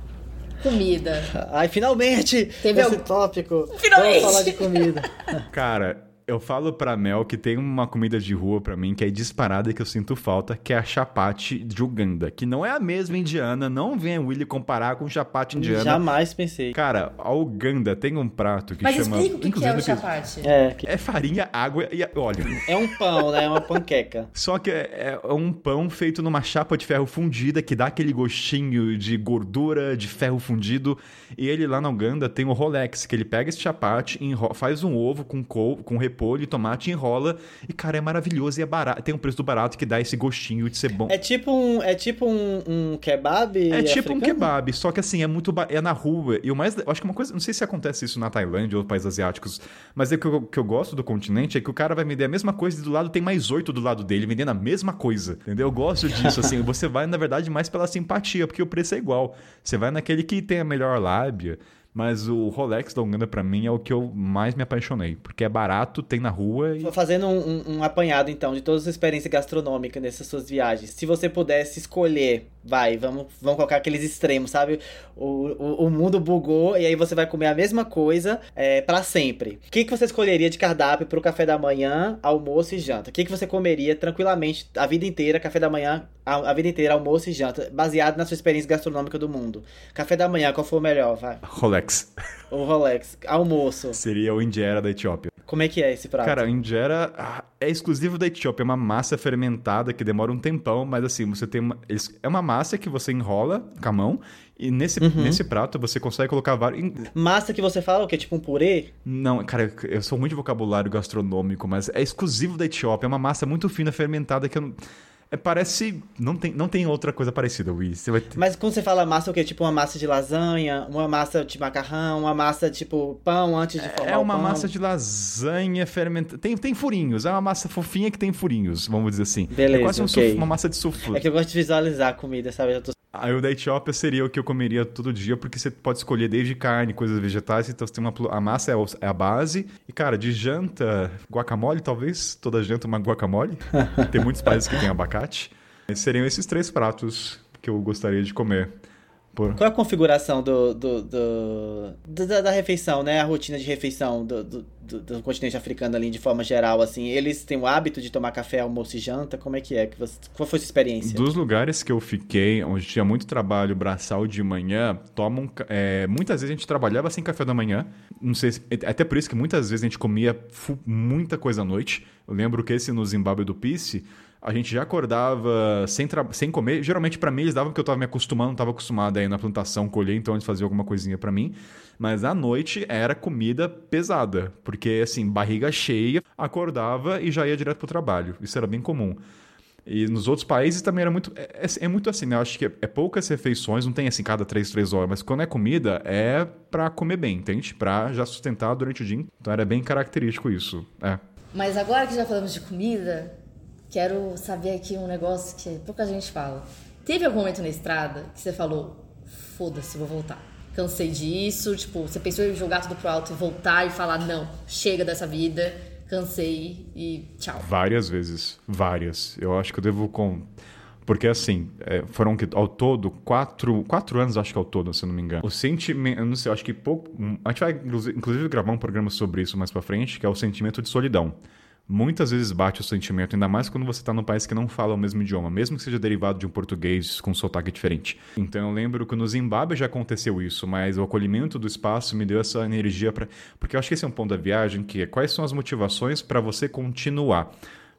Comida. Ai, finalmente! Teve esse algum- tópico. Finalmente! Vamos falar de comida. [LAUGHS] [LAUGHS] Cara, eu falo pra Mel que tem uma comida de rua pra mim que é disparada e que eu sinto falta, que é a chapate de Uganda. Que não é a mesma indiana, não vem o Willy comparar com chapate indiana. Jamais pensei. Cara, a Uganda tem um prato que Mas chama. explica o que, que é o inclusive, chapate. É, É farinha, água e óleo. é um pão, né? É uma panqueca. Só que é, é um pão feito numa chapa de ferro fundida que dá aquele gostinho de gordura, de ferro fundido. E ele lá na Uganda tem o Rolex, que ele pega esse chapate, enro- faz um ovo com, cou com repolho repolho tomate, enrola e, cara, é maravilhoso e é barato. Tem um preço do barato que dá esse gostinho de ser bom. É tipo um, é tipo um, um kebab É tipo um africano? kebab, só que assim, é muito. ba- É na rua. E o mais. Eu acho que uma coisa. Não sei se acontece isso na Tailândia ou países asiáticos, mas é que eu, que eu gosto do continente é que o cara vai vender a mesma coisa e do lado tem mais oito do lado dele vendendo a mesma coisa. Entendeu? Eu gosto disso, assim. Você vai, na verdade, mais pela simpatia, porque o preço é igual. Você vai naquele que tem a melhor lábia. Mas o Rolex da Uganda, pra mim, é o que eu mais me apaixonei. Porque é barato, tem na rua e. Fazendo um, um- um apanhado, então, de todas as experiências gastronômicas nessas suas viagens. Se você pudesse escolher, vai, vamos, vamos colocar aqueles extremos, sabe? O, o, o mundo bugou e aí você vai comer a mesma coisa é, para sempre. O que, que você escolheria de cardápio pro café da manhã, almoço e janta? O que, que você comeria tranquilamente a vida inteira, café da manhã, a, a vida inteira, almoço e janta, baseado na sua experiência gastronômica do mundo? Café da manhã, qual foi o melhor? Vai. Rolex. O Rolex. Almoço. Seria o Indiera da Etiópia. Como é que é esse prato? Cara, o injera ah, é exclusivo da Etiópia, é uma massa fermentada que demora um tempão, mas assim, você tem uma, é uma massa que você enrola com a mão e nesse, nesse prato você consegue colocar vários Massa que você fala o que? Tipo um purê? Não, cara, eu sou muito de vocabulário gastronômico, mas é exclusivo da Etiópia, é uma massa muito fina fermentada que eu não é, parece não tem não tem outra coisa parecida, Luiz. Você vai ter... Mas quando você fala massa, o quê? Tipo uma massa de lasanha, uma massa de macarrão, uma massa tipo pão antes de formar É uma massa de lasanha fermentada. Tem, tem furinhos. É uma massa fofinha que tem furinhos, vamos dizer assim. Beleza, é quase um ok. suf- uma massa de suflê. É que eu gosto de visualizar a comida, sabe? Eu tô- Aí o da Etiópia seria o que eu comeria todo dia, porque você pode escolher desde carne, coisas vegetais, então você tem uma. A massa é é a base. E, cara, de janta, guacamole, talvez. Toda janta uma guacamole. [LAUGHS] tem muitos países que tem abacate. Seriam esses três pratos que eu gostaria de comer. Por... Qual é a configuração do, do, do- do- da, da refeição, né? A rotina de refeição do, do, do- continente africano ali de forma geral, assim. Eles têm o hábito de tomar café, almoço e janta? Como é que é? Que você- Qual foi a sua experiência? Dos lugares que eu fiquei, onde tinha muito trabalho braçal de manhã, tomam. é, muitas vezes a gente trabalhava sem café da manhã. Não sei se, Até por isso que muitas vezes a gente comia muita coisa à noite. Eu lembro que esse no Zimbábue do Pice, a gente já acordava sem, sem comer. Geralmente pra mim eles davam porque eu tava me acostumando, não tava acostumado aí na plantação colher, então eles faziam alguma coisinha pra mim. Mas à noite era comida pesada, porque assim, barriga cheia, acordava e já ia direto pro trabalho. Isso era bem comum. E nos outros países também era muito. É, é- é muito assim, né? Eu acho que é, é poucas refeições, não tem assim cada três, três horas, mas quando é comida, é pra comer bem, entende? Pra já sustentar durante o dia. Então era bem característico isso. É. Mas agora que já falamos de comida, quero saber aqui um negócio que pouca gente fala. Teve algum momento na estrada que você falou, foda-se, vou voltar. Cansei disso, tipo, você pensou em jogar tudo pro alto e voltar e falar, não, chega dessa vida, cansei e tchau. Várias vezes. Várias. Eu acho que eu devo. Com... Porque assim, é, foram ao todo quatro, quatro anos, acho que ao todo, se eu não me engano. O sentimento. Eu não sei, eu acho que pouco. hum, A gente vai, inclusive, gravar um programa sobre isso mais pra frente, que é o sentimento de solidão. Muitas vezes bate o sentimento, ainda mais quando você está num país que não fala o mesmo idioma, mesmo que seja derivado de um português com um sotaque diferente. Então eu lembro que no Zimbábue já aconteceu isso, mas o acolhimento do espaço me deu essa energia para, porque eu acho que esse é um ponto da viagem que é quais são as motivações para você continuar.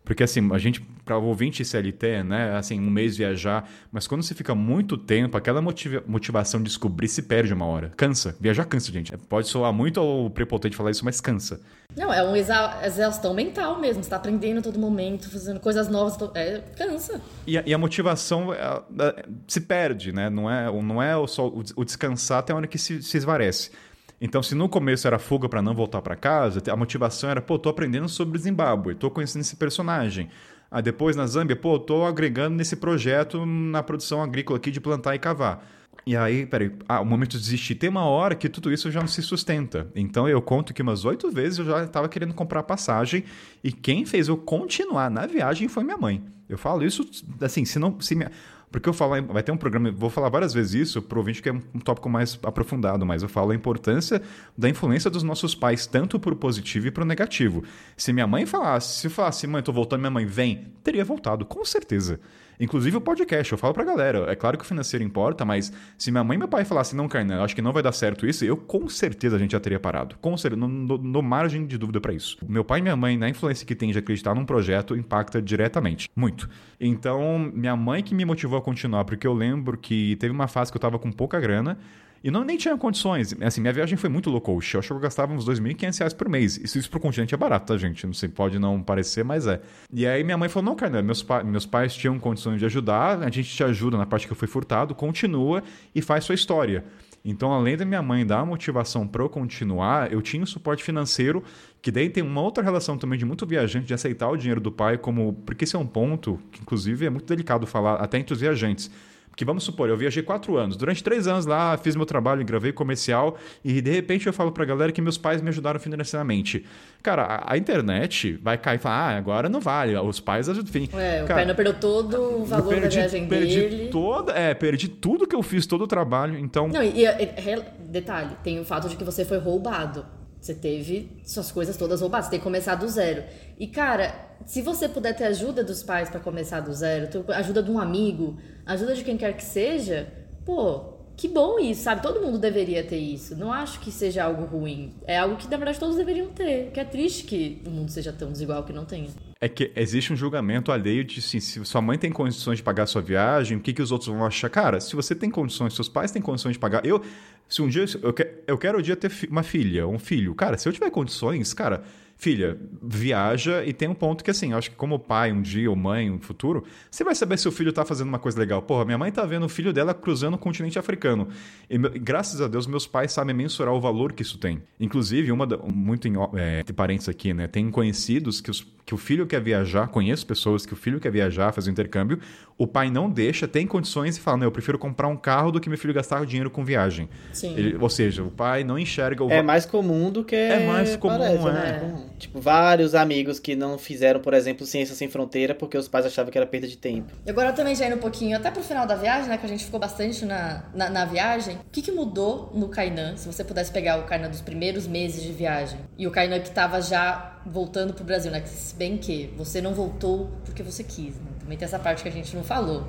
Porque assim, a gente, para o ouvinte CLT, né, assim, um mês viajar, mas quando você fica muito tempo, aquela motiva- motivação de descobrir se perde uma hora. Cansa. Viajar cansa, gente. Pode soar muito prepotente falar isso, mas cansa. Não, é uma exa- exaustão mental mesmo. Você tá aprendendo a todo momento, fazendo coisas novas. É, cansa. E a, e a motivação é, é, se perde, né? Não é, não é só, o o descansar até a hora que se, se esvarece. Então, se no começo era fuga para não voltar para casa, a motivação era, pô, tô aprendendo sobre Zimbábue, tô conhecendo esse personagem. Aí depois na Zâmbia, pô, tô agregando nesse projeto na produção agrícola aqui de plantar e cavar. E aí, peraí, ah, o momento de desistir. Tem uma hora que tudo isso já não se sustenta. Então eu conto que umas oito vezes eu já estava querendo comprar passagem e quem fez eu continuar na viagem foi minha mãe. Eu falo isso assim, se não. Se minha... Porque eu falo, vai ter um programa, vou falar várias vezes isso para o ouvinte que é um tópico mais aprofundado, mas eu falo a importância da influência dos nossos pais, tanto para o positivo e para o negativo. Se minha mãe falasse, se falasse, mãe, tô voltando, minha mãe vem, teria voltado, com certeza. Inclusive o podcast, eu falo pra galera, é claro que o financeiro importa, mas se minha mãe e meu pai falassem, não, Kainan, acho que não vai dar certo isso, eu com certeza a gente já teria parado. Com certeza, não no, no margem de dúvida para isso. Meu pai e minha mãe, na influência que tem de acreditar num projeto, impacta diretamente. Muito. Então, minha mãe que me motivou a continuar, porque eu lembro que teve uma fase que eu tava com pouca grana, E não nem tinha condições. Assim, minha viagem foi muito low cost. Eu acho que eu gastava uns 2.500 reais por mês. Isso, isso pro continente é barato, tá, gente? Não sei, pode não parecer, mas é. E aí minha mãe falou: não, cara, meus, pa meus pais tinham condições de ajudar, a gente te ajuda na parte que eu fui furtado, continua e faz sua história. Então, além da minha mãe dar a motivação para eu continuar, eu tinha o suporte financeiro, que daí tem uma outra relação também de muito viajante, de aceitar o dinheiro do pai como. Porque esse é um ponto que, inclusive, é muito delicado falar até entre os viajantes. Porque vamos supor, eu viajei quatro anos. Durante três anos lá, fiz meu trabalho, gravei comercial e de repente eu falo pra galera que meus pais me ajudaram financeiramente. Cara, a, a internet vai cair e falar, ah, agora não vale, os pais ajudam. Enfim, É, o cara, Kainan perdeu todo o valor perdi, da viagem perdi dele. Toda, é, perdi tudo que eu fiz, todo o trabalho. Então, Não, e, e- e- detalhe, tem o fato de que você foi roubado. Você teve suas coisas todas roubadas, você tem que começar do zero. E cara, se você puder ter ajuda dos pais pra começar do zero, ajuda de um amigo, ajuda de quem quer que seja, pô, que bom isso, sabe? Todo mundo deveria ter isso. Não acho que seja algo ruim. É algo que na verdade todos deveriam ter. Que é triste que o mundo seja tão desigual que não tenha. É que existe um julgamento alheio de assim, se sua mãe tem condições de pagar sua viagem, o que, que os outros vão achar? Cara, se você tem condições, seus pais têm condições de pagar. Eu, se um dia eu, que- eu quero um dia ter uma filha, um filho. Cara, se eu tiver condições, cara, filha, viaja e tem um ponto que assim, eu acho que como pai um dia ou mãe no futuro, você vai saber se o filho tá fazendo uma coisa legal. Porra, minha mãe tá vendo o filho dela cruzando o continente africano. E, graças a Deus meus pais sabem mensurar o valor que isso tem. Inclusive, uma da- muito em, é, entre parênteses aqui, né, tem conhecidos que os que o filho quer viajar, conheço pessoas que o filho quer viajar, fazer um intercâmbio, o pai não deixa, tem condições e fala, não, eu prefiro comprar um carro do que meu filho gastar o dinheiro com viagem. Sim. Ele- ou seja, o pai não enxerga o É mais comum do que É mais comum, parece, é. né? Tipo, vários amigos que não fizeram, por exemplo, Ciência Sem Fronteira porque os pais achavam que era perda de tempo. E agora também já indo um pouquinho até pro final da viagem, né? Que a gente ficou bastante na, na, na viagem. O que, que mudou no Kainan? Se você pudesse pegar o Kainan dos primeiros meses de viagem e o Kainan que tava já voltando pro Brasil, né? Se bem que você não voltou porque você quis, né? Também tem essa parte que a gente não falou.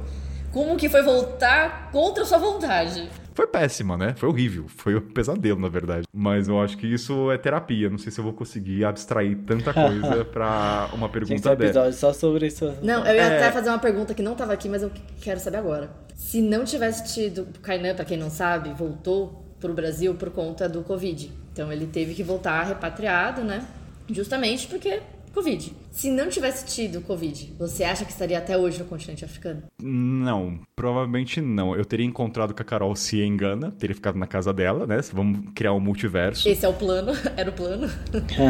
Como que foi voltar contra a sua vontade? Foi péssima, né? Foi horrível. Foi um pesadelo, na verdade. Mas eu acho que isso é terapia. Não sei se eu vou conseguir abstrair tanta coisa [LAUGHS] pra uma pergunta um dessa. episódio só sobre isso. Não, eu ia É. até fazer uma pergunta que não tava aqui, mas eu quero saber agora. Se não tivesse tido. O Kainan, pra quem não sabe, voltou pro Brasil por conta do Covid. Então ele teve que voltar repatriado, né? Justamente porque Covid. Se não tivesse tido Covid, você acha que estaria até hoje no continente africano? Não, provavelmente não. Eu teria encontrado com a Carol se engana, teria ficado na casa dela, né? Vamos criar um multiverso. Esse é o plano, [LAUGHS] era o plano.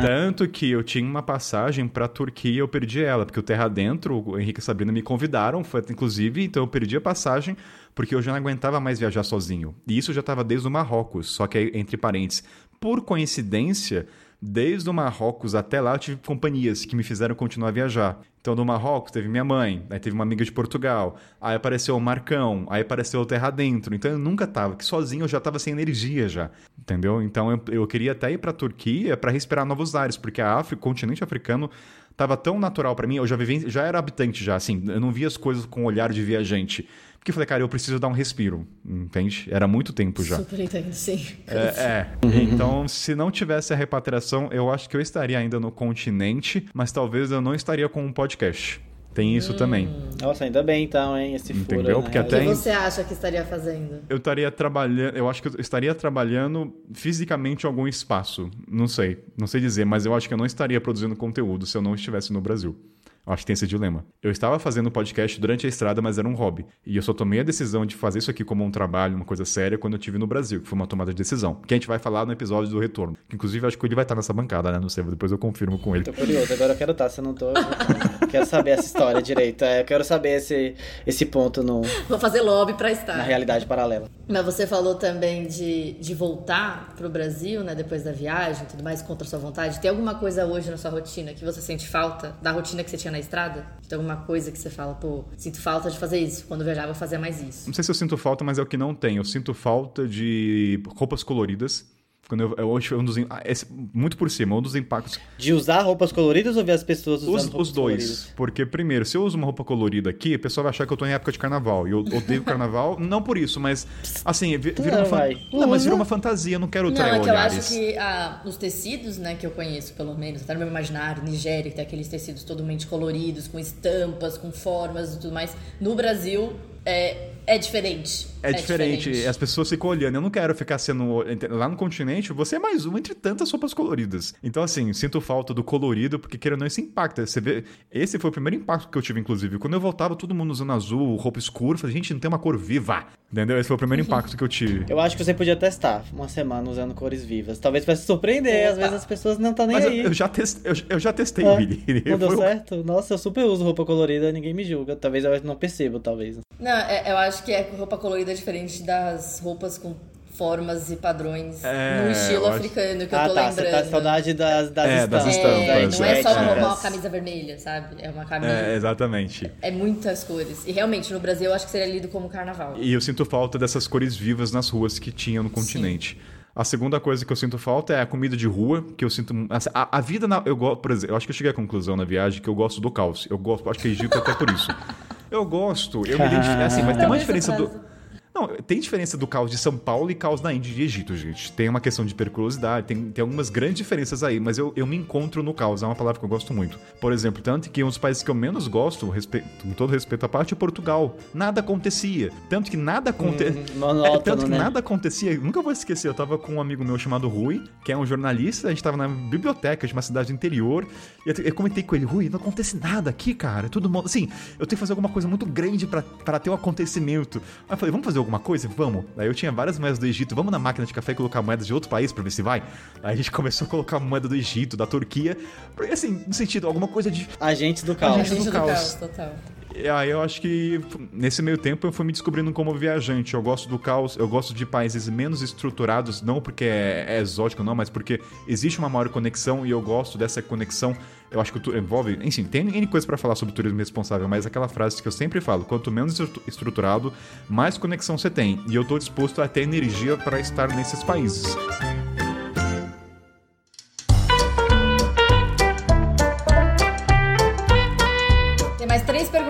Tanto que eu tinha uma passagem pra Turquia e eu perdi ela, porque o Terra Dentro, o Henrique e a Sabrina me convidaram, foi, inclusive, então eu perdi a passagem porque eu já não aguentava mais viajar sozinho. E isso já estava desde o Marrocos, só que aí, entre parênteses, por coincidência, desde o Marrocos até lá eu tive companhias que me fizeram continuar a viajar. Então, no Marrocos teve minha mãe, aí teve uma amiga de Portugal, aí apareceu o Marcão, aí apareceu o Terra Dentro. Então eu nunca tava, que sozinho eu já tava sem energia já, entendeu? Então eu, eu queria até ir pra Turquia para respirar novos ares, porque a África, o continente africano tava tão natural para mim, eu já vivi, já era habitante já, assim, eu não via as coisas com o olhar de viajante. Porque eu falei, cara, eu preciso dar um respiro, entende? Era muito tempo já. Super entendo, sim. É, é. Então, se não tivesse a repatriação, eu acho que eu estaria ainda no continente, mas talvez eu não estaria com um podcast. Tem isso também. Nossa, ainda bem então, hein? Esse furo, Entendeu? né? Porque O até que em- você acha que estaria fazendo? Eu estaria trabalhando, eu acho que eu estaria trabalhando fisicamente em algum espaço. Não sei, não sei dizer, mas eu acho que eu não estaria produzindo conteúdo se eu não estivesse no Brasil. Eu acho que tem esse dilema. Eu estava fazendo podcast durante a estrada, mas era um hobby. E eu só tomei a decisão de fazer isso aqui como um trabalho, uma coisa séria, quando eu estive no Brasil, que foi uma tomada de decisão. Que a gente vai falar no episódio do retorno. Que inclusive acho que ele vai estar nessa bancada, né? Não sei, depois eu confirmo com ele. Tô curioso, agora eu quero estar, se eu não tô. eu [LAUGHS] quero saber essa história direito. É, eu quero saber esse, esse ponto no, Vou fazer lobby pra estar. na realidade paralela. Mas você falou também de, de voltar pro Brasil, né, depois da viagem, e tudo mais, contra a sua vontade. Tem alguma coisa hoje na sua rotina que você sente falta da rotina que você tinha na estrada? Tem alguma coisa que você fala, pô, sinto falta de fazer isso. Quando eu viajava, eu fazia mais isso. Não sei se eu sinto falta, mas é o que não tem. Eu sinto falta de roupas coloridas. Quando eu, eu acho é um dos, ah, esse- muito por cima, um dos impactos. De usar roupas coloridas ou ver as pessoas usando Os, roupas os dois. coloridas? Porque, primeiro, se eu uso uma roupa colorida aqui, a pessoa vai achar que eu tô em época de carnaval. E eu odeio [LAUGHS] carnaval, não por isso, mas assim, vi- vira Não, uma, fan- não, mas vira uma fantasia, eu não quero Não, trair é que eu acho que ah, os tecidos, né, que eu conheço, pelo menos, até no meu imaginário, Nigéria, que tem aqueles tecidos totalmente coloridos, com estampas, com formas e tudo mais. No Brasil, é, é diferente. É, diferente. As pessoas ficam olhando. Eu não quero ficar sendo. Lá no continente, você é mais um entre tantas roupas coloridas. Então, assim, sinto falta do colorido, porque querendo ou não, isso impacta. Você vê. Esse foi o primeiro impacto que eu tive, inclusive. Quando eu voltava, todo mundo usando azul, roupa escura. Eu falei, gente, não tem uma cor viva. Entendeu? Esse foi o primeiro impacto que eu tive. Eu acho que você podia testar uma semana usando cores vivas. Talvez pra se surpreender. Às vezes as pessoas não estão nem Mas aí. Eu, eu já testei, eu, eu já testei, É. Não deu Foi certo? Nossa, eu super uso roupa colorida, ninguém me julga. Talvez eu não perceba, talvez. Não, é- eu acho que é roupa colorida é diferente das roupas com formas e padrões É, no estilo eu acho- africano que ah, eu tô tá. lembrando. Você tá saudade das, das É, das estampas. estampas, É, Estampas, não é só uma, é. uma camisa vermelha, sabe? É uma camisa. É, É, exatamente. muitas cores. E realmente, no Brasil, eu acho que seria lido como carnaval. E eu sinto falta dessas cores vivas nas ruas que tinha no continente. A segunda coisa que eu sinto falta é a comida de rua, que eu sinto. assim, A, a vida na. Eu gosto, por exemplo, eu acho que eu cheguei à conclusão na viagem que eu gosto do caos. Eu gosto, acho que Egito é até por isso. [LAUGHS] Eu gosto, eu me [LAUGHS] identifico. Assim, mas tem uma diferença do. Não, tem diferença do caos de São Paulo e caos na Índia e de Egito, gente. Tem uma questão de periculosidade, tem, tem algumas grandes diferenças aí, mas eu, eu me encontro no caos, é uma palavra que eu gosto muito. Por exemplo, tanto que um dos países que eu menos gosto, respe- com todo respeito à parte, é Portugal. Nada acontecia. Tanto que nada acontecia. Hum, monótono, [LAUGHS] tanto que né? nada acontecia. Eu Nunca vou esquecer, eu tava com um amigo meu chamado Rui, que é um jornalista, a gente tava na biblioteca de uma cidade do interior, e eu, eu comentei com ele, Rui, não acontece nada aqui, cara. Todo mundo. Assim, eu tenho que fazer alguma coisa muito grande pra, pra ter um acontecimento. Aí eu falei, vamos fazer alguma coisa? Vamos. Daí eu tinha várias moedas do Egito, vamos na máquina de café e colocar moedas de outro país pra ver se vai. Aí a gente [LAUGHS] começou a colocar moeda do Egito, da Turquia, porque, assim, no sentido, alguma coisa de. Agentes do A caos. Agentes gente do do caos. caos, total. E aí eu acho que nesse meio tempo eu fui me descobrindo como viajante. Eu gosto do caos, eu gosto de países menos estruturados, não porque é, é exótico, não, mas porque existe uma maior conexão e eu gosto dessa conexão. Eu acho que o tu- envolve. Enfim, tem N coisa pra falar sobre turismo responsável, mas aquela frase que eu sempre falo: quanto menos estru- estruturado, mais conexão você tem. E eu tô disposto a ter energia pra estar nesses países.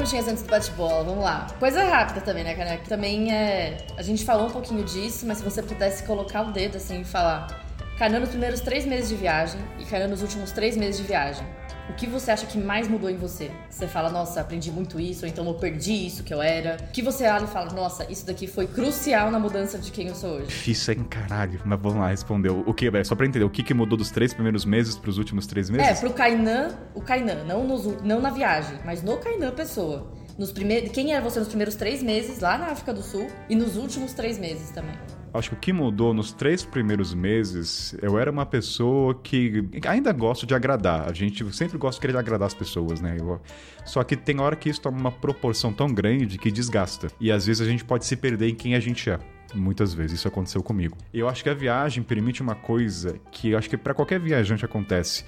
Perguntinhas antes do bate-bola, vamos lá. Coisa rápida também, né, Caneca? Também é. A gente falou um pouquinho disso, mas se você pudesse colocar o dedo assim e falar. Kainan nos primeiros três meses de viagem e Kainan nos últimos três meses de viagem. O que você acha que mais mudou em você? Você fala, nossa, aprendi muito isso, ou então eu perdi isso que eu era. O que você olha e fala, nossa, isso daqui foi crucial na mudança de quem eu sou hoje? Difícil, hein, caralho. Mas vamos lá, respondeu. O que, velho? Só pra entender, o que, que mudou dos três primeiros meses pros últimos três meses? É, pro Kainan, o Kainan, não, nos- não na viagem, mas no Kainan pessoa. Nos primeiros, quem era você nos primeiros três meses lá na África do Sul e nos últimos três meses também? Acho que o que mudou nos três primeiros meses, eu era uma pessoa que ainda gosto de agradar. A gente sempre gosta de querer agradar as pessoas, né? Eu- só que tem hora que isso toma uma proporção tão grande que desgasta. E às vezes a gente pode se perder em quem a gente é. Muitas vezes isso aconteceu comigo. Eu acho que a viagem permite uma coisa que eu acho que para qualquer viajante acontece.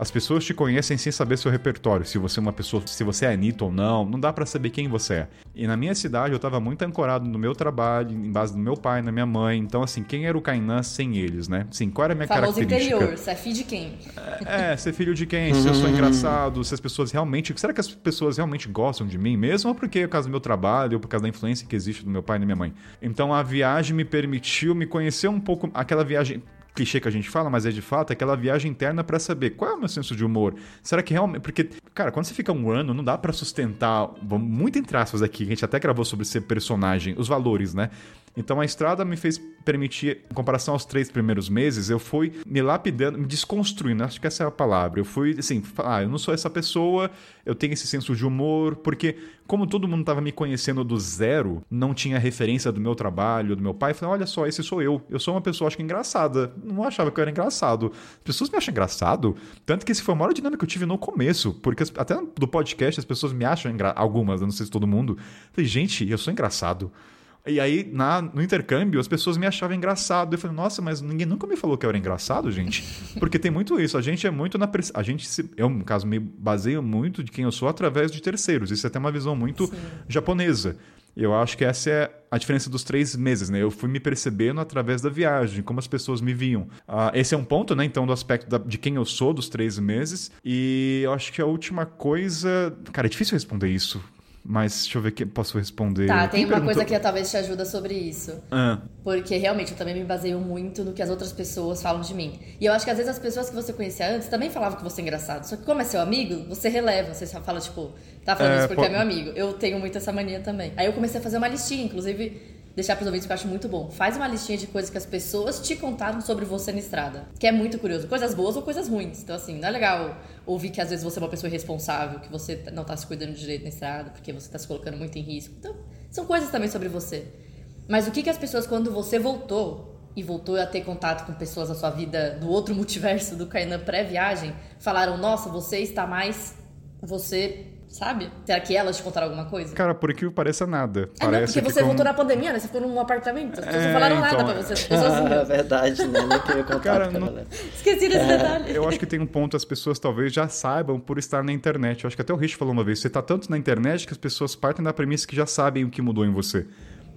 As pessoas te conhecem sem saber seu repertório, se você é uma pessoa, se você é Anitta ou não, não dá pra saber quem você é. E na minha cidade eu tava muito ancorado no meu trabalho, em base do meu pai, na minha mãe. Então assim, quem era o Kainan sem eles, né? Sim, qual era a minha Famoso característica? interior, você é filho de quem? É, ser filho de quem? Se eu sou engraçado, se as pessoas realmente. Será que as pessoas realmente gostam de mim mesmo? Ou porque é por causa do meu trabalho, ou por causa da influência que existe do meu pai e da minha mãe? Então a viagem me permitiu me conhecer um pouco. Aquela viagem. Clichê que a gente fala, mas é de fato aquela viagem interna pra saber qual é o meu senso de humor. Será que realmente. Porque, cara, quando você fica um ano, não dá pra sustentar. Muito entre aspas aqui, a gente até gravou sobre ser personagem, os valores, né? Então a estrada me fez permitir, em comparação aos três primeiros meses, eu fui me lapidando, me desconstruindo, acho que essa é a palavra. Eu fui assim, falar, ah, eu não sou essa pessoa, eu tenho esse senso de humor, porque como todo mundo estava me conhecendo do zero, não tinha referência do meu trabalho, do meu pai, eu falei, olha só, esse sou eu. Eu sou uma pessoa, acho que engraçada. Não achava que eu era engraçado. As pessoas me acham engraçado, tanto que esse foi a maior dinâmica que eu tive no começo, porque até do podcast as pessoas me acham algumas, eu não sei se todo mundo. Eu falei, gente, eu sou engraçado. E aí, na, no intercâmbio, as pessoas me achavam engraçado. Eu falei, nossa, mas ninguém nunca me falou que eu era engraçado, gente. Porque tem muito isso. A gente é muito na. A gente, se, eu, no caso, me baseio muito de quem eu sou através de terceiros. Isso é até uma visão muito japonesa. Eu acho que essa é a diferença dos três meses, né? Eu fui me percebendo através da viagem, como as pessoas me viam. Ah, esse é um ponto, né? Então, do aspecto da- de quem eu sou dos três meses. E eu acho que a última coisa. Cara, é difícil responder isso. Mas deixa eu ver que posso responder. Tá, tem Quem uma perguntou? coisa que talvez te ajuda sobre isso. Ah, Porque realmente eu também me baseio muito no que as outras pessoas falam de mim. E eu acho que às vezes as pessoas que você conhecia antes também falavam que você é engraçado. Só que como é seu amigo, você releva. Você fala, tipo, tá falando É, isso porque pô- é meu amigo. Eu tenho muito essa mania também. Aí eu comecei a fazer uma listinha, inclusive. Deixar pros ouvintes que eu acho muito bom. Faz uma listinha de coisas que as pessoas te contaram sobre você na estrada. Que é muito curioso. Coisas boas ou coisas ruins. Então, assim, não é legal ouvir que às vezes você é uma pessoa irresponsável, que você não tá se cuidando direito na estrada, porque você tá se colocando muito em risco. Então, são coisas também sobre você. Mas o que, que as pessoas, quando você voltou e voltou a ter contato com pessoas da sua vida do outro [LAUGHS] multiverso do Kainan pré-viagem, falaram: Nossa, você está mais. Você. Sabe? Será que elas te contaram alguma coisa? cara, por aqui pareça nada. É, não, Parece porque que você voltou na pandemia, né? Você ficou num apartamento. As pessoas É, não falaram nada então, pra você. As pessoas [LAUGHS] Ah, verdade, né? Nem teve contato Cara, com não- esqueci desse detalhe. Eu acho que tem um ponto, as pessoas talvez já saibam por estar na internet. Eu acho que até o Rich falou uma vez, você tá tanto na internet que as pessoas partem da premissa que já sabem o que mudou em você.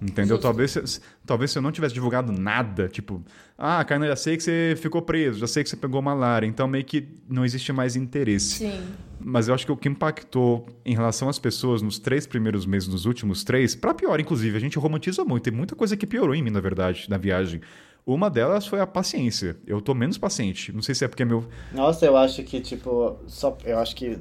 Entendeu? Justo. Talvez, se- talvez se eu não tivesse divulgado nada, tipo, ah, Karina, já sei que você ficou preso, já sei que você pegou malária, então meio que não existe mais interesse. Sim. Mas eu acho que o que impactou em relação às pessoas nos três primeiros meses, nos últimos três, pra pior, inclusive, a gente romantiza muito. Tem muita coisa que piorou em mim, na verdade, na viagem. Uma delas foi a paciência. Eu tô menos paciente. Não sei se é porque meu. Nossa, eu acho que, tipo, só. Eu acho que.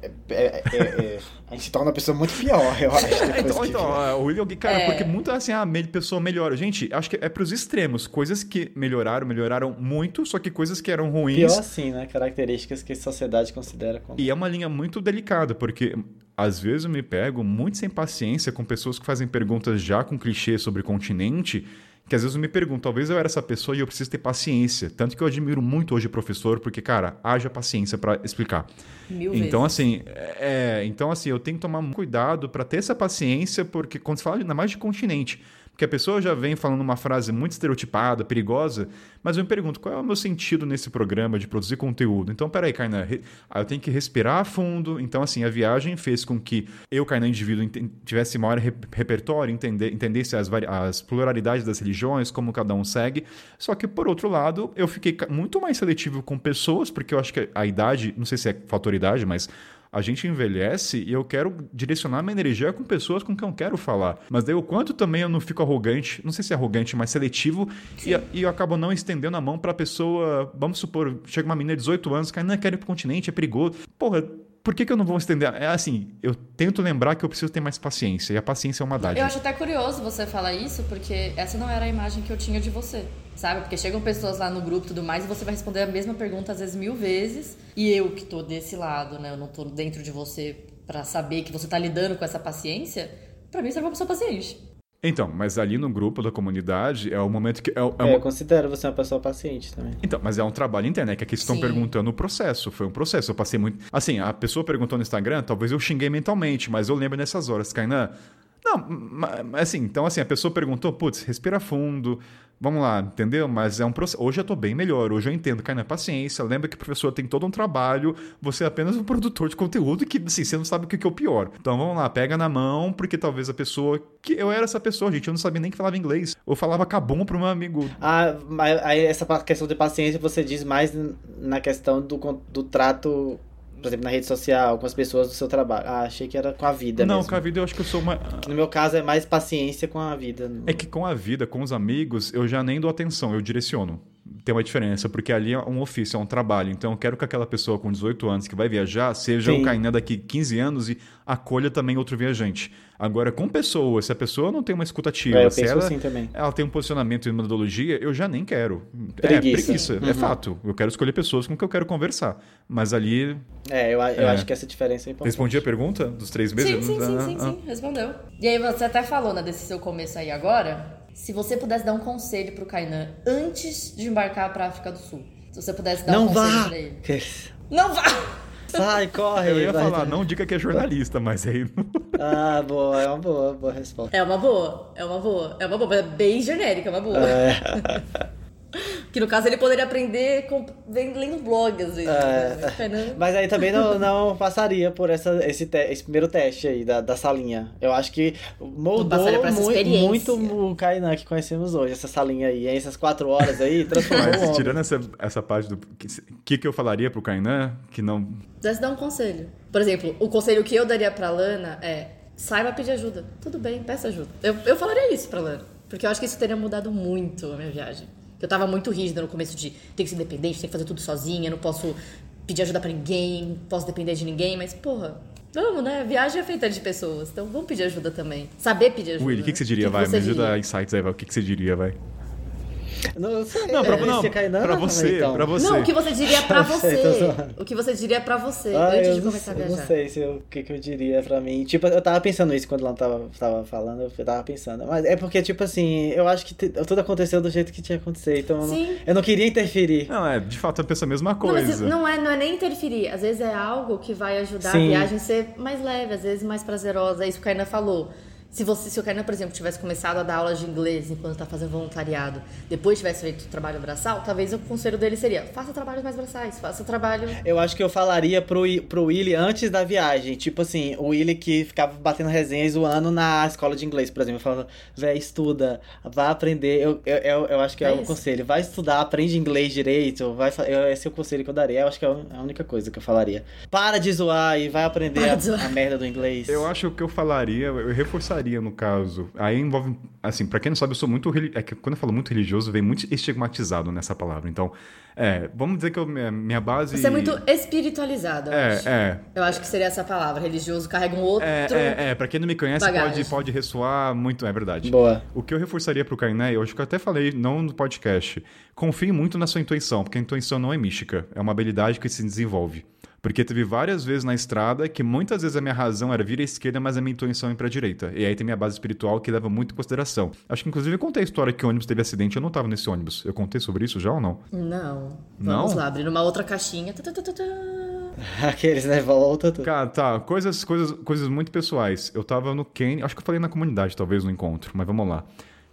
é- é- é- é- a gente torna a pessoa muito pior, eu acho. [LAUGHS] então, que- então, ah, o William, cara, É. porque muito assim, a me- pessoa melhora. Gente, acho que é pros extremos. Coisas que melhoraram, melhoraram muito, só que coisas que eram ruins. Pior assim, né? Características que a sociedade considera como. E é uma linha muito delicada, porque às vezes eu me pego muito sem paciência com pessoas que fazem perguntas já com clichê sobre continente, que às vezes eu me pergunto, talvez eu era essa pessoa e eu preciso ter paciência. Tanto que eu admiro muito hoje professor, porque, cara, haja paciência para explicar. Mil Então, vezes. assim, é, então, assim, eu tenho que tomar muito cuidado para ter essa paciência, porque quando se fala ainda mais de continente, porque a pessoa já vem falando uma frase muito estereotipada, perigosa, mas eu me pergunto, qual é o meu sentido nesse programa de produzir conteúdo? Então, peraí, Kainan, ah, eu tenho que respirar fundo. Então, assim, a viagem fez com que eu, Kainan, indivíduo, tivesse maior re- repertório, entender, entendesse as, as pluralidades das religiões, como cada um segue. Só que, por outro lado, eu fiquei muito mais seletivo com pessoas, porque eu acho que a idade, não sei se é fator idade, mas a gente envelhece e eu quero direcionar minha energia com pessoas com quem eu quero falar. Mas daí o quanto também eu não fico arrogante, não sei se é arrogante, mas seletivo, e, e eu acabo não estendendo a mão pra pessoa. Vamos supor, chega uma menina de 18 anos, cara, não quero ir pro continente, é perigoso. Porra. Por que, que eu não vou estender? É assim, eu tento lembrar que eu preciso ter mais paciência, e a paciência é uma dádiva. Eu acho até curioso você falar isso, porque essa não era a imagem que eu tinha de você, sabe? Porque chegam pessoas lá no grupo e tudo mais, e você vai responder a mesma pergunta às vezes mil vezes, e eu que tô desse lado, né? Eu não tô dentro de você pra saber que você tá lidando com essa paciência, pra mim você é uma pessoa paciente. Então, mas ali no grupo da comunidade é o momento que. É, o- é É, uma- eu considero você uma pessoa paciente também. Então, mas é um trabalho interno, é que aqui estão Sim. perguntando o processo. Foi um processo. Eu passei muito. Assim, a pessoa perguntou no Instagram, talvez eu xinguei mentalmente, mas eu lembro nessas horas, Kainan. Não, ma- mas assim, então assim, a pessoa perguntou, putz, respira fundo, vamos lá, entendeu? Mas é um processo. Hoje eu tô bem melhor, hoje eu entendo, Kainan, paciência. Lembra que o professor tem todo um trabalho, você é apenas um produtor de conteúdo que, assim, você não sabe o que é o pior. Então vamos lá, pega na mão, porque talvez a pessoa. que Eu era essa pessoa, gente, eu não sabia nem que falava inglês. Eu falava cabum pro meu amigo Ah, mas aí essa questão de paciência você diz mais na questão do, do trato, por exemplo, na rede social, com as pessoas do seu trabalho. Ah, achei que era com a vida não, mesmo. com a vida eu acho que eu sou uma. No meu caso é mais paciência com a vida. É que com a vida, com os amigos, eu já nem dou atenção, eu direciono. Tem uma diferença, porque ali é um ofício, é um trabalho. Então eu quero que aquela pessoa com 18 anos que vai viajar seja Sim. o Kainan daqui 15 anos e acolha também outro viajante. Agora, com pessoas, se a pessoa não tem uma escutativa, É, eu se ela, assim também. ela tem um posicionamento e metodologia, eu já nem quero. Preguiça. É preguiça, é Uhum. fato. Eu quero escolher pessoas com quem eu quero conversar. Mas ali, É, eu, eu É. acho que essa diferença é importante. respondi a pergunta dos três meses? Sim, sim, sim, Ah, sim, ah. sim, respondeu. E aí você até falou, né, desse seu começo aí agora, se você pudesse dar um conselho pro Kainan antes de embarcar pra África do Sul. Se você pudesse dar Não um conselho vá! pra ele. Não vá! Sai, corre! Eu ia vai, falar, vai. não diga que é jornalista, mas aí. Ah, boa, é uma boa, boa resposta. É uma boa, é uma boa, é uma boa, é bem genérica, é uma boa. É, [LAUGHS] Que no caso ele poderia aprender com, lendo blog às vezes. É. né? Fernando- mas aí também não, não passaria por essa, esse, te- esse primeiro teste aí da, da salinha. Eu acho que moldou passaria por essa mui- experiência. muito o Kainan que conhecemos hoje, essa salinha aí. Essas quatro horas aí, [LAUGHS] transformou Mas tirando essa, essa parte do. O que, que eu falaria pro Kainan? Que não. Pudesse dar um conselho. Por exemplo, o conselho que eu daria pra Lana é saiba pedir ajuda. Tudo bem, peça ajuda. Eu, eu falaria isso pra Lana. Porque eu acho que isso teria mudado muito a minha viagem. Eu tava muito rígida no começo de ter que ser independente, ter que fazer tudo sozinha, não posso pedir ajuda pra ninguém, não posso depender de ninguém, mas porra, vamos, né? Viagem é feita de pessoas, então vamos pedir ajuda também. Saber pedir ajuda. Willy, o que, que você diria, que vai? você Me ajuda diria? insights aí, vai. O que, que você diria, vai? Não, sei, Não, pra, é, não, pra você, então. pra você. Não, o que você diria pra [LAUGHS] Eu você. O que você diria pra você Ah, antes eu de não, começar a sei- viajar. não sei se eu- o que, que eu diria pra mim. Tipo, eu tava pensando isso quando ela tava, tava falando, eu tava pensando. Mas é porque, tipo assim, eu acho que te- tudo aconteceu do jeito que tinha que acontecer. Então eu não, eu não queria interferir. Não, é, de fato, eu penso a mesma Não, mas coisa. não é, não é nem interferir. Às vezes é algo que vai ajudar Sim. a viagem a ser mais leve, às vezes mais prazerosa. É isso que o Kainan falou. Se, você, se o Kainan, por exemplo, tivesse começado a dar aulas de inglês enquanto tá fazendo voluntariado, depois tivesse feito trabalho braçal, talvez o conselho dele seria: faça trabalhos mais braçais, faça trabalho. Eu acho que eu falaria pro, pro Willy antes da viagem. Tipo assim, o Willy que ficava batendo resenha e zoando na escola de inglês, por exemplo. Falando, véi, estuda, vai aprender. Eu, eu, eu, eu acho que é, É o conselho. Vai estudar, aprende inglês direito. Vai, eu, esse é o conselho que eu daria. Eu acho que é a única coisa que eu falaria. Para de zoar e vai aprender a, a merda do inglês. Eu acho que eu falaria, eu reforçaria no caso. Aí envolve, assim, pra quem não sabe, eu sou muito é que quando eu falo muito religioso, vem muito estigmatizado nessa palavra. Então, é, vamos dizer que eu, minha, base Você é muito espiritualizado, eu acho. É, é. Eu acho que seria essa palavra. Religioso carrega um outro. É, é, é, pra quem não me conhece, bagagem. pode, pode ressoar muito, é verdade. Boa. O que eu reforçaria pro Kainé, eu acho que eu até falei, não no podcast, confie muito na sua intuição, porque a intuição não é mística, é uma habilidade que se desenvolve. Porque teve várias vezes na estrada que muitas vezes a minha razão era vir à esquerda, mas a minha intuição ia pra direita. E aí tem minha base espiritual que leva muito em consideração. Acho que inclusive eu contei a história que o ônibus teve acidente, eu não tava nesse ônibus. Eu contei sobre isso já ou não? Não. Não? Vamos lá, abrir uma outra caixinha. [LAUGHS] Aqueles, né? Volta tudo. Cara, tá, coisas, coisas, coisas muito pessoais. Eu tava no Quênia, acho que eu falei na comunidade, talvez, no encontro, mas vamos lá.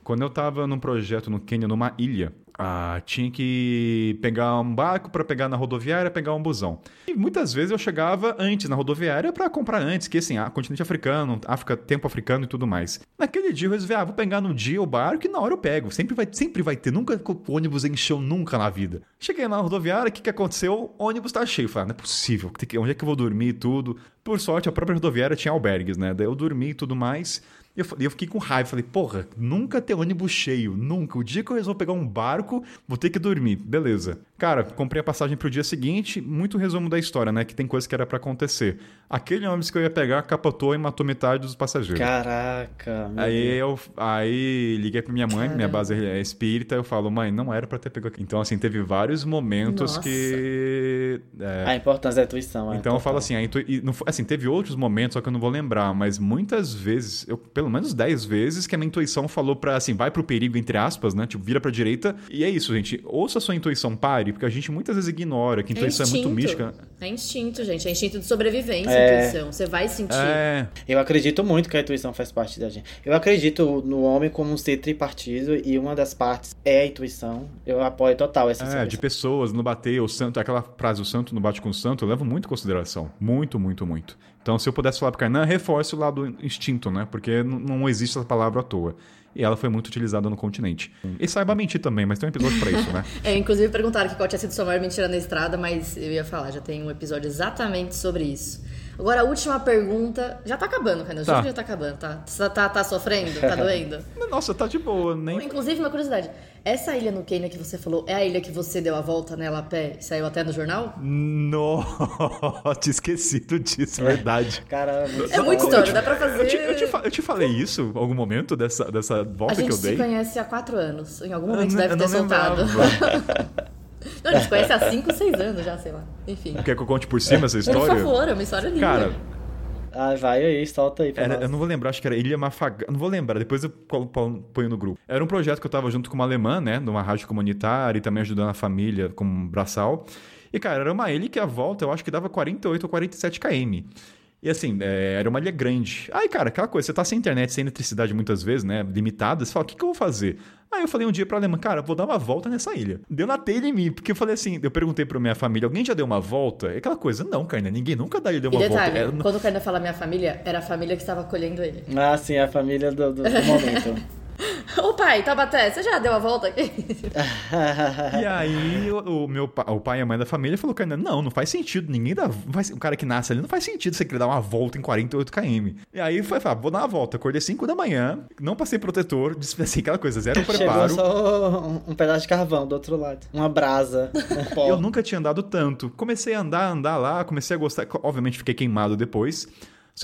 Quando eu tava num projeto no Quênia, numa ilha, ah, tinha que pegar um barco para pegar na rodoviária, pegar um busão. E muitas vezes eu chegava antes na rodoviária para comprar antes, que assim, ah, continente africano, África, tempo africano e tudo mais. Naquele dia eu resolvi, ah, vou pegar no dia o barco e na hora eu pego. Sempre vai, sempre vai ter, nunca o ônibus encheu nunca na vida. Cheguei na rodoviária, o que, que aconteceu? O ônibus tá cheio. Falei, ah, não é possível, onde é que eu vou dormir e tudo? Por sorte, a própria rodoviária tinha albergues, né? Daí eu dormi e tudo mais. E eu, eu fiquei com raiva. Falei, porra, nunca ter ônibus cheio. Nunca. O dia que eu resolvo pegar um barco, vou ter que dormir. Beleza. Cara, comprei a passagem pro dia seguinte. Muito resumo da história, né? Que tem coisa que era pra acontecer. Aquele ônibus que eu ia pegar capotou e matou metade dos passageiros. Caraca, meu Aí eu aí liguei pra minha mãe, minha Caramba. base é espírita, eu falo, mãe, não era pra ter pegado aqui. Então, assim, teve vários momentos Nossa. que. é, A importância da intuição. é então eu falo assim, a foi- assim, teve outros momentos, só que eu não vou lembrar, mas muitas vezes, eu pelo menos 10 vezes que a minha intuição falou pra, assim, vai pro perigo, entre aspas, né? Tipo, vira pra direita. E é isso, gente. Ouça a sua intuição, pare, porque a gente muitas vezes ignora que a intuição é, muito mística. É instinto, gente. É instinto de sobrevivência, É. intuição. Você vai sentir. É, Eu acredito muito que a intuição faz parte da gente. Eu acredito no homem como um ser tripartido e uma das partes é a intuição. Eu apoio total essa é, de pessoas, não bater, o santo, aquela frase, o santo não bate com o santo, eu levo muito em consideração. Muito, muito, muito. Então, se eu pudesse falar pro Kainan, reforce o lado instinto, né? Porque não existe essa palavra à toa. E ela foi muito utilizada no continente. E saiba mentir também, mas tem um episódio pra isso, né? [LAUGHS] É, inclusive perguntaram que qual tinha sido sua maior mentira na estrada, mas eu ia falar, já tem um episódio exatamente sobre isso. Agora, a última pergunta. Já tá acabando, Kainan. Tá. Tá. Já tá acabando, tá? Você tá, tá sofrendo? Tá [LAUGHS] doendo? Nossa, tá de boa, nem. Inclusive, uma curiosidade. Essa ilha no Quênia que você falou é a ilha que você deu a volta nela a pé e saiu até no jornal? Nossa, tinha [LAUGHS] esquecido disso, verdade. Cara, muito É muita bom. história, dá pra fazer. Eu te, eu, te, eu te falei isso em algum momento dessa, dessa A volta que gente eu se dei? conhece há quatro anos. Em algum Eu momento não- deve eu ter não soltado. [LAUGHS] Não, a gente conhece há cinco, seis anos já, sei lá. Enfim. Quer que eu conte por cima essa Por história? favor, é uma história linda. Cara, Ah, vai aí, solta aí Era- eu não vou lembrar, acho que era Ilha Mafagafo. Não vou lembrar, depois eu ponho no grupo. Era um projeto que eu tava junto com uma alemã, né? Numa rádio comunitária e também ajudando a família com braçal. E, cara, era uma ilha que a volta eu acho que dava 48 ou 47 km. E assim, é, era uma ilha grande. Aí, cara, aquela coisa, você tá sem internet, sem eletricidade muitas vezes, né? Limitada, você fala, o que, que eu vou fazer? Aí eu falei um dia pra alemã, cara, vou dar uma volta nessa ilha. Deu na telha em mim, porque eu falei assim, eu perguntei pra minha família, alguém já deu uma volta? É aquela coisa, não, cara, ninguém nunca deu E uma detalhe, volta. Era- quando o Kainan fala minha família, era a família que estava acolhendo ele. Ah, sim, a família do, do- do momento. [LAUGHS] Pai, Tabaté, você já deu a volta aqui? [LAUGHS] e aí o, o meu o pai e a mãe da família falou, cara, não, não faz sentido, ninguém dá. Faz, o cara que nasce ali não faz sentido você querer dar uma volta em 48 km. E aí foi falar, vou dar uma volta. Acordei 5 da manhã, não passei protetor, [LAUGHS] disse assim, aquela coisa, zero Chegou preparo. só um, um pedaço de carvão do outro lado. Uma brasa, um pó. Eu nunca tinha andado tanto. Comecei a andar, andar lá, comecei a gostar. Obviamente fiquei queimado depois.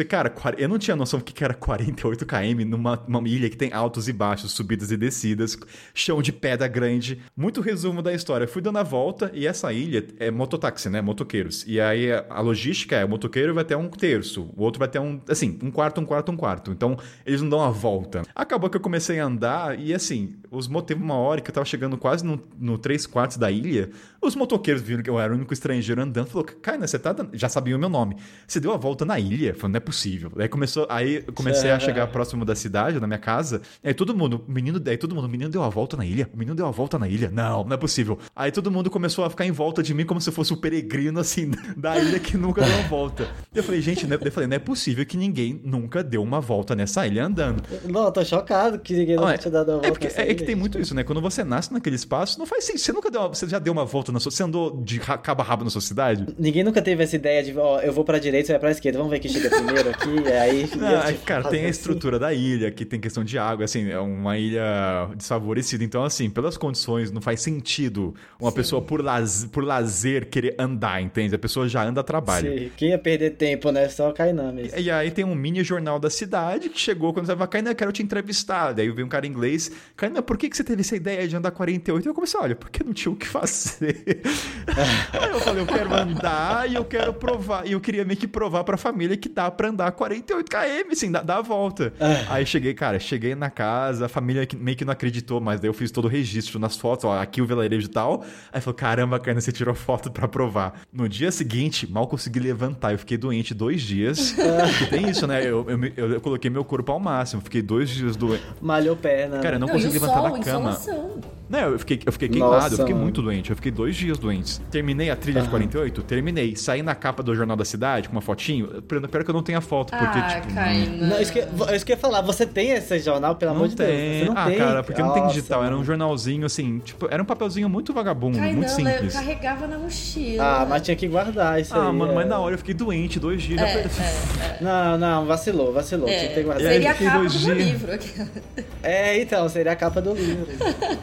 Cara, eu não tinha noção do que era 48 km numa, ilha que tem altos e baixos, subidas e descidas, chão de pedra grande. Muito resumo da história. Fui dando a volta e essa ilha é mototáxi, né? Motoqueiros. E aí a- logística é: o motoqueiro vai ter um terço, o outro vai ter um, assim, um quarto, um quarto, um quarto. Então eles não dão a volta. Acabou que eu comecei a andar e, assim, os teve uma hora que eu tava chegando quase no, no 3 quartos da ilha. Os motoqueiros viram que eu era o único estrangeiro andando. Falou, Kaina, você tá. dando-" Já sabiam o meu nome. Você deu a volta na ilha? Falei, não é possível. Aí começou. Aí comecei a chegar [LAUGHS] próximo da cidade, da minha casa. Aí todo mundo, o menino. Aí todo mundo, o menino deu a volta na ilha? O menino deu a volta na ilha? Não, não é possível. Aí todo mundo começou a ficar em volta de mim como se eu fosse o peregrino, assim, [LAUGHS] da ilha que nunca deu uma volta. Eu falei, gente, né? eu falei, não é possível que ninguém nunca deu uma volta nessa ilha andando. Não, eu tô chocado que ninguém Não, nunca é, tinha dado a volta. é porque é, é que ilha. tem muito isso, né? Quando você nasce naquele espaço, não faz sentido. Você nunca deu uma- você já deu uma volta na sua. Você andou de cabo a rabo na sua cidade? Ninguém nunca teve essa ideia de, ó, eu vou pra direita, você vai pra esquerda, vamos ver quem chega primeiro aqui, e aí... Não, é, cara, tem a assim. estrutura da ilha, que tem questão de água, assim, é uma ilha desfavorecida. Então, assim, pelas condições, não faz sentido uma pessoa por, laz, por lazer querer andar, entende? A pessoa já anda a trabalho. Sim, Quem ia perder tempo, né? Só Kainan mesmo. E aí tem um mini jornal da cidade que chegou quando você vai, Kainan, eu quero te entrevistar. Daí veio um cara em inglês, Kainan, por que, que você teve essa ideia de andar 48? E eu comecei, olha, porque não tinha o que fazer. [LAUGHS] aí eu falei, eu quero andar e eu quero provar. E eu queria meio que provar pra família que dá pra andar 48 km, assim, dá, dá a volta. Aí cheguei, cara, cheguei na casa, a família meio que não acreditou, mas daí eu fiz todo o registro nas fotos, ó, aqui o vilarejo e tal. Aí falou, caramba, Kainan, você tirou foto pra provar. No dia seguinte, mal consegui levantar, eu fiquei doente dois dias. [LAUGHS] Porque tem isso, né? Eu, eu, eu- eu coloquei meu corpo ao máximo, fiquei dois dias doente. Malhou perna. Cara, eu não, Não, consegui levantar sol, da cama. insolação. Não, eu fiquei, eu fiquei queimado, Nossa, eu fiquei mano. muito doente, eu fiquei dois dias doentes. Terminei a trilha de 48? Terminei. Saí na capa do Jornal da Cidade com uma fotinho. Pior que eu não tenho a foto, porque, ah, tipo. Kainan. Não, isso que, isso que eu ia falar, você tem esse jornal, pelo Não amor de Deus? tem. Você não ah, tem? cara, porque não tem Nossa, digital. Era um jornalzinho assim, tipo, era um papelzinho muito vagabundo, Kainan, muito eu simples. carregava na mochila. Ah, mas tinha que guardar isso aí. Ah, mano, é. mas na hora eu fiquei doente, dois dias. já É, foi- é, Não, não, vacilou, vacilou. é. Tinha que ter guardado. E aí, Seria a capa dois do dias. livro. [LAUGHS] É, então, seria a capa do livro.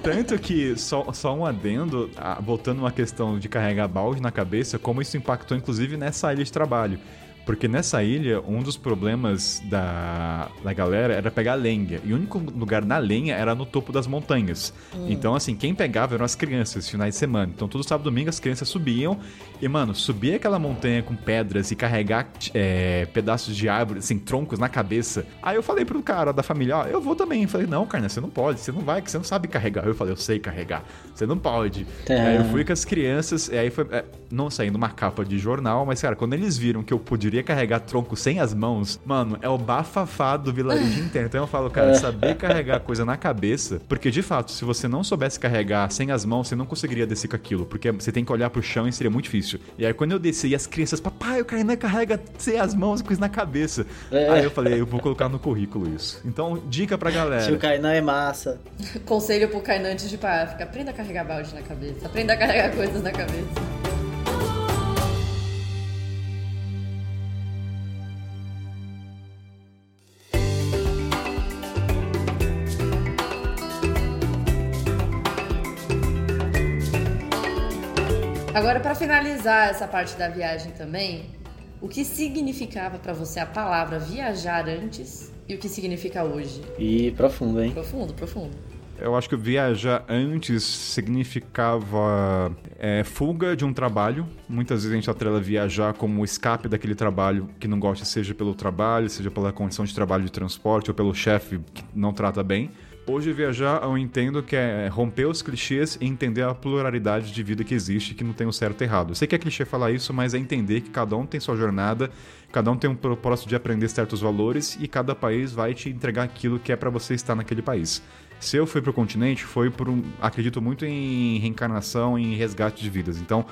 Tanto que, só, só um adendo, ah, voltando uma questão de carregar balde na cabeça, como isso impactou inclusive nessa ilha de trabalho. Porque nessa ilha, um dos problemas da, da galera era pegar lenha. E o único lugar na lenha era no topo das montanhas. Então, assim, quem pegava eram as crianças, finais de semana. Então, todo sábado e domingo as crianças subiam. E, mano, subir aquela montanha com pedras e carregar é, pedaços de árvore, assim, troncos na cabeça. Aí eu falei pro cara da família, ó, eu vou também. Eu falei, não, Carna, você não pode, você não vai, que você não sabe carregar. Eu falei, eu sei carregar, você não pode. É. Aí eu fui com as crianças, e aí foi, é, não saindo uma capa de jornal, mas, cara, quando eles viram que eu poderia carregar tronco sem as mãos, mano, é o bafafá do vilarejo inteiro. Então eu falo, cara, [LAUGHS] saber carregar coisa na cabeça, porque de fato, se você não soubesse carregar sem as mãos, você não conseguiria descer com aquilo, porque você tem que olhar pro chão e seria muito difícil. E aí quando eu desci, e as crianças, papai, o Kainan carrega sem as mãos com isso na cabeça. É. Aí eu falei, eu vou colocar no currículo isso. Então, dica pra Tio galera. Kainan é massa. Conselho pro Kainan antes de ir pra África. Aprenda a carregar balde na cabeça. Aprenda a carregar coisas na cabeça. Agora, pra finalizar essa parte da viagem também, o que significava pra você a palavra viajar antes e o que significa hoje? E profundo, hein? Profundo, profundo. Eu acho que viajar antes significava é, fuga de um trabalho. Muitas vezes a gente atrela viajar como escape daquele trabalho que não gosta, seja pelo trabalho, seja pela condição de trabalho de transporte ou pelo chefe que não trata bem. Hoje viajar eu entendo que é romper os clichês e entender a pluralidade de vida que existe, que não tem o certo e errado. Eu sei que é clichê falar isso, mas é entender que cada um tem sua jornada, cada um tem um propósito de aprender certos valores e cada país vai te entregar aquilo que é para você estar naquele país. Se eu fui pro continente, foi por um. Acredito muito em reencarnação, em resgate de vidas. Então,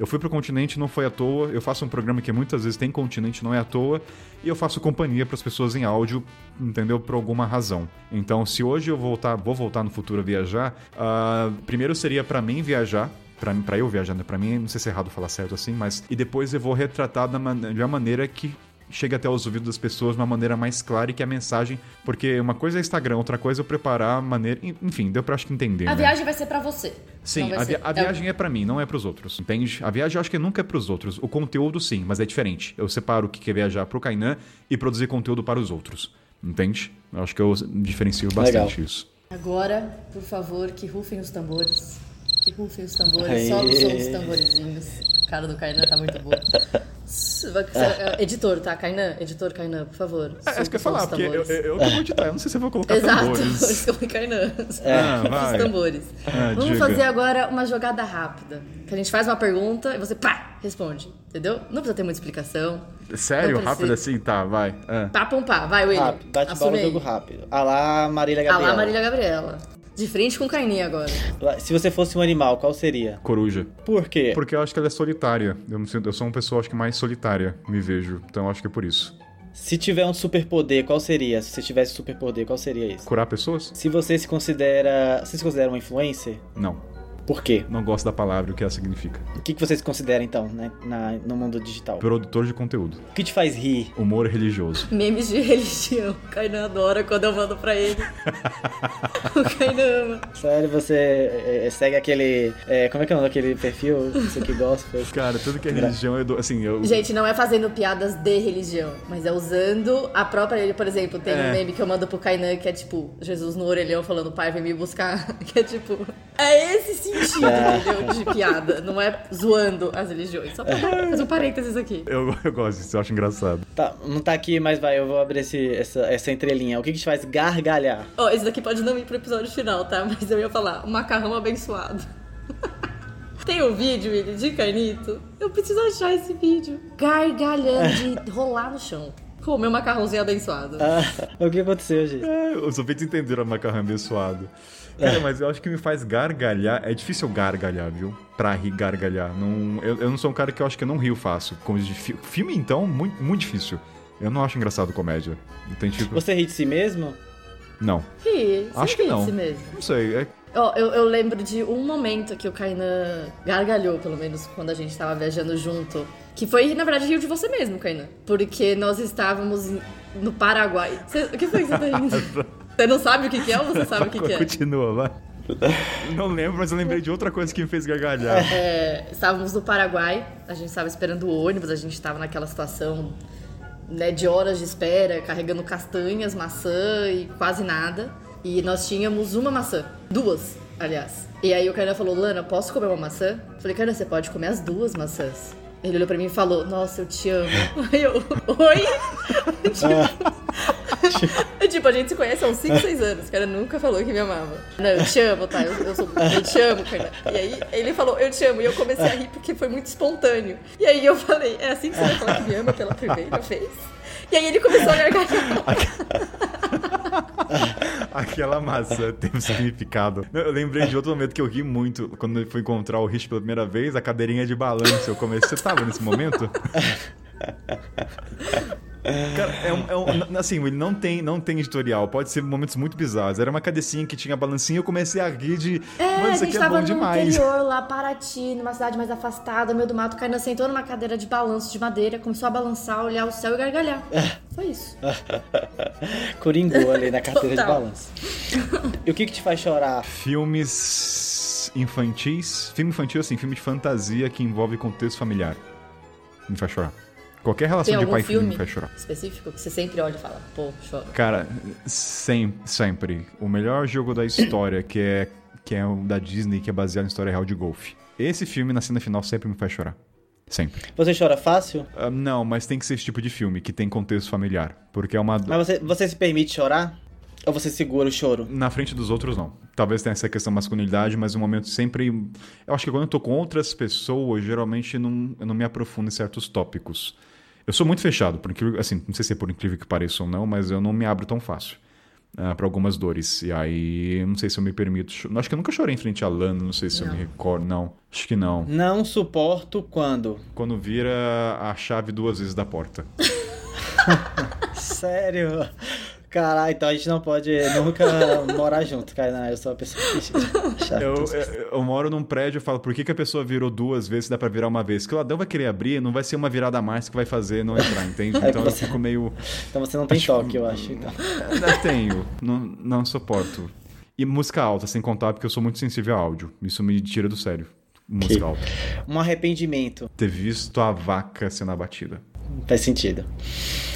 eu fui pro continente, não foi à toa. Eu faço um programa que muitas vezes tem continente, não é à toa. E eu faço companhia para as pessoas em áudio, entendeu? Por alguma razão. Então, se hoje eu voltar, vou voltar no futuro a viajar, uh, primeiro seria para mim viajar para eu viajar, né? Para mim, não sei se é errado falar certo assim, mas e depois eu vou retratar da man de uma maneira que chegue até os ouvidos das pessoas de uma maneira mais clara e que a mensagem. Porque uma coisa é Instagram, outra coisa é eu preparar a maneira. Enfim, deu pra acho que entender. A né? viagem vai ser para você. Sim, a, vi a, viagem é, é para mim, não é para os outros. Entende? A viagem eu acho que nunca é para os outros. O conteúdo sim, mas é diferente. Eu separo o que é viajar pro Kainan e produzir conteúdo para os outros. Entende? Eu acho que eu diferencio bastante Legal. isso. Agora, por favor, que rufem os tambores. Que rufem os tambores, só o som dos tamborezinhos. A cara do Kainan tá muito boa. É. Editor, tá? Kainan, editor Kainan, por favor. É, é isso que eu ia falar, porque eu, eu, eu que vou editar, eu não sei se eu vou colocar Exato, tambores. Exato, por isso que eu falei Kainan. É. Ah, vai. Os tambores. Ah, Vamos diga. fazer agora uma jogada rápida. Que a gente faz uma pergunta e você, pá, responde. Entendeu? Não precisa ter muita explicação. Sério? Rápido assim? Tá, vai. É. Pá, pum, pá. Vai, William. Rápido, bate bola jogo rápido. Alá Marília Gabriela. Alá Marília Gabriela. De frente com Kaininha agora. Se você fosse um animal, qual seria? Coruja. Por quê? Porque eu acho que ela é solitária. Eu, me sinto, eu sou uma pessoa, acho que mais solitária, me vejo. Então eu acho que é por isso. Se tiver um superpoder, qual seria? Se você tivesse superpoder, qual seria esse? Curar pessoas? Se você se considera. Você se considera um influencer? Não. Por quê? Não gosto da palavra, o que ela significa. O que, que vocês consideram, então, né, na, no mundo digital? Produtor de conteúdo. O que te faz rir? Humor religioso. Memes de [LAUGHS] religião. O Kainan adora quando eu mando pra ele. [LAUGHS] o Kainan ama. Sério, você é, é, segue aquele... É, como é que é o nome daquele perfil? Você que gosta? [LAUGHS] Cara, tudo que é religião, eu dou, assim, eu... Gente, não é fazendo piadas de religião, mas é usando a própria... Por exemplo, tem é. um meme que eu mando pro Kainan que é tipo, Jesus no orelhão falando, pai, vem me buscar. Que é tipo... É esse sim sentido, é. entendeu? De piada. Não é zoando as religiões. Só pra fazer um parênteses aqui. Eu, eu gosto disso, eu acho engraçado. Tá, não tá aqui, mas vai, eu vou abrir esse, essa, essa entrelinha. O que que te faz gargalhar? Ó, oh, esse daqui pode não ir pro episódio final, tá? Mas eu ia falar, o macarrão abençoado. [LAUGHS] Tem um vídeo, ele, de Carnito. Eu preciso achar esse vídeo. Gargalhando de [LAUGHS] rolar no chão. Com o meu macarrãozinho abençoado. Ah, o que aconteceu, gente? É, os ouvintes entenderam o macarrão abençoado. Cara, mas eu acho que me faz gargalhar. É difícil gargalhar, viu? Pra rir, gargalhar. Não, eu, eu não sou um cara que eu acho que eu não rio fácil. Fi, filme, então, muito, muito difícil. Eu não acho engraçado comédia. Tem, tipo... Você ri de si mesmo? Não. Ri. Acho que não. De si mesmo. Não sei. É... Oh, eu, eu lembro de um momento que o Kainan gargalhou, pelo menos quando a gente tava viajando junto. Que foi, na verdade, rio de você mesmo, Kainan. Porque nós estávamos no Paraguai. Cê, o que foi que você tá rindo? [LAUGHS] [LAUGHS] Você não sabe o que, que é ou você sabe o que, que é? Continua, vai. Não lembro, mas eu lembrei de outra coisa que me fez gargalhar. É, estávamos no Paraguai, a gente estava esperando o ônibus, a gente estava naquela situação né, de horas de espera, carregando castanhas, maçã e quase nada. E nós tínhamos uma maçã, duas, aliás. E aí o Kainan falou, Lana, posso comer uma maçã? Eu falei, Kainan, você pode comer as duas maçãs. Ele olhou pra mim e falou, nossa, eu te amo. [LAUGHS] Aí eu, oi? tipo, [LAUGHS] tipo, a gente se conhece há uns 5, 6 anos. O cara nunca falou que me amava. Não, eu te amo, tá? Eu, eu, sou, eu te amo, cara. E aí ele falou, eu te amo. E eu comecei a rir porque foi muito espontâneo. E aí eu falei, é assim que você vai falar que me ama pela primeira vez? E aí ele começou a gargalhar. [LAUGHS] Aquela maçã tem um significado. Eu lembrei de outro momento que eu ri muito quando eu fui encontrar o Rich pela primeira vez, a cadeirinha de balanço. Eu comecei. Você tava nesse momento? [LAUGHS] Cara, é um, é um, assim, ele não tem, não tem editorial, pode ser momentos muito bizarros. Era uma cadecinha que tinha balancinha e eu comecei a rir de. É, Mano, isso aqui é bom demais. interior, lá, Paraty, numa cidade mais afastada, meio do mato, Kainan sentou numa cadeira de balanço de madeira, começou a balançar, olhar o céu e gargalhar. Foi isso. [LAUGHS] Coringou ali na cadeira de balanço. E o que, que te faz chorar? Filmes infantis. Filme infantil, assim, filme de fantasia que envolve contexto familiar. Me faz chorar. Qualquer relação Tem de pai e filho filme me faz chorar. específico que você sempre olha e fala, pô, chora. Cara, sem, sempre. O melhor jogo da história, que é, que é o da Disney, que é baseado em história real de golfe. Esse filme, na cena final, sempre me faz chorar. Sempre. Você chora fácil? Uh, não, mas tem que ser esse tipo de filme, que tem contexto familiar. Porque é uma... Mas você, você se permite chorar? Ou você segura o choro? Na frente dos outros, não. Talvez tenha essa questão masculinidade, mas no momento sempre. Eu acho que quando eu tô com outras pessoas, geralmente não, eu não me aprofundo em certos tópicos. Eu sou muito fechado, por incrível, assim, não sei se é por incrível que pareça ou não, mas eu não me abro tão fácil. Uh, para algumas dores. E aí, não sei se eu me permito. Acho que eu nunca chorei em frente a Lana, não sei se não. eu me recordo. Não, acho que não. Não suporto quando? Quando vira a chave duas vezes da porta. [LAUGHS] Sério? Caralho, então a gente não pode nunca [LAUGHS] morar junto, cara. Eu sou a pessoa que eu, eu, eu, moro num prédio e falo, por que, que a pessoa virou duas vezes se dá pra virar uma vez? Que o ladrão vai querer abrir, não vai ser uma virada a mais que vai fazer não entrar, entende? [LAUGHS] Então você... eu fico meio. Então você não tem acho... toque, eu acho. Então. [LAUGHS] Eu tenho, não, não suporto. E música alta, sem contar, porque eu sou muito sensível a áudio. Isso me tira do sério. Música que... alta. Um arrependimento. Ter visto a vaca sendo abatida. Faz sentido.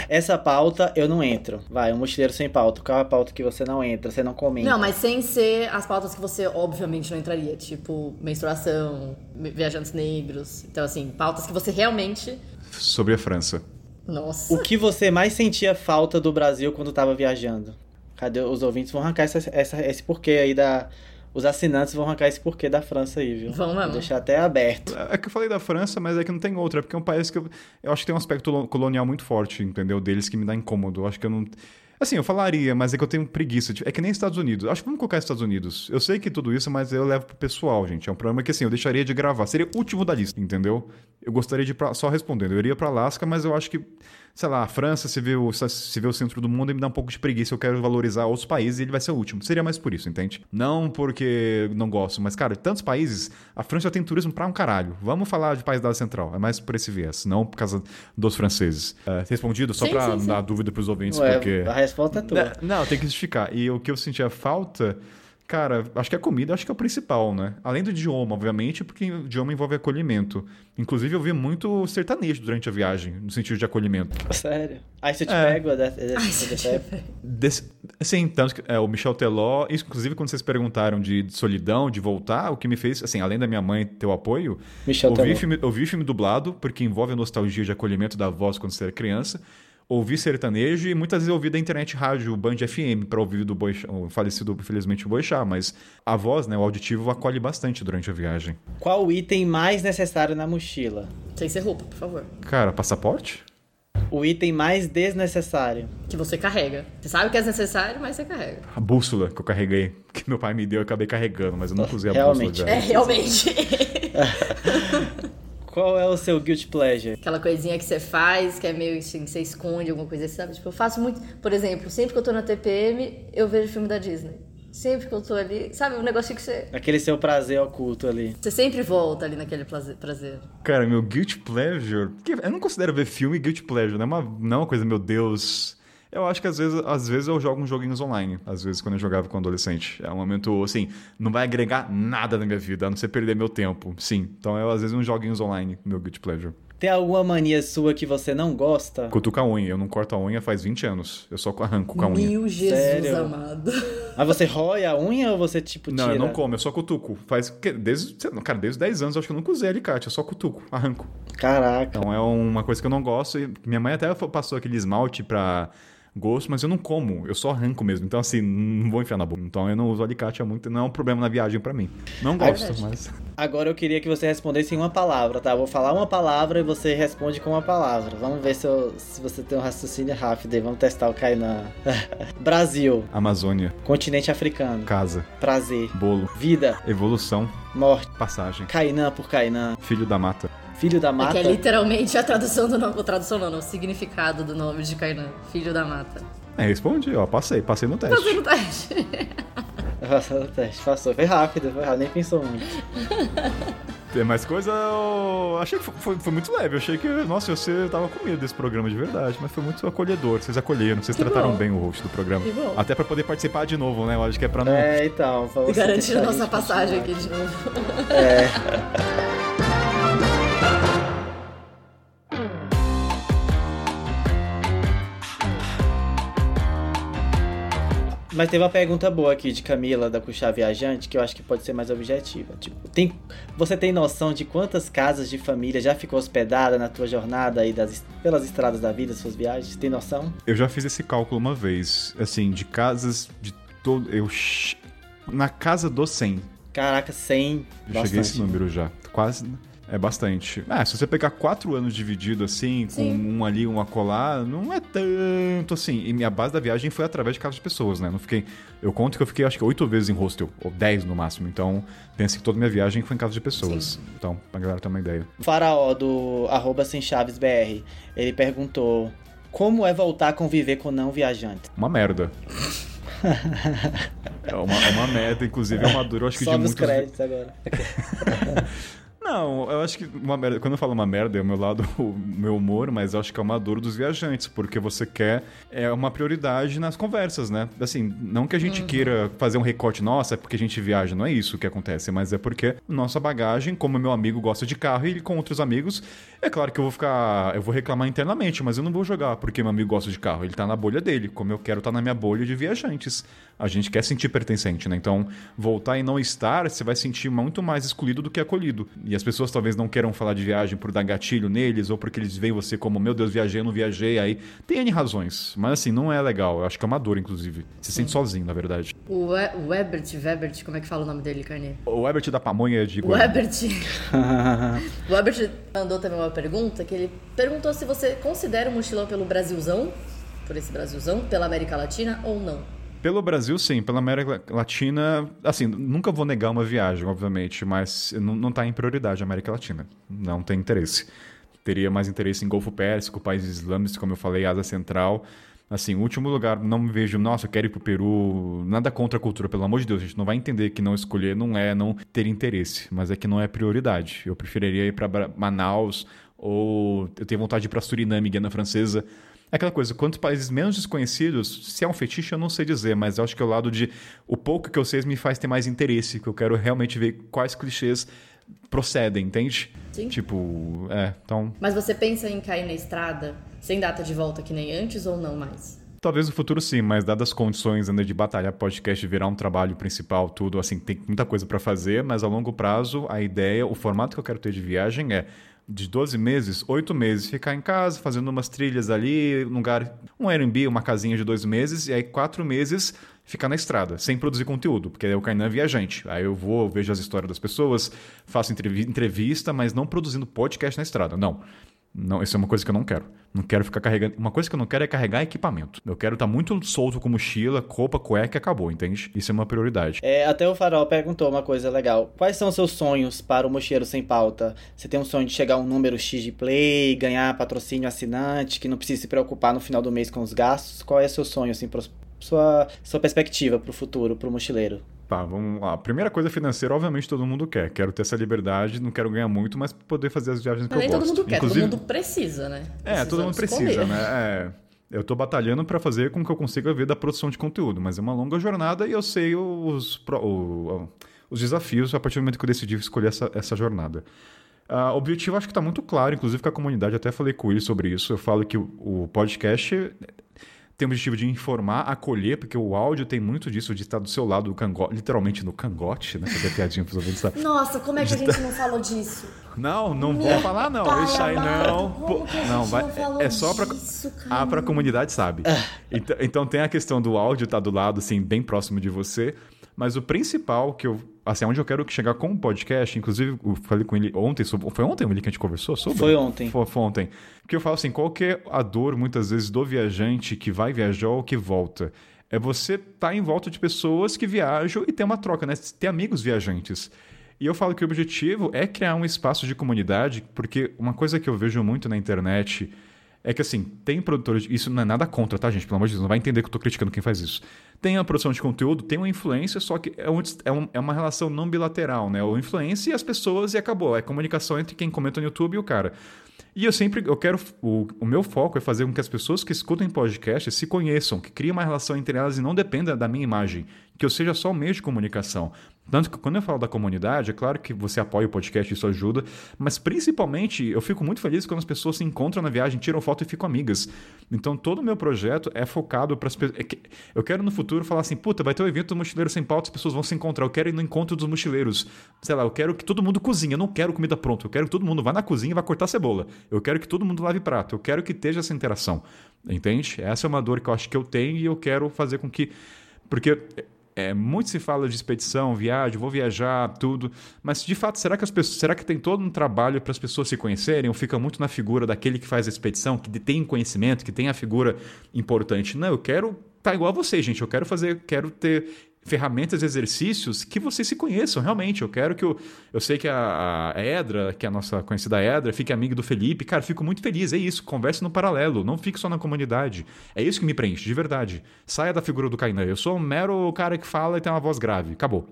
Essa pauta eu não entro. Vai, um mochileiro sem pauta. Qual é a pauta que você não entra, você não comenta? Não, mas sem ser as pautas que você obviamente não entraria. Tipo, menstruação, viajantes negros. Então, assim, pautas que você realmente. Sobre a França. Nossa. O que você mais sentia falta do Brasil quando estava viajando? Cadê os ouvintes? Vão arrancar essa, essa, esse porquê aí da os assinantes vão arrancar esse porquê da França aí, viu? Vão mesmo. Vou deixar até aberto. É que eu falei da França, mas é que não tem outra. É porque é um país que eu, eu acho que tem um aspecto colonial muito forte, entendeu? Deles que me dá incômodo. Eu acho que eu não. Assim, eu falaria, mas é que eu tenho preguiça. De... É que nem Estados Unidos. Acho que vamos colocar Estados Unidos. Eu sei que tudo isso, mas eu levo pro pessoal, gente. É um problema que, assim, eu deixaria de gravar. Seria o último da lista, entendeu? Eu gostaria de ir pra... só respondendo. Eu iria pra Alasca, mas eu acho que sei lá, a França se vê, o, se vê o centro do mundo e me dá um pouco de preguiça. Eu quero valorizar outros países e ele vai ser o último. Seria mais por isso, entende? Não porque não gosto, mas, cara, tantos países, a França já tem turismo pra um caralho. Vamos falar de país da Central. É mais por esse viés, não por causa dos franceses. É, respondido só sim, pra sim, dar sim. dúvida pros ouvintes, Ué, porque. A resposta é tua. Não, tem que justificar. E o que eu sentia falta Cara, acho que a comida acho que é o principal, né? Além do idioma, obviamente, porque o idioma envolve acolhimento. Inclusive, eu vi muito sertanejo durante a viagem, no sentido de acolhimento. Sério? Aí você te é. pega desse, Sim, tanto que é, o Michel Teló, inclusive quando vocês perguntaram de, de, solidão, de voltar, o que me fez, assim, além da minha mãe ter o apoio, Michel eu, vi filme, eu vi filme dublado, porque envolve a nostalgia de acolhimento da voz quando você era criança ouvi sertanejo e muitas vezes ouvi da internet rádio, Band FM, para ouvir do Boixá, o falecido, infelizmente, Boixá, mas a voz, né, o auditivo, acolhe bastante durante a viagem. Qual o item mais necessário na mochila? Sem ser roupa, por favor. Cara, passaporte? O item mais desnecessário. Que você carrega. Você sabe que é necessário, mas você carrega. A bússola que eu carreguei, que meu pai me deu, eu acabei carregando, mas eu não [LAUGHS] usei a realmente. bússola. É, realmente. [LAUGHS] [LAUGHS] Qual é o seu guilty pleasure? Aquela coisinha que você faz, que é meio assim, você esconde alguma coisa, sabe? Tipo, eu faço muito. Por exemplo, sempre que eu tô na TPM, eu vejo filme da Disney. Sempre que eu tô ali, sabe? Um negócio que você. Aquele seu prazer oculto ali. Você sempre volta ali naquele prazer. Cara, meu guilty pleasure. Eu não considero ver filme guilty pleasure, não é uma, não é uma coisa, meu Deus eu acho que às vezes, às vezes eu jogo uns joguinhos online. Às vezes, quando eu jogava com adolescente. É um momento, assim, não vai agregar nada na minha vida, a não ser perder meu tempo. Sim. Então, eu, às vezes, uns joguinhos online, meu good pleasure. Tem alguma mania sua que você não gosta? Cutuca a unha. Eu não corto a unha faz 20 anos. Eu só arranco com a unha. Meu Jesus Sério? amado. [LAUGHS] Mas você rói a unha ou você, tipo, tira? Não, eu não como. Eu só cutuco. Faz... Desde, cara, desde 10 anos eu acho que eu nunca usei alicate. Eu só cutuco. Arranco. Caraca. Então, é uma coisa que eu não gosto. E minha mãe até passou aquele esmalte pra gosto, mas eu não como, eu só arranco mesmo. Então, assim, não vou enfiar na boca. Então, eu não uso alicate há muito, não é um problema na viagem para mim. Não gosto, é mas. Agora eu queria que você respondesse em uma palavra, tá? vou falar uma palavra e você responde com uma palavra. Vamos ver se, eu, se você tem um raciocínio rápido aí. Vamos testar o Kainan. [LAUGHS] Brasil. Amazônia. Continente africano. Casa. Prazer. Bolo. Vida. Evolução. Morte. Passagem. Kainan por Kainan. Filho da mata. Filho da mata. É que é literalmente a tradução do nome. A tradução não, não, o significado do nome de Kainan. Filho da mata. É, respondi, ó. Passei, passei no teste. Passei no teste. [LAUGHS] Passou no teste, passou. Foi rápido, foi rápido, nem pensou muito. Tem mais coisa? Eu achei que foi, foi, muito leve. Eu achei que, nossa, você tava com medo desse programa de verdade, mas foi muito acolhedor. Vocês acolheram, vocês que trataram bom. bem o host do programa. Até pra poder participar de novo, né? Eu acho que é pra não. É, então. Garantir a nossa passagem aqui de novo. É. [LAUGHS] Mas teve uma pergunta boa aqui de Camila, da Cuxá Viajante, que eu acho que pode ser mais objetiva. Tipo, tem, você tem noção de quantas casas de família já ficou hospedada na tua jornada aí das, pelas estradas da vida, suas viagens? Tem noção? Eu já fiz esse cálculo uma vez. Assim, de casas de todo. Eu. Na casa do 100. Caraca, 100. Eu cheguei a esse número já. Quase. É bastante. Ah, se você pegar quatro anos dividido assim, com Sim. um ali, um acolá, não é tanto assim. E minha base da viagem foi através de casa de pessoas, né? Não fiquei. Eu conto que eu fiquei acho que oito vezes em hostel, ou dez no máximo. Então, pense que toda minha viagem foi em casa de pessoas. Então, pra galera ter uma ideia. O faraó do arroba sem chaves BR, ele perguntou como é voltar a conviver com não viajantes. Uma merda. [LAUGHS] é, uma, é uma merda, inclusive é uma dor, eu acho que de Sobe os muitos. créditos agora. [LAUGHS] Não, eu acho que uma merda. Quando eu falo uma merda, é o meu lado, [LAUGHS] o meu humor, mas eu acho que é uma dor dos viajantes, porque você quer é uma prioridade nas conversas, né? Assim, não que a gente queira fazer um recorte, nossa, é porque a gente viaja, não é isso que acontece, mas é porque nossa bagagem, como meu amigo gosta de carro e ele com outros amigos, é claro que eu vou ficar. Eu vou reclamar internamente, mas eu não vou jogar porque meu amigo gosta de carro. Ele tá na bolha dele, como eu quero estar na minha bolha de viajantes. A gente quer sentir pertencente, né? Então, voltar e não estar, você vai sentir muito mais excluído do que acolhido. E as pessoas talvez não queiram falar de viagem por dar gatilho neles, ou porque eles veem você como, meu Deus, viajei, eu não viajei, aí tem N razões. Mas assim, não é legal. Eu acho que é uma dor, inclusive. Se sente sozinho, na verdade. O We- o Ebert, Webert, como é que fala o nome dele, Carnê? O Ebert da Pamonha de O Goiânia. Ebert. o Ebert mandou também uma pergunta que ele perguntou se você considera o mochilão pelo Brasilzão, por esse Brasilzão, pela América Latina ou não. Pelo Brasil, sim. Pela América Latina, assim, nunca vou negar uma viagem, obviamente, mas não, não tá em prioridade a América Latina. Não tem interesse. Teria mais interesse em Golfo Pérsico, países islâmicos, como eu falei, Ásia Central. Assim, último lugar, não me vejo, nossa, eu quero ir pro Peru. Nada contra a cultura, pelo amor de Deus, a gente não vai entender que não escolher não é não ter interesse, mas é que não é prioridade. Eu preferiria ir para Manaus ou eu tenho vontade de ir para Suriname, Guiana Francesa. É aquela coisa, quantos países menos desconhecidos, se é um fetiche eu não sei dizer, mas eu acho que é o lado de o pouco que eu sei me faz ter mais interesse, que eu quero realmente ver quais clichês procedem, entende? Sim. Tipo, é, então Mas você pensa em cair na estrada sem data de volta que nem antes ou não mais? Talvez no futuro sim, mas dadas as condições ainda de batalhar podcast virar um trabalho principal, tudo, assim, tem muita coisa para fazer, mas a longo prazo a ideia, o formato que eu quero ter de viagem é de 12 meses, 8 meses, ficar em casa, fazendo umas trilhas ali, um lugar, um Airbnb, uma casinha de dois meses, e aí quatro meses ficar na estrada, sem produzir conteúdo, porque o Kainan é viajante. Aí eu vou, vejo as histórias das pessoas, faço entrevi- entrevista, mas não produzindo podcast na estrada, não. Não, isso é uma coisa que eu não quero. Não quero ficar carregando. Uma coisa que eu não quero é carregar equipamento. Eu quero estar muito solto com mochila, roupa, cueca e acabou, entende? Isso é uma prioridade. É, até o Farol perguntou uma coisa legal. Quais são os seus sonhos para o Mochileiro Sem Pauta? Você tem um sonho de chegar a um número X de play, ganhar patrocínio assinante, que não precisa se preocupar no final do mês com os gastos? Qual é o seu sonho, assim, pro- sua, sua perspectiva para o futuro, para o mochileiro? Tá, vamos lá. Primeira coisa financeira, obviamente todo mundo quer. Quero ter essa liberdade, não quero ganhar muito, mas poder fazer as viagens que nem eu todo gosto. mundo quer, Inclusive, todo mundo precisa, né? É, todo mundo precisa, né? É, eu tô batalhando para fazer com que eu consiga ver da produção de conteúdo, mas é uma longa jornada e eu sei os, pro- o- os desafios a partir do momento que eu decidi escolher essa, essa jornada. Ah, o objetivo acho que está muito claro, inclusive com a comunidade, até falei com ele sobre isso. Eu falo que o, o podcast tem o objetivo de informar, acolher, porque o áudio tem muito disso, de estar do seu lado, do cangote, literalmente no cangote, né? Fazer piadinha pros ouvintes. tá? Nossa, como é que a gente não falou disso? Não, não vou falar não. pai Isso aí amado, não. como Pô, que a não, vai. não falou é só cara? Ah, pra comunidade sabe. Então, então tem a questão do áudio tá do lado, assim, bem próximo de você. Mas o principal que eu. Assim, onde eu quero chegar com o podcast, inclusive, eu falei com ele ontem sobre. Foi ontem Willi, que a gente conversou sobre? Foi ontem. Foi, foi ontem. Que eu falo assim: qual que é a dor, muitas vezes, do viajante que vai viajar ou que volta? É você estar em volta de pessoas que viajam e ter uma troca, né? Ter amigos viajantes. E eu falo que o objetivo é criar um espaço de comunidade, porque uma coisa que eu vejo muito na internet é que, assim, tem produtores. Isso não é nada contra, tá, gente? Pelo amor de Deus, não vai entender que eu tô criticando quem faz isso. Tem a produção de conteúdo, tem uma influência, só que é, um- é é uma relação não bilateral, né? O influência e as pessoas e acabou. É comunicação entre quem comenta no YouTube e o cara. E eu sempre, eu quero, o, o meu foco é fazer com que as pessoas que escutem podcast se conheçam, que criem uma relação entre elas e não dependa da minha imagem, que eu seja só um meio de comunicação. Tanto que quando eu falo da comunidade, é claro que você apoia o podcast, isso ajuda, mas principalmente eu fico muito feliz quando as pessoas se encontram na viagem, tiram foto e ficam amigas. Então todo o meu projeto é focado para as pessoas. Eu quero no futuro falar assim, puta, vai ter um evento do Mochileiro Sem Pauta, as pessoas vão se encontrar. Eu quero ir no encontro dos mochileiros. Sei lá, eu quero que todo mundo cozinhe, eu não quero comida pronta, eu quero que todo mundo vá na cozinha e vá cortar cebola. Eu quero que todo mundo lave prato, eu quero que esteja essa interação. Entende? Essa é uma dor que eu acho que eu tenho e eu quero fazer com que. Porque é, muito se fala de expedição, viagem, vou viajar, tudo, mas de fato, será que as pessoas, será que tem todo um trabalho para as pessoas se conhecerem? Ou fica muito na figura daquele que faz a expedição, que tem conhecimento, que tem a figura importante? Não, eu quero tá igual a você, gente, eu quero fazer, quero ter ferramentas e exercícios que vocês se conheçam realmente. Eu quero que eu. Eu sei que a, a Edra, que é a nossa conhecida Edra, fique amiga do Felipe. Cara, fico muito feliz. É isso. Converse no paralelo. Não fique só na comunidade. É isso que me preenche, de verdade. Saia da figura do Kainan. Eu sou um mero cara que fala e tem uma voz grave. Acabou.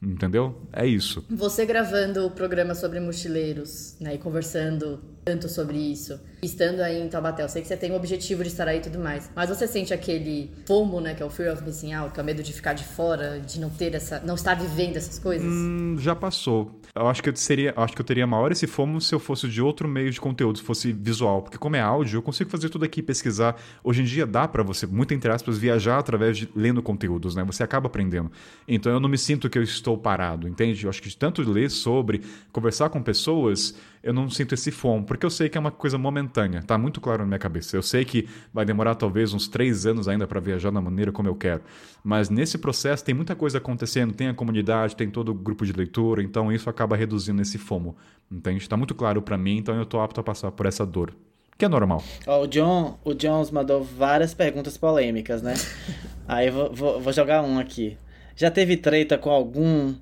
Entendeu? É isso. Você gravando o programa sobre mochileiros, né, e conversando tanto sobre isso, estando aí em Taubaté, eu sei que você tem o objetivo de estar aí e tudo mais, mas você sente aquele FOMO, né, que é o Fear of Missing Out, que é o medo de ficar de fora, de não ter essa, não estar vivendo essas coisas? Hum, já passou. Eu acho que eu seria, acho que eu teria maior esse FOMO se eu fosse de outro meio de conteúdo, se fosse visual, porque como é áudio, eu consigo fazer tudo aqui, pesquisar. Hoje em dia dá para você, muito entre aspas, viajar através de lendo conteúdos, né? Você acaba aprendendo. Então eu não me sinto que eu estou parado, entende? Eu acho que de tanto ler sobre, conversar com pessoas, eu não sinto esse FOMO, porque eu sei que é uma coisa momentânea, tá muito claro na minha cabeça. Eu sei que vai demorar talvez uns três anos ainda para viajar da maneira como eu quero, mas nesse processo tem muita coisa acontecendo, tem a comunidade, tem todo o grupo de leitura, então isso acaba reduzindo esse FOMO, entende? Está muito claro para mim, então eu estou apto a passar por essa dor. Que é normal. Oh, o John, o Jones mandou várias perguntas polêmicas, né? [LAUGHS] Aí vou, vou, vou jogar um aqui. Já teve treta com algum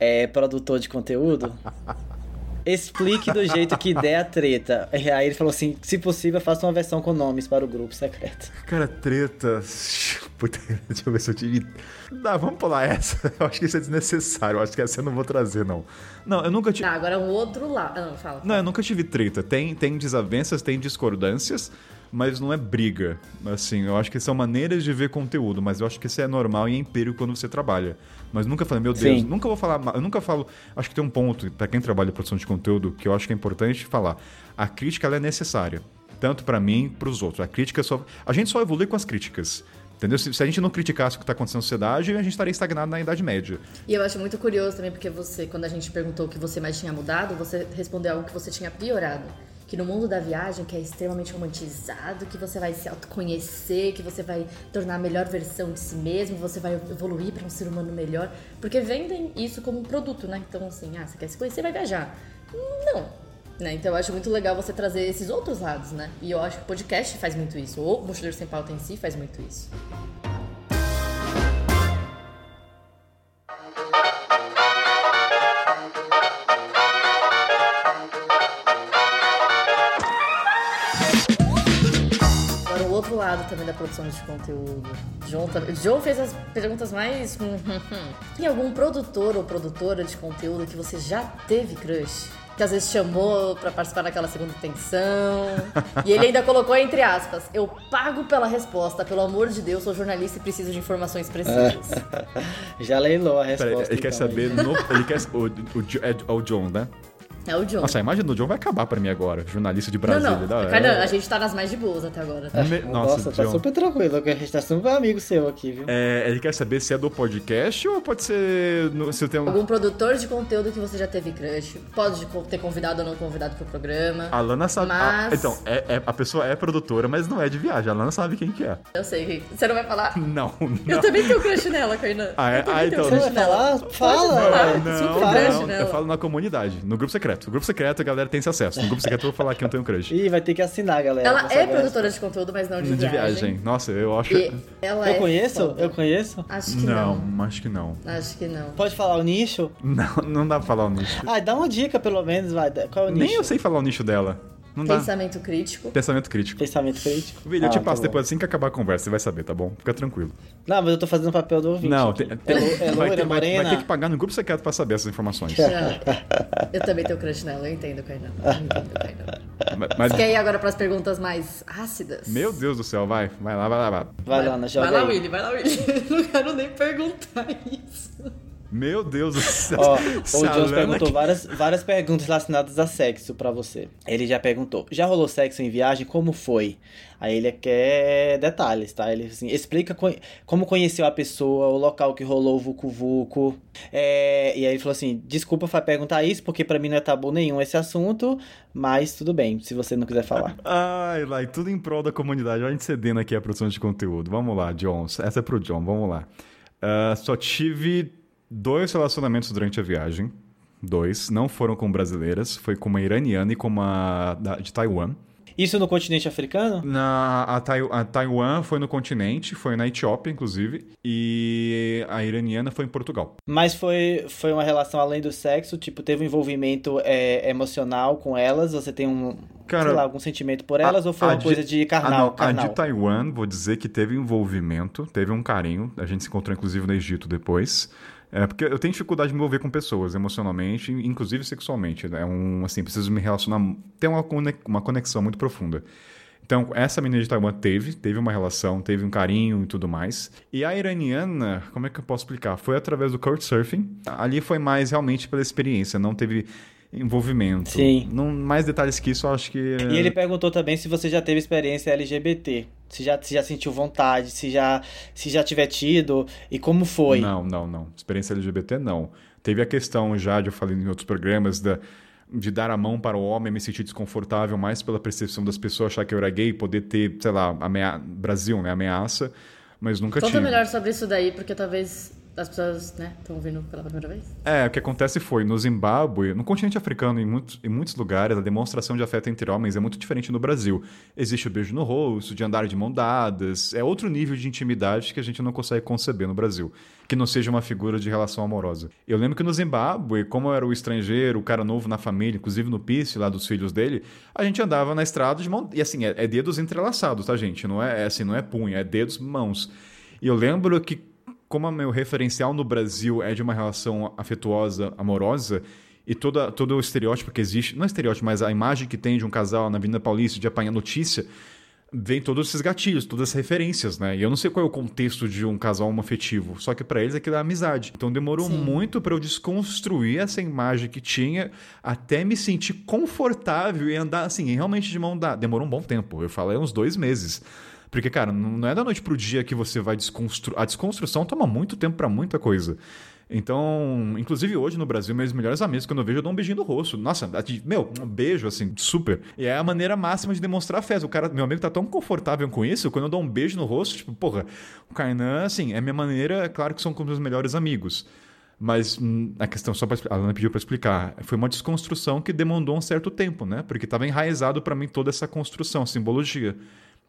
é, produtor de conteúdo? [LAUGHS] Explique do jeito que der a treta. Aí ele falou assim: se possível, faça uma versão com nomes para o grupo secreto. Cara, treta. [LAUGHS] Puta, deixa eu ver se eu tive. Não, vamos pular essa. [LAUGHS] Eu acho que isso é desnecessário. Eu acho que essa eu não vou trazer, não. Não, eu nunca tive. Tá, agora um outro lado. Ah, não, fala. Não, eu nunca tive treta. Tem, tem desavenças, tem discordâncias mas não é briga. Assim, eu acho que são maneiras de ver conteúdo, mas eu acho que isso é normal e é empírico quando você trabalha. Mas nunca falei, meu Deus, Sim. nunca vou falar, eu nunca falo, acho que tem um ponto para quem trabalha em produção de conteúdo que eu acho que é importante falar. A crítica ela é necessária, tanto para mim, para os outros. A crítica só, a gente só evolui com as críticas. Entendeu? Se, se, a gente não criticasse o que está acontecendo na sociedade, a gente estaria estagnado na Idade Média. E eu acho muito curioso também, porque você, quando a gente perguntou o que você mais tinha mudado, você respondeu algo que você tinha piorado que no mundo da viagem, que é extremamente romantizado, que você vai se autoconhecer, que você vai tornar a melhor versão de si mesmo, você vai evoluir para um ser humano melhor, porque vendem isso como um produto, né? Então, assim, ah, você quer se conhecer, vai viajar. Não. Né? Então eu acho muito legal você trazer esses outros lados, né? E eu acho que o podcast faz muito isso, ou o Mochileiro Sem Pauta em si faz muito isso. Lado também da produção de conteúdo. João, João fez as perguntas mais. Hum, hum, hum. Tem algum produtor ou produtora de conteúdo que você já teve crush? Que às vezes chamou para participar daquela segunda tensão. e ele ainda colocou entre aspas: Eu pago pela resposta, pelo amor de Deus, sou jornalista e preciso de informações precisas. [LAUGHS] já leilou a resposta. Pera, ele quer então, saber. No, ele quer, o, o, é o John, né? É o John. Nossa, a imagem do John vai acabar pra mim agora. Jornalista de Brasília. Não, não. Cara, é... a gente tá nas mais de boas até agora. Tá? Me... Nossa, Nossa tá super tranquilo. A gente tá super amigo seu aqui, viu? É, ele quer saber se é do podcast ou pode ser... No, se tem um... Algum produtor de conteúdo que você já teve crush. Pode ter convidado ou não convidado pro programa. A Lana sabe... Mas... A, então, é, é, a pessoa é produtora, mas não é de viagem. A Lana sabe quem que é. Eu sei quem. Você não vai falar? [LAUGHS] Não, não. Eu também tenho crush nela, Kainan. Ah, é? ah, então... Você vai falar? Fala! Não, não, não, não. Eu falo na comunidade. No grupo secreto. No grupo secreto, a galera tem esse acesso. No grupo secreto eu vou falar que eu não tenho crush. Ih, vai ter que assinar, galera. Ela é produtora de conteúdo, mas não de, de viagem. viagem. Nossa, eu acho. E ela eu é conheço? Foda. Eu conheço? Acho que não. Não, acho que não. Acho que não. Pode falar o nicho? Não, [LAUGHS] não dá pra falar o nicho. Ah, dá uma dica pelo menos, vai. Qual é o nicho? Nem eu sei falar o nicho dela. Não Pensamento dá. crítico. Pensamento crítico. Pensamento crítico. Vídeo, ah, eu te ah, passo tá depois assim que acabar a conversa, você vai saber, tá bom? Fica tranquilo. Não, mas eu tô fazendo o papel do ouvinte. Não, tem, tem, é, é vai, ter, vai, vai, ter que pagar no grupo secreto pra saber essas informações. eu também tenho crush nela, eu entendo, Kainan. Eu entendo, Kainan. Mas... Você quer ir agora pras perguntas mais ácidas? Meu Deus do céu, vai. Vai lá, vai lá. Vai, vai lá, na Vai lá, Willy, vai lá, Willy. [LAUGHS] Não quero nem perguntar isso. Meu Deus do céu. Ó, [LAUGHS] o Jones perguntou várias, várias perguntas relacionadas a sexo para você. Ele já perguntou: já rolou sexo em viagem? Como foi? Aí ele quer detalhes, tá? Ele assim, explica co como conheceu a pessoa, o local que rolou o Vucu Vucu. É, e aí ele falou assim: desculpa perguntar isso, porque para mim não é tabu nenhum esse assunto, mas tudo bem, se você não quiser falar. [LAUGHS] Ai, lá, e tudo em prol da comunidade. A gente cedendo aqui a produção de conteúdo. Vamos lá, John. Essa é pro John, vamos lá. Uh, só tive dois relacionamentos durante a viagem. Dois. Não foram com brasileiras. Foi com uma iraniana e com uma da, de Taiwan. Isso no continente africano? Na, a, tai, a Taiwan foi no continente, foi na Etiópia, inclusive, e a iraniana foi em Portugal. Mas foi, foi uma relação além do sexo? Tipo, teve um envolvimento é, emocional com elas? Você tem um, Cara, sei lá, algum sentimento por elas? A, ou foi uma coisa de carnal, a, carnal? A de Taiwan, vou dizer que teve envolvimento, teve um carinho. A gente se encontrou, inclusive, no Egito depois. É, porque eu tenho dificuldade de me envolver com pessoas emocionalmente, inclusive sexualmente. É um, assim, preciso me relacionar, ter uma, uma conexão muito profunda. Então, essa menina de Taiwan teve, teve uma relação, teve um carinho e tudo mais. E a iraniana, como é que eu posso explicar? Foi através do Couchsurfing. Ali foi mais realmente pela experiência, não teve envolvimento. Sim. Não, mais detalhes que isso, eu acho que. E ele perguntou também se você já teve experiência LGBT. Se já, se já sentiu vontade, se já, se já tiver tido e como foi. Não, não, não. Experiência LGBT, não. Teve a questão já, de eu falei em outros programas, da, de dar a mão para o homem me sentir desconfortável mais pela percepção das pessoas achar que eu era gay, poder ter, sei lá, amea... Brasil, né, ameaça, mas nunca Conta tive. Conta melhor sobre isso daí, porque talvez as pessoas, né, estão vindo pela primeira vez? É, o que acontece foi, no Zimbábue, no continente africano, em muitos, em muitos lugares, a demonstração de afeto entre homens é muito diferente no Brasil. Existe o beijo no rosto, de andar de mão dadas, é outro nível de intimidade que a gente não consegue conceber no Brasil, que não seja uma figura de relação amorosa. Eu lembro que no Zimbábue, como eu era o estrangeiro, o cara novo na família, inclusive no PIS, lá dos filhos dele, a gente andava na estrada de mão... E assim, é, é dedos entrelaçados, tá, gente? Não é, é assim, não é punho, é dedos, mãos. E eu lembro que como o meu referencial no Brasil é de uma relação afetuosa, amorosa, e toda, todo o estereótipo que existe, não é estereótipo, mas a imagem que tem de um casal na Avenida Paulista de apanhar notícia, vem todos esses gatilhos, todas as referências, né? E eu não sei qual é o contexto de um casal homoafetivo, só que para eles é amizade. Então demorou Sim. muito para eu desconstruir essa imagem que tinha até me sentir confortável e andar assim, realmente de mão dada. Demorou um bom tempo, eu falei uns dois meses. Porque, cara, não é da noite pro dia que você vai desconstruir. A desconstrução toma muito tempo para muita coisa. Então, inclusive hoje no Brasil, meus melhores amigos, quando eu vejo, eu dou um beijinho no rosto. Nossa, meu, um beijo, assim, super. E é a maneira máxima de demonstrar afeto. O cara, meu amigo tá tão confortável com isso, quando eu dou um beijo no rosto, tipo, porra, o Kainan, assim, é minha maneira, é claro que são com meus melhores amigos. Mas hum, a questão, só para a Ana pediu para explicar, foi uma desconstrução que demandou um certo tempo, né? Porque estava enraizado para mim toda essa construção, simbologia.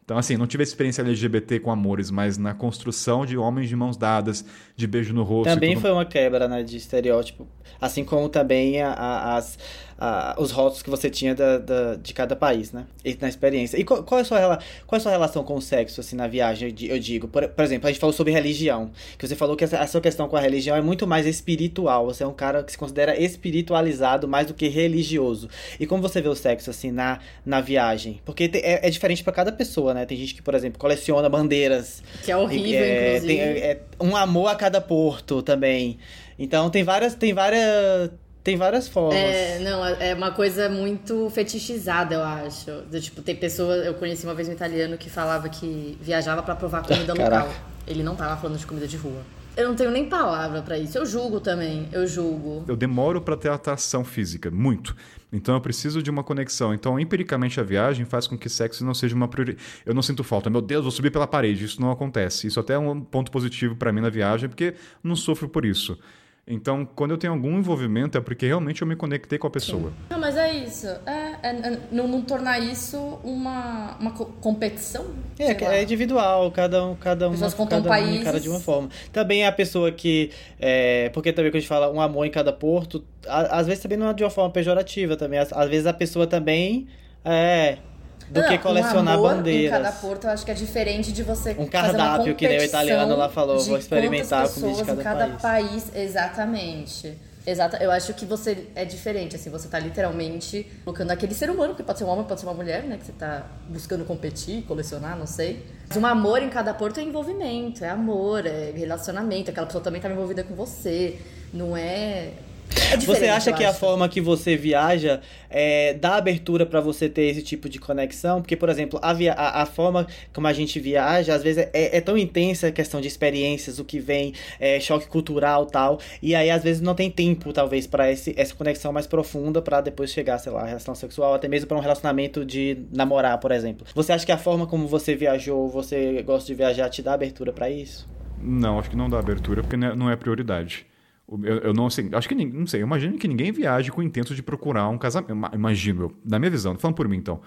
Então, assim, não tive experiência LGBT com amores, mas na construção de homens de mãos dadas, de beijo no rosto. Também foi uma quebra, né, de estereótipo. Assim como também a, a, as, a, os rótulos que você tinha da, da, de cada país, né? E na experiência. E qual, qual, é a sua, qual é a sua relação com o sexo, assim, na viagem, eu digo? Por, por exemplo, a gente falou sobre religião. Que você falou que essa, a sua questão com a religião é muito mais espiritual. Você é um cara que se considera espiritualizado mais do que religioso. E como você vê o sexo, assim, na, na viagem? Porque te, é, é diferente para cada pessoa, né? Tem gente que, por exemplo, coleciona bandeiras. Que é horrível, é, inclusive. Tem, é, um amor a cada porto também. Então tem várias. Tem várias. Tem várias formas. É, não, é uma coisa muito fetichizada, eu acho. De, tipo, tem pessoas. Eu conheci uma vez um italiano que falava que viajava para provar comida [LAUGHS] local. Ele não tava falando de comida de rua. Eu não tenho nem palavra para isso. Eu julgo também, eu julgo. Eu demoro para ter atração física, muito. Então eu preciso de uma conexão. Então, empiricamente, a viagem faz com que sexo não seja uma prioridade. Eu não sinto falta. Meu Deus, vou subir pela parede. Isso não acontece. Isso até é um ponto positivo para mim na viagem, porque não sofro por isso. Então, quando eu tenho algum envolvimento, é porque realmente eu me conectei com a pessoa. Sim. Não, mas é isso. É, é, é não, não, tornar isso uma, uma competição? É, é individual, cada um, cada um, cada um cara de uma forma. Também é a pessoa que. É, porque também quando a gente fala um amor em cada porto, às vezes também não é de uma forma pejorativa também. Às, às vezes a pessoa também. É, do não, que colecionar um bandeiras. Em cada porto, eu acho que é diferente de você. Um cardápio, que nem o italiano lá falou, vou experimentar a comida de cada, cada país. país. Exatamente. Exato, eu acho que você é diferente, assim, você tá literalmente colocando aquele ser humano, que pode ser um homem, pode ser uma mulher, né? Que você tá buscando competir, colecionar, não sei. Mas um amor em cada porto é envolvimento, é amor, é relacionamento, aquela pessoa também tá envolvida com você. Não é é você acha que a forma que você viaja é, dá abertura para você ter esse tipo de conexão? Porque, por exemplo, a, via a, a forma como a gente viaja, às vezes é, é, tão intensa a questão de experiências, o que vem, é, choque cultural tal. E aí, às vezes, não tem tempo, talvez, para essa conexão mais profunda para depois chegar, sei lá, a relação sexual, até mesmo para um relacionamento de namorar, por exemplo. Você acha que a forma como você viajou, você gosta de viajar, te dá abertura para isso? Não, acho que não dá abertura porque não é prioridade. Eu, eu não sei, acho que não sei, eu imagino que ninguém viaje com o intento de procurar um casamento. Imagino eu, na minha visão, falando por mim então.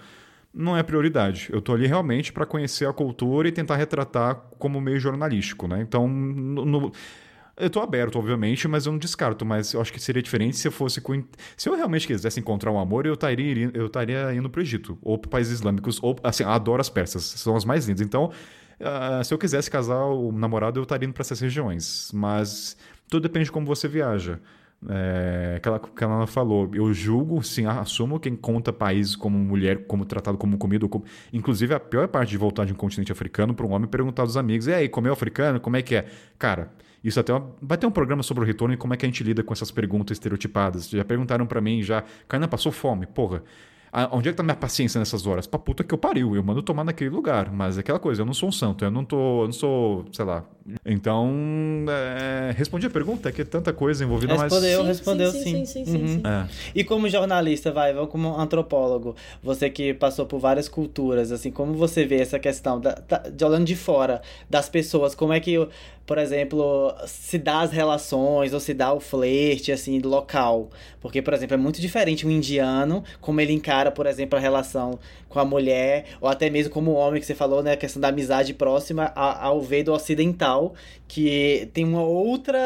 Não é prioridade. Eu tô ali realmente para conhecer a cultura e tentar retratar como meio jornalístico, né? Então, no, no eu estou aberto, obviamente, mas eu não descarto. Mas eu acho que seria diferente se eu fosse com. Se eu realmente quisesse encontrar um amor, eu estaria, eu estaria indo para o Egito, ou para países islâmicos, ou assim, adoro as persas, são as mais lindas. Então, uh, se eu quisesse casar o namorado, eu estaria indo para essas regiões. Mas tudo depende de como você viaja. É, aquela que ela falou, eu julgo, sim, assumo quem conta países como mulher, como tratado como comida, como... inclusive a pior parte de voltar de um continente africano para um homem perguntar aos amigos, e aí, comeu africano? Como é que é? Cara, isso até vai ter um programa sobre o retorno e como é que a gente lida com essas perguntas estereotipadas. Já perguntaram para mim já, Kainan passou fome? Porra, onde é que tá minha paciência nessas horas? Pra puta que eu pariu, eu mando tomar naquele lugar. Mas é aquela coisa, eu não sou um santo, eu não tô, eu não sou, sei lá. Então, é, respondi a pergunta, é que é tanta coisa envolvida, respondeu, mas... Respondeu, sim. Sim, sim, sim, uhum. sim, é. E como jornalista, vai, como antropólogo, você que passou por várias culturas, assim, como você vê essa questão, da, da, de olhando de fora, das pessoas, como é que por exemplo, se dá as relações ou se dá o flerte, assim, local. Porque, por exemplo, é muito diferente um indiano, como ele encara, por exemplo, a relação com a mulher, ou até mesmo como o homem que você falou, né, a questão da amizade próxima, ao ver do ocidental, que tem uma outra,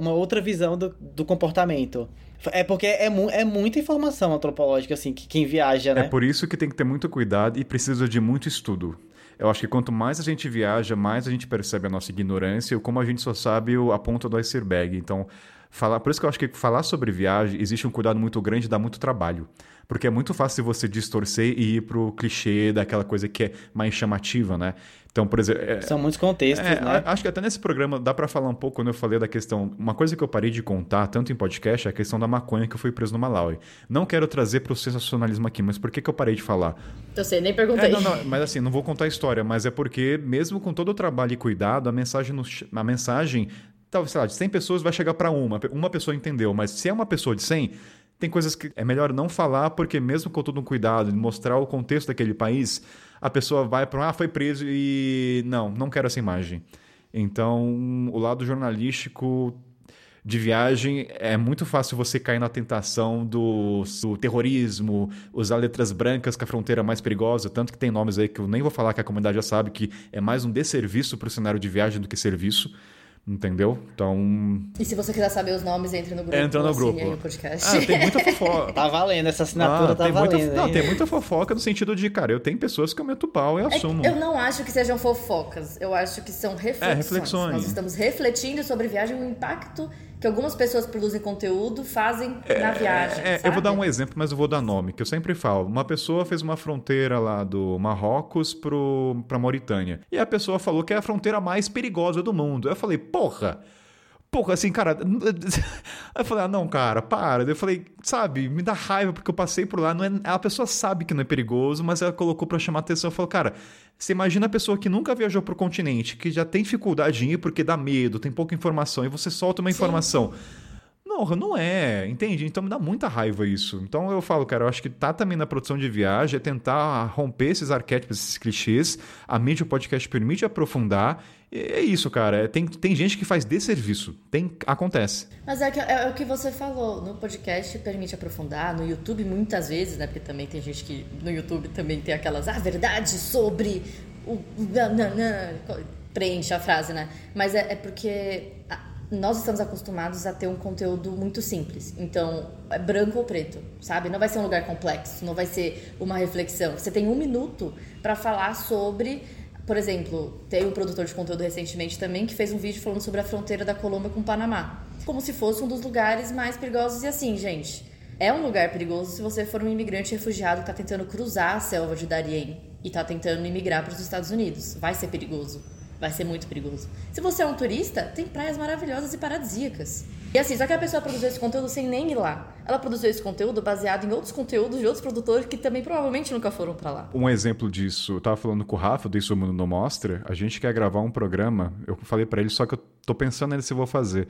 uma outra visão do, do comportamento. É porque é, mu é muita informação antropológica, assim, que quem viaja, né? É por isso que tem que ter muito cuidado e precisa de muito estudo. Eu acho que quanto mais a gente viaja, mais a gente percebe a nossa ignorância e como a gente só sabe a ponta do iceberg. Então, falar, por isso que eu acho que falar sobre viagem existe um cuidado muito grande e dá muito trabalho. Porque é muito fácil você distorcer e ir pro clichê daquela coisa que é mais chamativa, né? Então, por exemplo. É, São muitos contextos, é, né? Acho que até nesse programa dá para falar um pouco quando eu falei da questão. Uma coisa que eu parei de contar, tanto em podcast, é a questão da maconha que eu fui preso no Malawi. Não quero trazer pro sensacionalismo aqui, mas por que, que eu parei de falar? Eu sei, nem perguntei. É, não, não, mas assim, não vou contar a história, mas é porque, mesmo com todo o trabalho e cuidado, a mensagem, no, a mensagem talvez, sei lá, de 100 pessoas vai chegar para uma. Uma pessoa entendeu, mas se é uma pessoa de 100, tem coisas que é melhor não falar, porque mesmo com todo um cuidado mostrar o contexto daquele país, a pessoa vai para, ah, foi preso e não, não quero essa imagem. Então, o lado jornalístico de viagem é muito fácil você cair na tentação do, do, terrorismo, usar letras brancas que a fronteira é mais perigosa, tanto que tem nomes aí que eu nem vou falar que a comunidade já sabe que é mais um desserviço para o cenário de viagem do que serviço. Entendeu? Então. E se você quiser saber os nomes, entre no grupo. Entra no grupo. Aí, podcast. Ah, tem muita [LAUGHS] fofoca. tá valendo, essa assinatura ah, tá valendo. Muita, não, tem muita fofoca no sentido de, cara, eu tenho pessoas que eu meto pau e é assumo. eu não acho que sejam fofocas. Eu acho que são reflexões. É, reflexões. Nós estamos refletindo sobre viagem o impacto que algumas pessoas produzem conteúdo fazem é, na viagem. É, eu vou dar um exemplo, mas eu vou dar nome, que eu sempre falo. Uma pessoa fez uma fronteira lá do Marrocos pro, pra Mauritânia. E a pessoa falou que é a fronteira mais perigosa do mundo. Eu falei, porra! Porra, assim, cara. [LAUGHS] eu falei, ah, não, cara, para. Eu falei, sabe, me dá raiva porque eu passei por lá. Não é... A pessoa sabe que não é perigoso, mas ela colocou para chamar atenção. Eu falei, cara, você imagina a pessoa que nunca viajou pro continente, que já tem dificuldade em ir porque dá medo, tem pouca informação, e você solta uma Sim. informação. Não, não é, entende? Então me dá muita raiva isso. Então eu falo, cara, eu acho que tá também na produção de viagem é tentar romper esses arquétipos, esses clichês. A mídia, o podcast permite aprofundar. E é isso, cara. É, tem, tem gente que faz desserviço. Tem, acontece. Mas é, que, é, é, o que você falou. No podcast permite aprofundar. No YouTube, muitas vezes, né? Porque também tem gente que no YouTube também tem aquelas, ah, verdade sobre o. Preenche a frase, né? Mas é, é porque nós estamos acostumados a ter um conteúdo muito simples. Então, é branco ou preto, sabe? Não vai ser um lugar complexo, não vai ser uma reflexão. Você tem um minuto para falar sobre. Por exemplo, tem um produtor de conteúdo recentemente também que fez um vídeo falando sobre a fronteira da Colômbia com o Panamá. Como se fosse um dos lugares mais perigosos. E assim, gente, é um lugar perigoso se você for um imigrante refugiado que está tentando cruzar a selva de Darien e está tentando imigrar para os Estados Unidos. Vai ser perigoso vai ser muito perigoso. Se você é um turista, tem praias maravilhosas e paradisíacas. E assim, só que a pessoa produziu esse conteúdo sem nem ir lá. Ela produziu esse conteúdo baseado em outros conteúdos de outros produtores que também provavelmente nunca foram para lá. Um exemplo disso, eu tava falando com o Rafa do Isso Mundo Não Mostra, a gente quer gravar um programa, eu falei para ele, só que eu tô pensando nele se eu vou fazer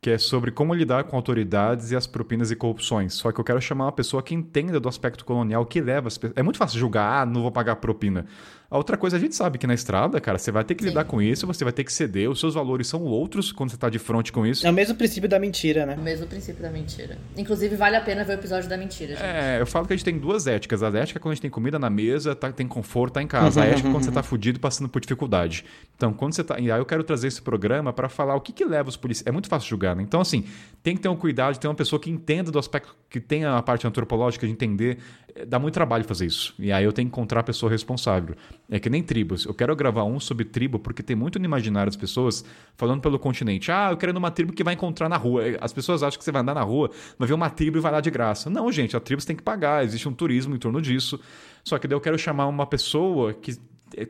que é sobre como lidar com autoridades e as propinas e corrupções. Só que eu quero chamar uma pessoa que entenda do aspecto colonial, que leva as pessoas. É muito fácil julgar, ah, não vou pagar propina. A outra coisa, a gente sabe que na estrada, cara, você vai ter que Sim. lidar com isso, você vai ter que ceder, os seus valores são outros quando você tá de frente com isso. É o mesmo princípio da mentira, né? O mesmo princípio da mentira. Inclusive, vale a pena ver o episódio da mentira, gente. É, eu falo que a gente tem duas éticas. A ética é quando a gente tem comida na mesa, tá- tem conforto, tá em casa. A ética é quando você tá fudido passando por dificuldade. Então, quando você tá. E aí eu quero trazer esse programa para falar o que, que leva os policiais. É muito fácil julgar, né? Então, assim, tem que ter um cuidado de ter uma pessoa que entenda do aspecto, que tenha a parte antropológica de entender. Dá muito trabalho fazer isso. E aí eu tenho que encontrar a pessoa responsável. É que nem tribos. Eu quero gravar um sobre tribo, porque tem muito no imaginário das pessoas falando pelo continente. Ah, eu quero ir numa tribo que vai encontrar na rua. As pessoas acham que você vai andar na rua, vai ver uma tribo e vai lá de graça. Não, gente, a tribo você tem que pagar, existe um turismo em torno disso. Só que daí eu quero chamar uma pessoa que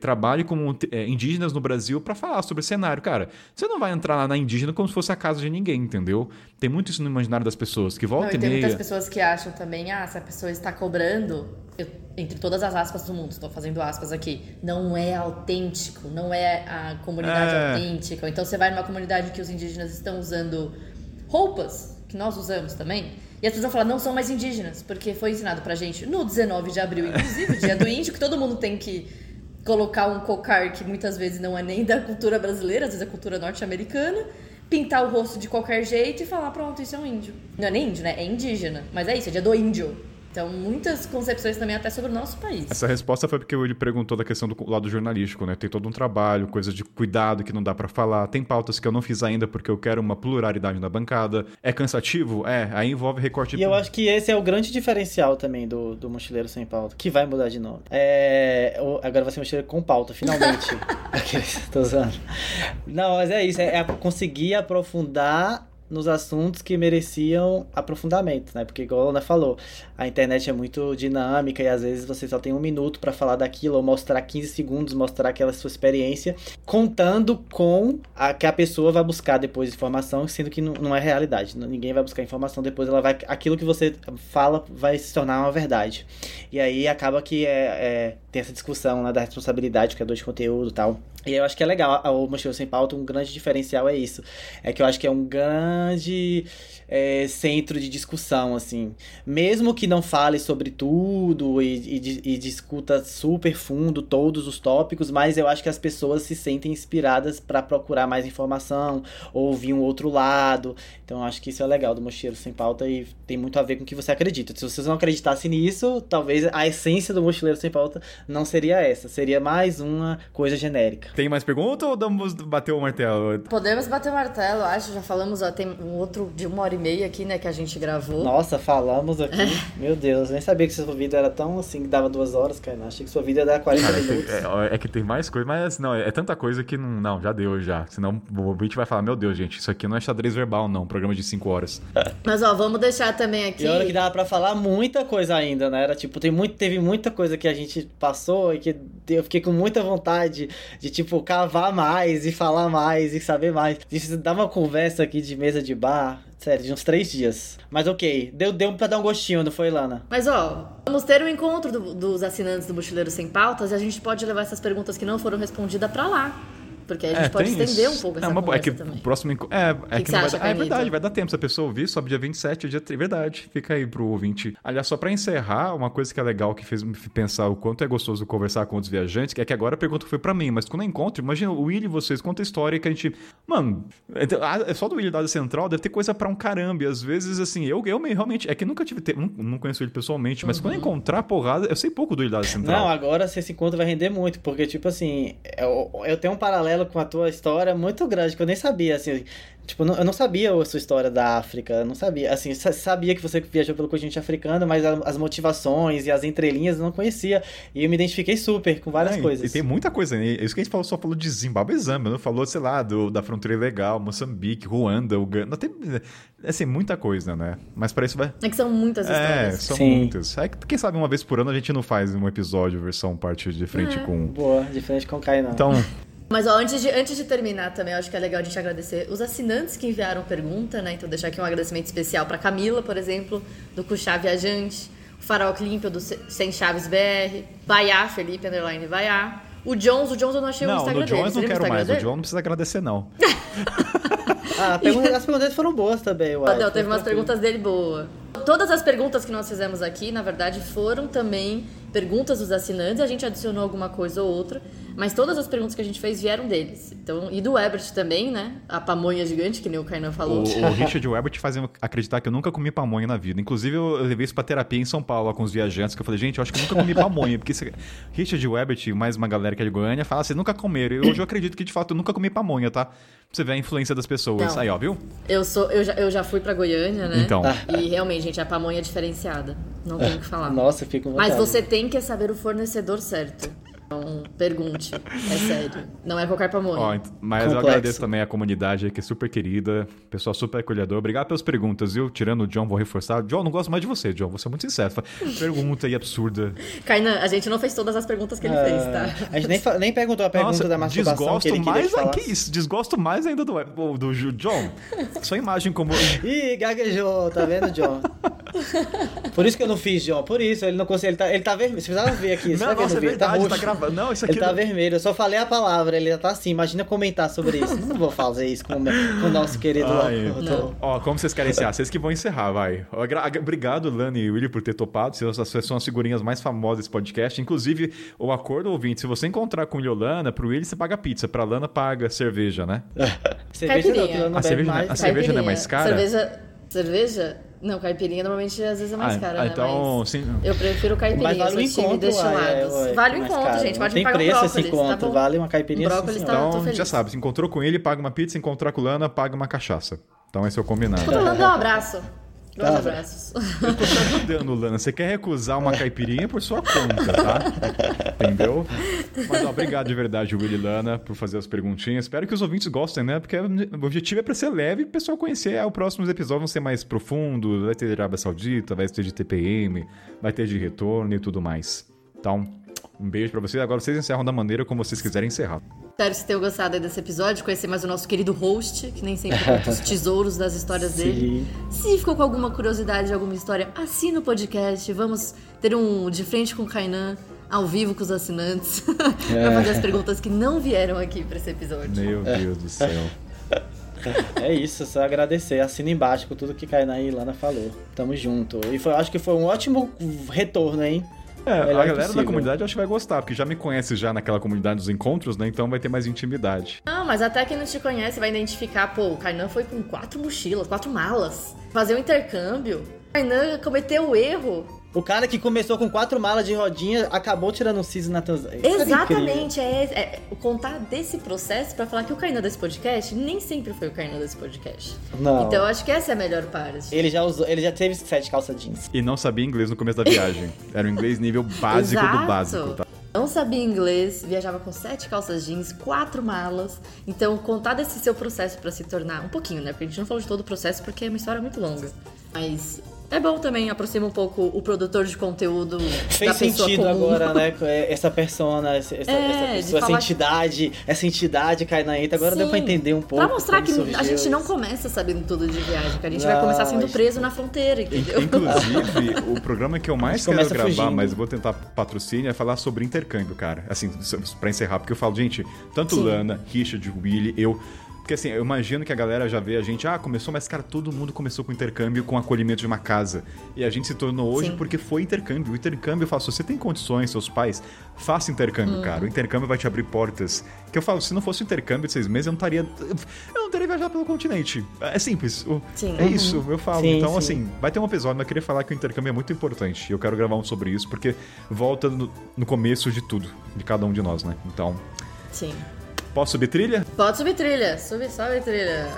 trabalhe com eh, indígenas no Brasil para falar sobre o cenário. Cara, você não vai entrar lá na indígena como se fosse a casa de ninguém, entendeu? Tem muito isso no imaginário das pessoas, que Não, volta e e tem muitas meia... pessoas que acham também, ah, se a pessoa está cobrando, eu- entre todas as aspas do mundo, estou fazendo aspas aqui, não é autêntico, não é a comunidade É. autêntica. Então você vai numa comunidade que os indígenas estão usando roupas que nós usamos também, e as pessoas vão falar, não são mais indígenas, porque foi ensinado pra gente no 19 de abril, inclusive, o dia do índio, que todo mundo tem que colocar um cocar que muitas vezes não é nem da cultura brasileira, às vezes é cultura norte-americana, pintar o rosto de qualquer jeito e falar, pronto, isso é um índio. Não é nem índio, né? É indígena. Mas é isso, é dia do índio. Então, muitas concepções também até sobre o nosso país. Essa resposta foi porque ele perguntou da questão do lado jornalístico, né? Tem todo um trabalho, coisas de cuidado que não dá pra falar. Tem pautas que eu não fiz ainda porque eu quero uma pluralidade na bancada. É cansativo? É. Aí envolve recorte E eu acho que esse é o grande diferencial também do, do Mochileiro Sem Pauta, que vai mudar de nome. É, agora vai ser Mochileiro com Pauta, finalmente. [LAUGHS] [LAUGHS] Aqueles, tô usando. Não, mas é isso, é, é conseguir aprofundar nos assuntos que mereciam aprofundamento, né? Porque, igual a Ana falou, a internet é muito dinâmica e às vezes você só tem um minuto pra falar daquilo ou mostrar 15 segundos, mostrar aquela sua experiência, contando com a que a pessoa vai buscar depois informação, sendo que não, não é realidade. Ninguém vai buscar informação depois, ela vai aquilo que você fala vai se tornar uma verdade. E aí acaba que é, é- tem essa discussão né, da responsabilidade, criador de conteúdo tal. E eu acho que é legal, o Mochila Sem Pauta, um grande diferencial é isso. É que eu acho que é um grande é, centro de discussão, assim. Mesmo que não fale sobre tudo e, e, e discuta super fundo todos os tópicos, mas eu acho que as pessoas se sentem inspiradas para procurar mais informação, ouvir um outro lado. Então eu acho que isso é legal do Mochileiro Sem Pauta e tem muito a ver com o que você acredita. Se vocês não acreditassem nisso, talvez a essência do Mochileiro Sem Pauta não seria essa. Seria mais uma coisa genérica. Tem mais pergunta ou vamos bater o martelo? Podemos bater o martelo, acho. Já falamos, ó, tem um outro de uma hora e meia aqui, né, que a gente gravou. Nossa, falamos aqui. [LAUGHS] Meu Deus, nem sabia que sua vida era tão assim, que dava duas horas, cara. Achei que sua vida ia dar 40 minutos. É, é que tem mais coisa, mas não, é tanta coisa que não, não, já deu já. Senão o ouvinte vai falar, meu Deus, gente, isso aqui não é xadrez verbal, não, um programa de 5 horas. [LAUGHS] Mas, ó, vamos deixar também aqui. E olha que dava pra falar muita coisa ainda, né? Era tipo, tem muito, teve muita coisa que a gente passou e que eu fiquei com muita vontade de, tipo, cavar mais e falar mais e saber mais. Isso dá uma conversa aqui de mesa de bar, sério, de uns três dias. Mas ok, deu, deu pra dar um gostinho, não foi, Lana? Mas, ó, vamos ter um encontro do- dos assinantes do Mochileiro Sem Pautas e a gente pode levar essas perguntas que não foram respondidas pra lá. Porque aí a gente pode tem estender isso. um pouco é essa uma, conversa é que também. o próximo enco- É, é que que, não vai é verdade, vai dar tempo. Se a pessoa ouvir, sobe dia 27, dia 3. Verdade, fica aí pro ouvinte. Aliás, só pra encerrar, uma coisa que é legal que fez me pensar o quanto é gostoso conversar com outros viajantes, que é que agora a pergunta foi pra mim, mas quando eu encontro, imagina o Willy e vocês, conta a história que a gente. Mano, é só do Willy da Central deve ter coisa pra um caramba. E às vezes, assim, eu, eu me- realmente. É que nunca tive. Te... Não, não conheço ele pessoalmente, mas quando eu encontrar porrada, eu sei pouco do Willy da Central. Não, agora esse encontro vai render muito, porque, tipo assim, eu, eu tenho um paralelo com a tua história muito grande, que eu nem sabia, assim. Tipo, eu não- sabia a sua história da África, eu não sabia. Assim, sa- sabia que você viajou pelo continente africano, mas as motivações e as entrelinhas eu não conhecia. E eu me identifiquei super com várias É, coisas. E tem muita coisa, né? Isso que a gente falou, só falou de Zimbábue e Zâmbia, não falou, sei lá, do, da fronteira ilegal, Moçambique, Ruanda, Uganda. Tem, assim, muita coisa, né? Mas para isso vai. É que são muitas É, histórias. são Sim. muitas. É que, quem sabe uma vez por ano a gente não faz um episódio, versão parte de frente É. com. Boa, de frente com o Kainan. Então, [LAUGHS] Mas ó, antes de, antes de terminar também, eu acho que é legal a gente agradecer os assinantes que enviaram pergunta, né? Então deixar aqui um agradecimento especial pra Camila, por exemplo, do Cuxá Viajante, o Farol Clímpio do Se- Sem Chaves BR, Baiá, Felipe Underline Baiá. O Jones, o Jones eu não achei o não, Instagram no dele. Jones Você não lembra o quero Instagram mais. O dele? John não precisa agradecer, não. [LAUGHS] Ah, pergunta- as perguntas foram boas também, uai. Não, teve Foi umas perguntas dele boas. Todas as perguntas que nós fizemos aqui, na verdade, foram também perguntas dos assinantes. A gente adicionou alguma coisa ou outra, mas todas as perguntas que a gente fez vieram deles. Então, e do Ebert também, né? A pamonha gigante, que nem o Kainan falou. O, o [LAUGHS] Richard te fazia acreditar que eu nunca comi pamonha na vida. Inclusive, eu levei isso pra terapia em São Paulo com os viajantes, que eu falei, gente, eu acho que eu nunca comi pamonha. Porque esse... [LAUGHS] Richard Webber e mais uma galera que é de Goiânia fala, vocês nunca comeram. E hoje eu acredito que, de fato, eu nunca comi pamonha, tá? Pra você ver a influência das pessoas. Não. Aí, ó, viu? Eu, sou, eu, já, eu já fui pra Goiânia, né? Então. E realmente, gente, a pamonha é diferenciada. Não tem o que falar. Nossa, eu fico com Mas você tem que saber o fornecedor certo. Então, pergunte. É sério. Não é qualquer pamonha. Ó, mas eu Complexo. agradeço também a comunidade que é super querida, pessoal super acolhedor. Obrigado pelas perguntas, viu? Tirando o John, vou reforçar. John, não gosto mais de você, John. Vou ser muito sincero. Pergunta aí absurda. Kainan, a gente não fez todas as perguntas que ele fez, tá? Ah, A gente nem, nem perguntou a pergunta Nossa, da masturbação que desgosto ele queria mais, que ai, falasse. que isso? Desgosto mais ainda do, do, do Ju- John. Sua imagem como... Ih, gaguejou, tá vendo, John? Por isso que eu não fiz, John. Por isso, ele não conseguiu. Ele tá, ele tá vermelho. Você precisava ver aqui. Você Não, nossa, no é vídeo. verdade, tá tá gravando. Não, isso aqui... Ele tá não- vermelho. Eu só falei a palavra. Ele já tá assim. Imagina comentar sobre isso. Não vou fazer isso com, o meu- com o nosso querido. Ai, Otto. Ó, como vocês querem encerrar? Vocês que vão encerrar, vai. Obrigado, Lani e Willy, por ter topado. Vocês são as figurinhas mais famosas desse podcast. Inclusive, o acordo ouvinte, se você encontrar com o Lana, pro Willy você paga pizza, pra Lana paga cerveja, né? [LAUGHS] Cerveja não, não A bebo cerveja não- mais. a cerveja não é mais cara? Cerveja. Cerveja? Não, caipirinha normalmente às vezes é mais Ah, cara, ah, né? então, Mas sim. Eu prefiro caipirinha, Mas vale o encontro, uai, é, destilados. uai, vale o encontro, caro. gente. Pode Tem pagar um preço esse brócolis, tá encontro, bom? vale uma caipirinha, Um sim, brócolis tá, tô Então, feliz. já sabe, se encontrou com ele, paga uma pizza, se encontrar com o Lana, paga uma cachaça. Então esse é o combinado. Tô falando, dá um abraço. Dois Tá. abraços. Eu tô te ajudando, Lana. Você quer recusar uma caipirinha por sua conta, tá? Entendeu? Mas ó, obrigado de verdade, Willy e Lana, por fazer as perguntinhas. Espero que os ouvintes gostem, né? Porque o objetivo é pra ser leve e o pessoal conhecer. Ah, os próximos episódios vão ser mais profundos. Vai ter de Arábia Saudita, vai ter de TPM, vai ter de retorno e tudo mais. Então, um beijo pra vocês. Agora vocês encerram da maneira como vocês quiserem encerrar. Espero que vocês tenham gostado desse episódio, conhecer mais o nosso querido host, que nem sempre conta os [LAUGHS] tesouros das histórias dele. Se ficou com alguma curiosidade de alguma história, assina o podcast. Vamos ter um de frente com o Kainan, ao vivo com os assinantes, [LAUGHS] pra fazer as perguntas que não vieram aqui pra esse episódio. Meu Deus do céu. [LAUGHS] É isso, só agradecer. Assina embaixo com tudo que Kainá e Lana falou. Tamo junto. E foi, acho que foi um ótimo retorno, hein? É, a galera da possível. comunidade eu acho que vai gostar, porque já me conhece já naquela comunidade dos encontros, né? Então vai ter mais intimidade. Não, mas até quem não te conhece vai identificar, pô, o Kainan foi com quatro mochilas, quatro malas, fazer um intercâmbio. O Kainan cometeu o erro O cara que começou com quatro malas de rodinha acabou tirando um siso na Tanzânia. Incrível. Exatamente, é, é contar desse processo pra falar que o Kainan desse podcast nem sempre foi o Kainan desse podcast. Não. Então eu acho que essa é a melhor parte. Ele já usou, ele já teve sete calça jeans. E não sabia inglês no começo da viagem. Era um inglês nível básico Exato. do básico, tá? Não sabia inglês, viajava com sete calças jeans, quatro malas. Então, contar desse seu processo pra se tornar um pouquinho, né? Porque a gente não falou de todo o processo porque é uma história muito longa. Mas é bom também, aproxima um pouco o produtor de conteúdo Fez da pessoa sentido comum. agora, né? com Essa persona, essa, É, essa pessoa, essa entidade, essa entidade cai na entra. Agora Sim. deu pra entender um pouco. Pra mostrar que a gente não isso. começa sabendo tudo de viagem, que a gente Não, vai começar sendo preso na fronteira, entendeu? Inclusive, o programa que eu mais quero gravar, fugindo. mas vou tentar patrocínio, é falar sobre intercâmbio, cara. Assim, pra encerrar, porque eu falo, gente, tanto Sim. Lana, Richard, Willy, eu. Porque assim, eu imagino que a galera já vê a gente, ah, começou, mas cara, todo mundo começou com intercâmbio, com acolhimento de uma casa. E a gente se tornou hoje Sim. porque foi intercâmbio. O intercâmbio, eu falo, se você tem condições, seus pais, faça intercâmbio, Uhum. cara. O intercâmbio vai te abrir portas. Que eu falo, se não fosse o intercâmbio de seis meses, eu não estaria. Eu não teria viajado pelo continente. É simples. O- Sim. É Uhum. isso, eu falo. Sim, então, sim. assim, vai ter um episódio, mas eu queria falar que o intercâmbio é muito importante. E eu quero gravar um sobre isso, porque volta no, no começo de tudo, de cada um de nós, né? Então, Sim. Posso subir trilha? Pode subir trilha. Sube, sobe trilha.